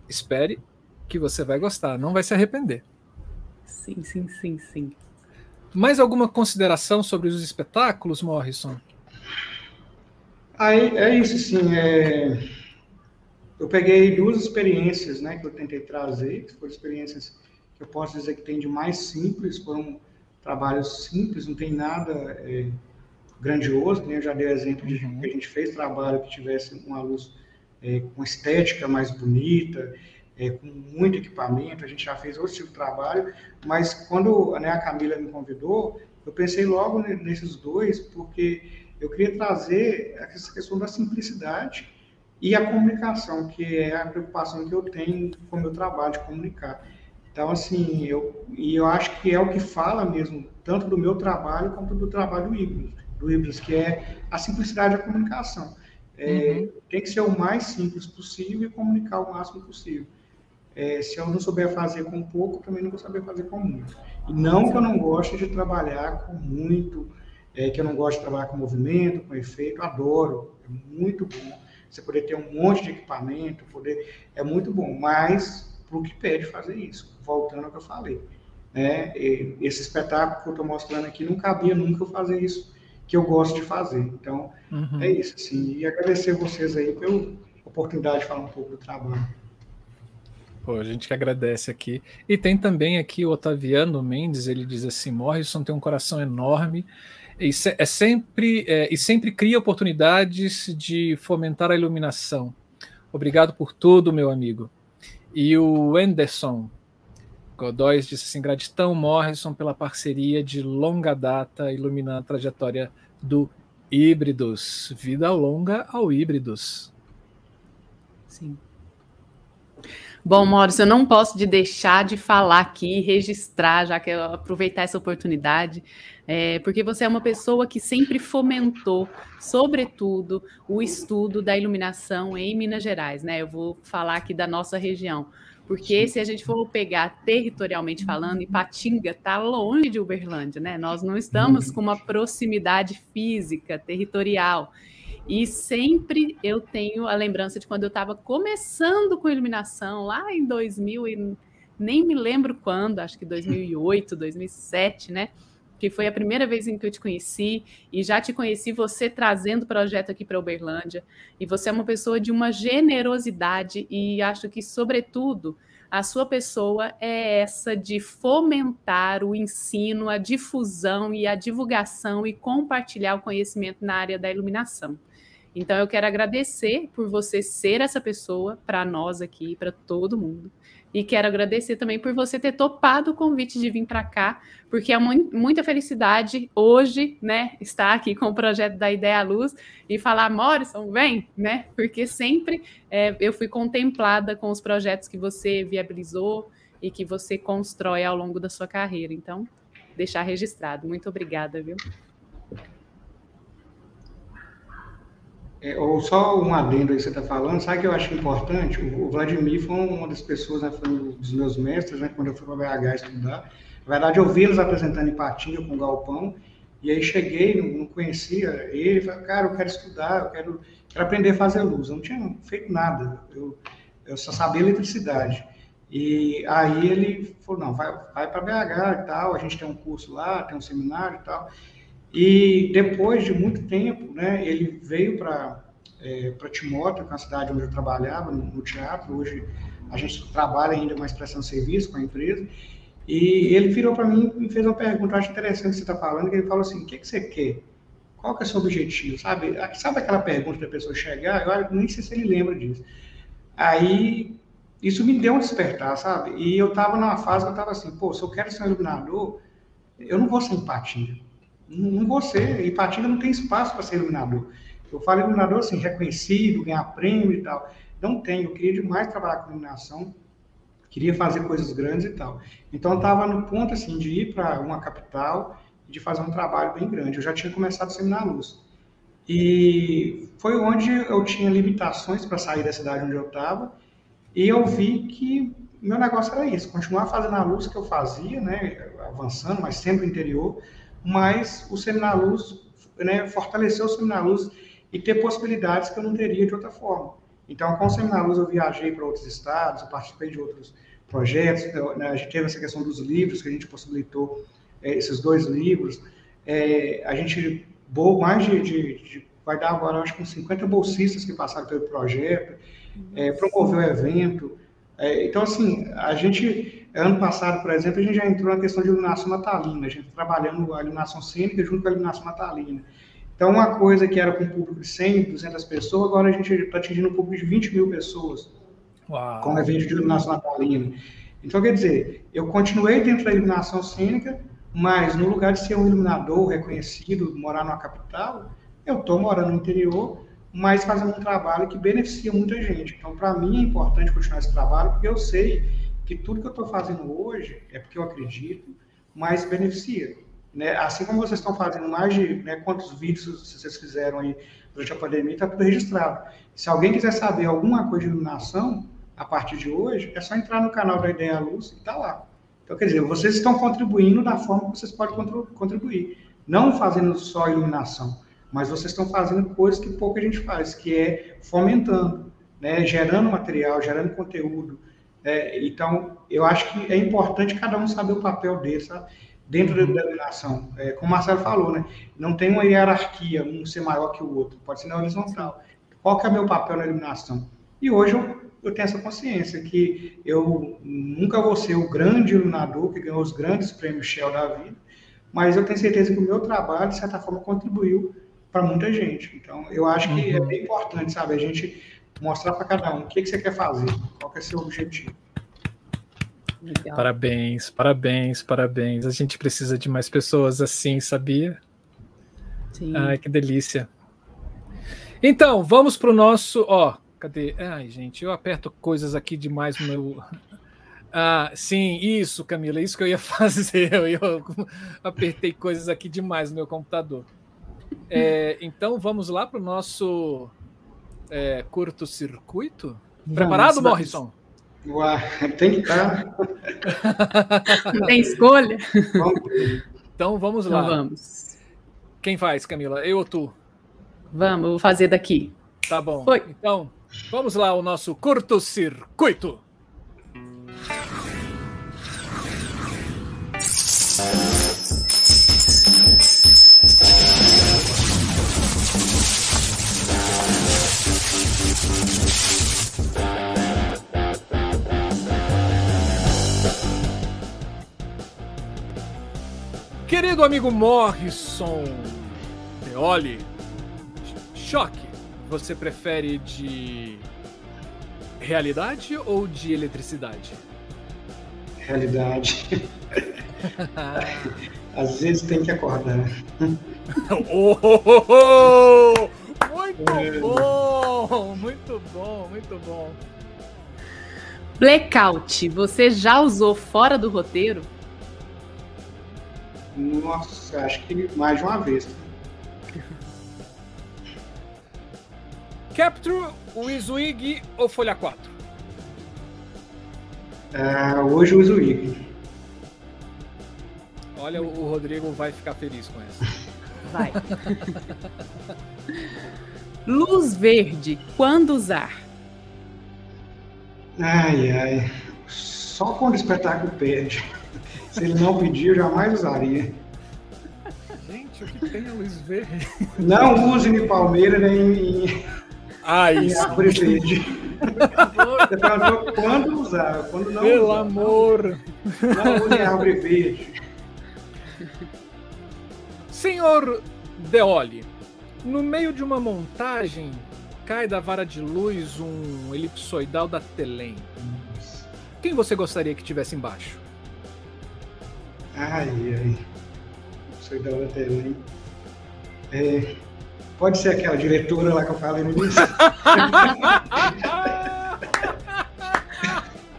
espere que você vai gostar, não vai se arrepender. Sim, sim, sim, sim. Mais alguma consideração sobre os espetáculos, Morrison? Aí, é isso, sim. É... Eu peguei duas experiências né, que eu tentei trazer, que foram experiências que eu posso dizer que tem de mais simples, foram trabalhos simples, não tem nada é, grandioso, né? eu já dei exemplo de uhum. que a gente fez trabalho que tivesse uma luz é, com estética mais bonita, é, com muito equipamento, a gente já fez outro tipo de trabalho, mas quando né, a Camila me convidou, eu pensei logo nesses dois, porque eu queria trazer essa questão da simplicidade e a comunicação, que é a preocupação que eu tenho com o meu trabalho de comunicar. Então, assim, eu, e eu acho que é o que fala mesmo, tanto do meu trabalho quanto do trabalho do Ibris, do Ibris que é a simplicidade da comunicação. É, uhum. Tem que ser o mais simples possível e comunicar o máximo possível. É, se eu não souber fazer com pouco, também não vou saber fazer com muito. E não que eu não goste de trabalhar com muito, é, que eu não gosto de trabalhar com movimento, com efeito, adoro, é muito bom. Você poder ter um monte de equipamento, poder, é muito bom, mas para o que pede fazer isso, voltando ao que eu falei. Né? Esse espetáculo que eu estou mostrando aqui não cabia nunca eu fazer isso que eu gosto de fazer. Então, uhum. é isso. Assim, e agradecer vocês aí pela oportunidade de falar um pouco do trabalho. Pô, a gente que agradece aqui. E tem também aqui o Otaviano Mendes, ele diz assim: Morrison tem um coração enorme e é sempre, é, e sempre cria oportunidades de fomentar a iluminação. Obrigado por tudo, meu amigo. E o Anderson Godóis disse assim: gratidão, Morrison, pela parceria de longa data iluminando a trajetória do Híbridos. Vida longa ao Híbridos. Sim. Bom, Maurício, eu não posso de deixar de falar aqui, registrar, já que eu aproveitar essa oportunidade, é, porque você é uma pessoa que sempre fomentou, sobretudo, o estudo da iluminação em Minas Gerais, né? Eu vou falar aqui da nossa região. Porque se a gente for pegar territorialmente falando, Ipatinga está longe de Uberlândia, né? Nós não estamos com uma proximidade física, territorial. E sempre eu tenho a lembrança de quando eu estava começando com iluminação, lá em 2000 e nem me lembro quando, acho que 2008, 2007, né? Que foi a primeira vez em que eu te conheci e já te conheci você trazendo o projeto aqui para Uberlândia. E você é uma pessoa de uma generosidade e acho que, sobretudo, a sua pessoa é essa de fomentar o ensino, a difusão e a divulgação e compartilhar o conhecimento na área da iluminação. Então eu quero agradecer por você ser essa pessoa para nós aqui, para todo mundo. E quero agradecer também por você ter topado o convite de vir para cá, porque é mu muita felicidade hoje, né, estar aqui com o projeto da Ideia à Luz e falar, Morrison, vem, né? Porque sempre é, eu fui contemplada com os projetos que você viabilizou e que você constrói ao longo da sua carreira. Então, deixar registrado. Muito obrigada, viu? É, ou só um adendo aí que você está falando, sabe que eu acho importante? O Vladimir foi uma das pessoas, né, foi um dos meus mestres, né, quando eu fui para BH estudar. Na verdade, eu vi eles apresentando em Patinga com o Galpão, e aí cheguei, não, não conhecia ele, falei, cara, eu quero estudar, eu quero, quero aprender a fazer luz. Eu não tinha feito nada, eu, eu só sabia eletricidade. E aí ele falou, não, vai, vai para BH e tal, a gente tem um curso lá, tem um seminário e tal. E depois de muito tempo, né, ele veio para é, para Timóteo, que é uma cidade onde eu trabalhava, no, no, teatro. Hoje a gente trabalha ainda mais prestando serviço com a empresa. E ele virou para mim e fez uma pergunta, acho interessante que você está falando, que ele falou assim, o que, que você quer? Qual que é o seu objetivo? Sabe, sabe aquela pergunta da pessoa chegar? Eu nem sei se ele lembra disso. Aí, isso me deu um despertar, sabe? E eu estava numa fase que eu estava assim, pô, se eu quero ser um iluminador, eu não vou ser empatia vou ser. Ipatinga não tem espaço para ser iluminador. Eu falo iluminador assim, reconhecido, ganhar prêmio e tal. Não tem. Eu queria demais trabalhar com iluminação, queria fazer coisas grandes e tal. Então, eu estava no ponto assim de ir para uma capital e de fazer um trabalho bem grande. Eu já tinha começado a seminar luz. E foi onde eu tinha limitações para sair da cidade onde eu estava. E eu vi que meu negócio era isso, continuar fazendo a luz que eu fazia, né, avançando, mas sempre interior, mas o Seminar Luz né, fortaleceu o Seminar Luz e ter possibilidades que eu não teria de outra forma. Então, com o Seminar Luz, eu viajei para outros estados, eu participei de outros projetos, né, a gente teve essa questão dos livros, que a gente possibilitou é, esses dois livros. É, a gente, mais de, de, de, vai dar agora, acho que uns 50 bolsistas que passaram pelo projeto, é, promoveu o evento. É, então, assim, a gente Ano passado, por exemplo, a gente já entrou na questão de iluminação natalina, a gente trabalhando a iluminação cênica junto com a iluminação natalina. Então, uma coisa que era com um público de 100, 200 pessoas, agora a gente está atingindo um público de 20 mil pessoas Uau. com o evento de iluminação natalina. Então, quer dizer, eu continuei dentro da iluminação cênica, mas no lugar de ser um iluminador reconhecido, morar numa capital, eu estou morando no interior, mas fazendo um trabalho que beneficia muita gente. Então, para mim é importante continuar esse trabalho, porque eu sei que tudo que eu estou fazendo hoje é porque eu acredito, mas beneficia. Né? Assim como vocês estão fazendo mais de né, quantos vídeos vocês fizeram aí durante a pandemia, está tudo registrado. Se alguém quiser saber alguma coisa de iluminação, a partir de hoje, é só entrar no canal da Ideia Luz e está lá. Então, quer dizer, vocês estão contribuindo da forma que vocês podem contribuir. Não fazendo só iluminação, mas vocês estão fazendo coisas que pouca gente faz, que é fomentando, né, gerando material, gerando conteúdo, é, então, eu acho que é importante cada um saber o papel dele, sabe? Dentro da denominação. É, como o Marcelo falou, né? Não tem uma hierarquia, um ser maior que o outro, pode ser na horizontal. Qual que é o meu papel na iluminação? E hoje eu, eu tenho essa consciência que eu nunca vou ser o grande iluminador que ganhou os grandes prêmios Shell da vida, mas eu tenho certeza que o meu trabalho, de certa forma, contribuiu para muita gente. Então, eu acho que é uhum. é bem importante, sabe? A gente mostrar para cada um o que, que você quer fazer, qual que é seu objetivo. Legal. Parabéns, parabéns, parabéns. A gente precisa de mais pessoas assim, sabia? Sim. Ai, que delícia. Então, vamos para o nosso. Ó, cadê? Ai, gente, eu aperto coisas aqui demais no meu. [laughs] Ah, sim, isso, Camila, isso que eu ia [laughs] fazer. Eu, eu apertei coisas aqui demais no meu computador. É, então, vamos lá para o nosso é, curto-circuito? Preparado, Morrison? Uai, tem que estar. tem escolha? Então vamos lá. Então vamos. Quem faz, Camila? Eu ou tu? Vamos, vou fazer daqui. Tá bom. Foi. Então, vamos lá, o nosso curto-circuito. Querido amigo Morrison Peoli, choque, você prefere de realidade ou de eletricidade? Realidade. [laughs] Às vezes tem que acordar. oh, [laughs] oh, oh, muito é. bom, muito bom, muito bom. Blackout, você já usou fora do roteiro? Nossa, acho que mais de uma vez. [laughs] Capture, Wizwig ou Folha 4? É, hoje o Wizwig. Olha, o Rodrigo vai ficar feliz com essa. Vai. Luz verde, quando usar? Ai, ai. Só quando o espetáculo pede. Se ele não pedir, eu jamais usaria. Gente, o que tem a luz verde? Não use em Palmeira nem em, ah, isso. em árvore verde. Você perguntou quando usar, quando não Pelo usar. amor! Não use em árvore verde. Senhor Deoli, no meio de uma montagem, cai da vara de luz um elipsoidal da Telem. Quem você gostaria que tivesse embaixo? Ai, ai. Elipsoidal da Telem. É, pode ser aquela diretora lá que eu falei no início? [laughs]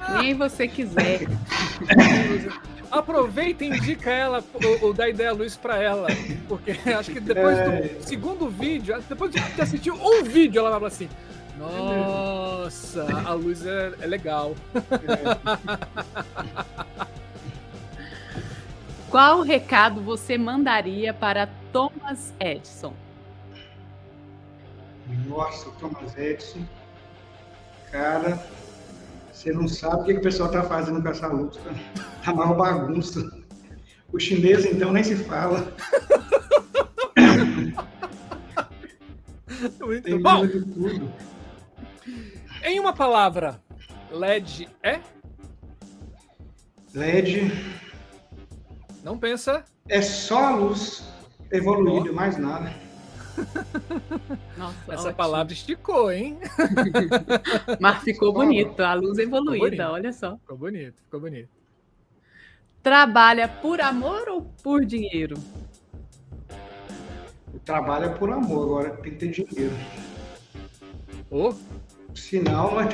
[laughs] Nem você quiser. Aproveita e indica ela, ou, dá ideia luz para ela. Porque acho que depois do é. segundo vídeo, depois de assistir um vídeo, ela vai falar assim: Nossa, a luz é, é legal. [laughs] Qual recado você mandaria para Thomas Edison? Nossa, Thomas Edison. Cara, você não sabe o que, que o pessoal está fazendo com essa luz. [laughs] Tá uma bagunça. O chinês, então, nem se fala. [laughs] Muito Tem bom. De tudo. Em uma palavra, LED é? LED. Não pensa? É só a luz evoluída, oh. mais nada. Nossa, Essa ótimo. palavra esticou, hein? [laughs] Mas ficou bonito. A luz evoluída, olha só. Ficou bonito, ficou bonito. Trabalha por amor ou por dinheiro? Trabalha por amor, agora tem que ter dinheiro. Oh. Sinal, não é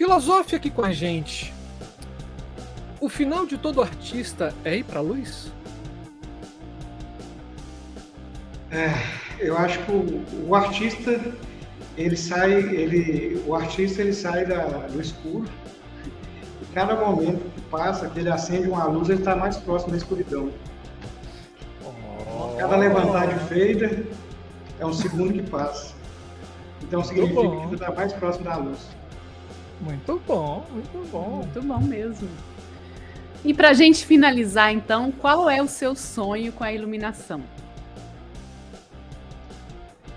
Filosofe aqui com a gente. O final de todo artista é ir para a luz? É, eu acho que o, o, artista ele sai, ele, o artista ele sai da, do escuro. E cada momento que passa, que ele acende uma luz, ele está mais próximo da escuridão. Oh. Cada levantar de feita é um segundo que passa. Então significa que ele está mais próximo da luz. Muito bom, muito bom. Muito bom mesmo. E para a gente finalizar, então, qual é o seu sonho com a iluminação?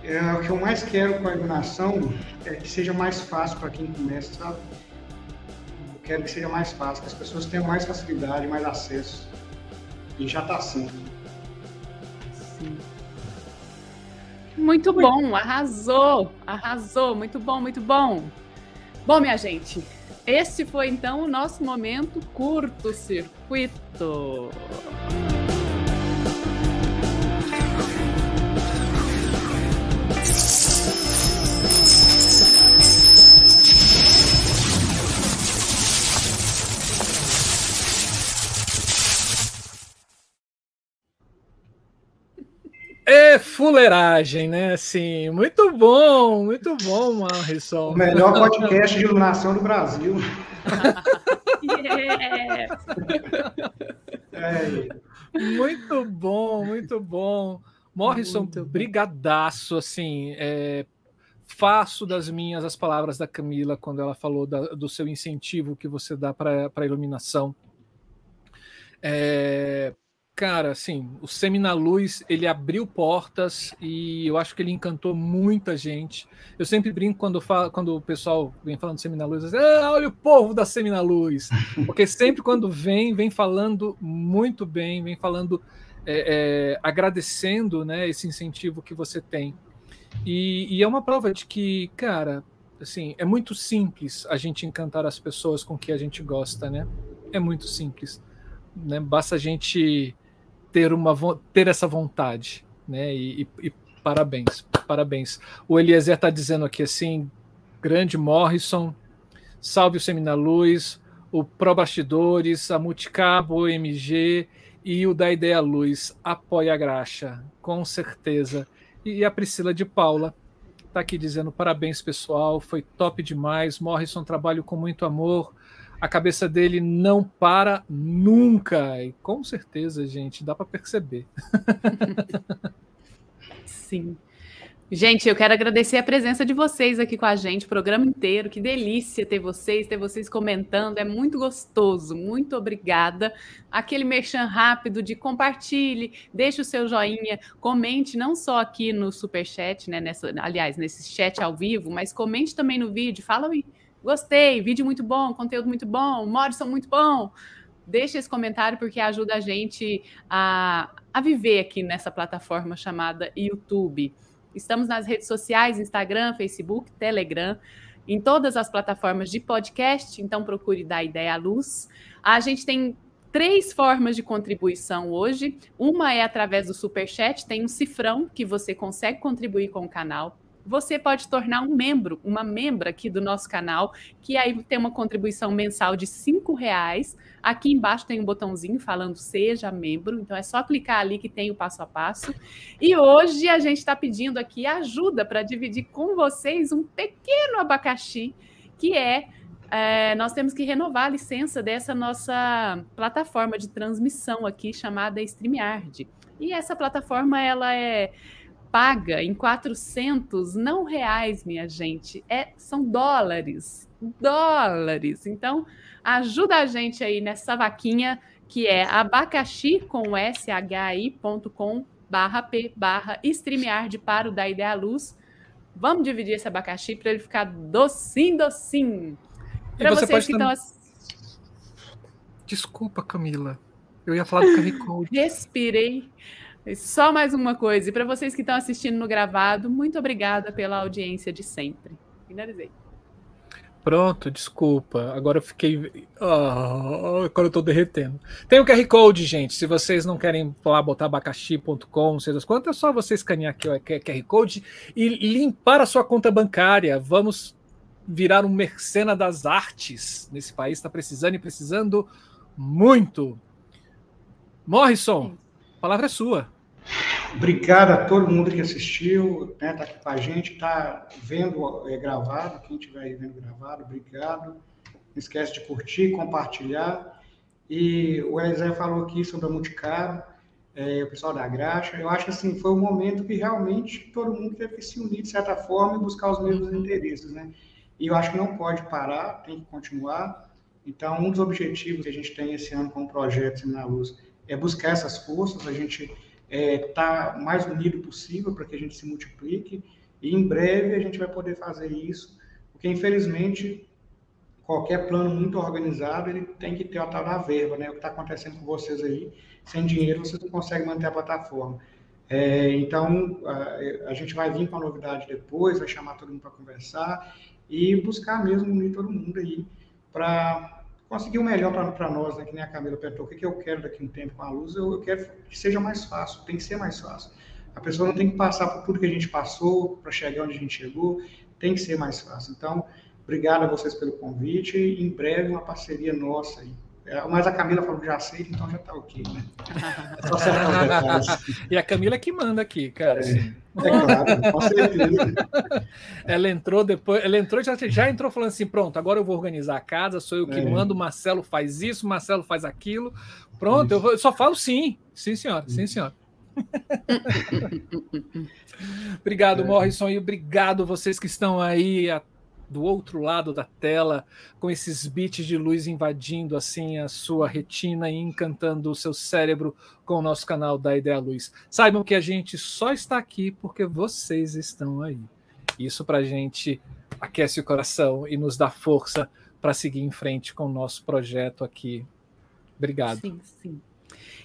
É, o que eu mais quero com a iluminação é que seja mais fácil para quem começa, sabe? Eu quero que seja mais fácil, que as pessoas tenham mais facilidade, mais acesso. E já está sendo. Sim. Muito bom, arrasou, arrasou, muito bom, muito bom. Bom, minha gente, esse foi então o nosso momento curto-circuito. É fuleiragem, né? Assim, muito bom, muito bom, Marrisson. O melhor [laughs] podcast de iluminação do Brasil. yeah. [laughs] é. Muito bom, muito bom. Morrison, brigadaço, assim, é, faço das minhas as palavras da Camila quando ela falou da, do seu incentivo que você dá para a iluminação. É, cara, assim, o Semi na Luz, ele abriu portas e eu acho que ele encantou muita gente. Eu sempre brinco quando, falo, quando o pessoal vem falando Semi na Luz, ah, olha o povo da Semi na Luz. [laughs] Porque sempre quando vem, vem falando muito bem, vem falando é, é, agradecendo né, esse incentivo que você tem. E, e, é uma prova de que, cara, assim, é muito simples a gente encantar as pessoas com que a gente gosta, né? É muito simples. Né? Basta a gente ter, uma, ter essa vontade, né? E, e, e parabéns, parabéns. O Eliezer está dizendo aqui assim, grande Morrison, salve o Semina Luz, o Pro Bastidores, a Multicabo, o MG e o da Ideia Luz apoia a graxa, com certeza. E a Priscila de Paula está aqui dizendo parabéns pessoal, foi top demais. Morrison trabalho com muito amor. A cabeça dele não para nunca. E com certeza, gente, dá para perceber. [laughs] Sim. Gente, eu quero agradecer a presença de vocês aqui com a gente, o programa inteiro. Que delícia ter vocês, ter vocês comentando. É muito gostoso. Muito obrigada. Aquele merchan rápido de compartilhe, deixe o seu joinha, comente não só aqui no super chat, né, nessa, aliás, nesse chat ao vivo, mas comente também no vídeo. Fala aí, gostei, vídeo muito bom, conteúdo muito bom, Morrison muito bom. Deixe esse comentário porque ajuda a gente a, a viver aqui nessa plataforma chamada YouTube. Estamos nas redes sociais, Instagram, Facebook, Telegram, em todas as plataformas de podcast, então procure dar ideia à luz. A gente tem três formas de contribuição hoje. Uma é através do Super Chat, tem um cifrão que você consegue contribuir com o canal você pode tornar um membro, uma membra aqui do nosso canal, que aí tem uma contribuição mensal de cinco reais. Aqui embaixo tem um botãozinho falando seja membro, então é só clicar ali que tem o passo a passo. E hoje a gente está pedindo aqui ajuda para dividir com vocês um pequeno abacaxi, que é, é nós temos que renovar a licença dessa nossa plataforma de transmissão aqui chamada StreamYard. E essa plataforma ela é paga em 400, não reais, minha gente, é, são dólares, dólares. Então, ajuda a gente aí nessa vaquinha que é abacaxi com shi.com barra p barra StreamYard para o da Ideia Luz. Vamos dividir esse abacaxi para ele ficar docinho, docinho. Para você vocês que estão... Desculpa, Camila. Eu ia falar do QR Code. Só mais uma coisa. E para vocês que estão assistindo no gravado, muito obrigada pela audiência de sempre. Finalizei. Pronto, desculpa. Agora eu fiquei. Oh, agora eu tô derretendo. Tem o QR Code, gente. Se vocês não querem lá botar abacaxi.com, não sei das quantas, é só você escanear aqui o QR Code e limpar a sua conta bancária. Vamos virar um mercena das artes nesse país. Está precisando e precisando muito. Morrison, a palavra é sua. Obrigado a todo mundo que assistiu, né, tá aqui com a gente, tá vendo é, gravado, quem estiver vendo gravado, obrigado. Não esquece de curtir, compartilhar. E o Eliezer falou aqui sobre a Multicaro, é, o pessoal da Graxa. Eu acho que assim, foi um momento que realmente todo mundo teve que se unir de certa forma e buscar os mesmos uhum. interesses, né? E eu acho que não pode parar, tem que continuar. Então, um dos objetivos que a gente tem esse ano com o projeto na Luz é buscar essas forças, a gente estar é, tá mais unido possível para que a gente se multiplique e em breve a gente vai poder fazer isso, porque infelizmente qualquer plano muito organizado ele tem que ter a tal da verba, né? O que está acontecendo com vocês aí, sem dinheiro vocês não conseguem manter a plataforma. É, então a, a, gente vai vir com a novidade depois, vai chamar todo mundo para conversar e buscar mesmo unir todo mundo aí para conseguir o melhor para nós, né? que nem a Camila perguntou, o que, que eu quero daqui a um tempo com a luz, eu, eu quero que seja mais fácil, tem que ser mais fácil. A pessoa não tem que passar por tudo que a gente passou para chegar onde a gente chegou, tem que ser mais fácil. Então, obrigado a vocês pelo convite em breve uma parceria nossa aí. É, mas a Camila falou que já aceita, então já tá ok, né? É só os E a Camila que manda aqui, cara. Assim. É, claro, com certeza. Ela entrou depois, ela entrou já, já entrou falando assim: pronto, agora eu vou organizar a casa, sou eu que é. mando, o Marcelo faz isso, o Marcelo faz aquilo. Pronto, eu, eu, só falo sim. Sim, senhora, sim, senhora. [laughs] obrigado, é. Morrison, e obrigado vocês que estão aí do outro lado da tela, com esses bits de luz invadindo assim a sua retina e encantando o seu cérebro com o nosso canal da Ideia Luz. Saibam que a gente só está aqui porque vocês estão aí. Isso para a gente aquece o coração e nos dá força para seguir em frente com o nosso projeto aqui. Obrigado. Sim, sim.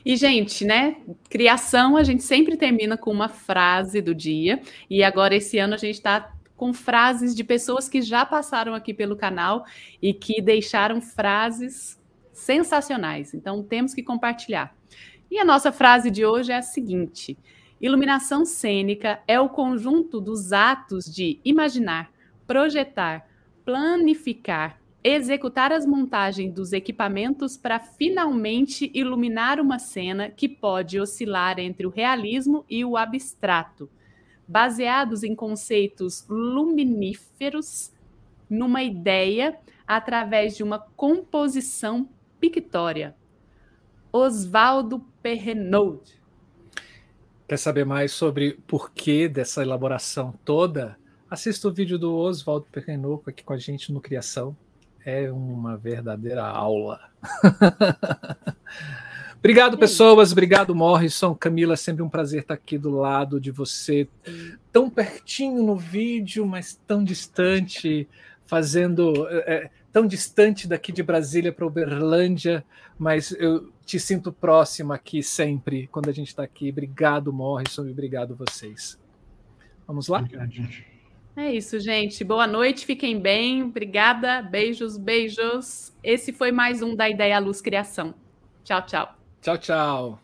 E, gente, né? Criação, a gente sempre termina com uma frase do dia. E agora, esse ano, a gente está com frases de pessoas que já passaram aqui pelo canal e que deixaram frases sensacionais. Então, temos que compartilhar. E a nossa frase de hoje é a seguinte: Iluminação cênica é o conjunto dos atos de imaginar, projetar, planificar, executar as montagens dos equipamentos para finalmente iluminar uma cena que pode oscilar entre o realismo e o abstrato, baseados em conceitos luminíferos, numa ideia através de uma composição pictória. Oswaldo Perrenaud. Quer saber mais sobre o porquê dessa elaboração toda? Assista o vídeo do Oswaldo Perrenaud aqui com a gente no Criação é uma verdadeira aula. [laughs] Obrigado, pessoas. Obrigado, Morrison. Camila, sempre um prazer estar aqui do lado de você. Tão pertinho no vídeo, mas tão distante, fazendo. É, tão distante daqui de Brasília para Uberlândia, mas eu te sinto próxima aqui sempre, quando a gente está aqui. Obrigado, Morrison, e obrigado vocês. Vamos lá? Obrigado, gente. É isso, gente. Boa noite, fiquem bem. Obrigada. Beijos, beijos. Esse foi mais um da Ideia Luz Criação. Tchau, tchau. Tchau, tchau.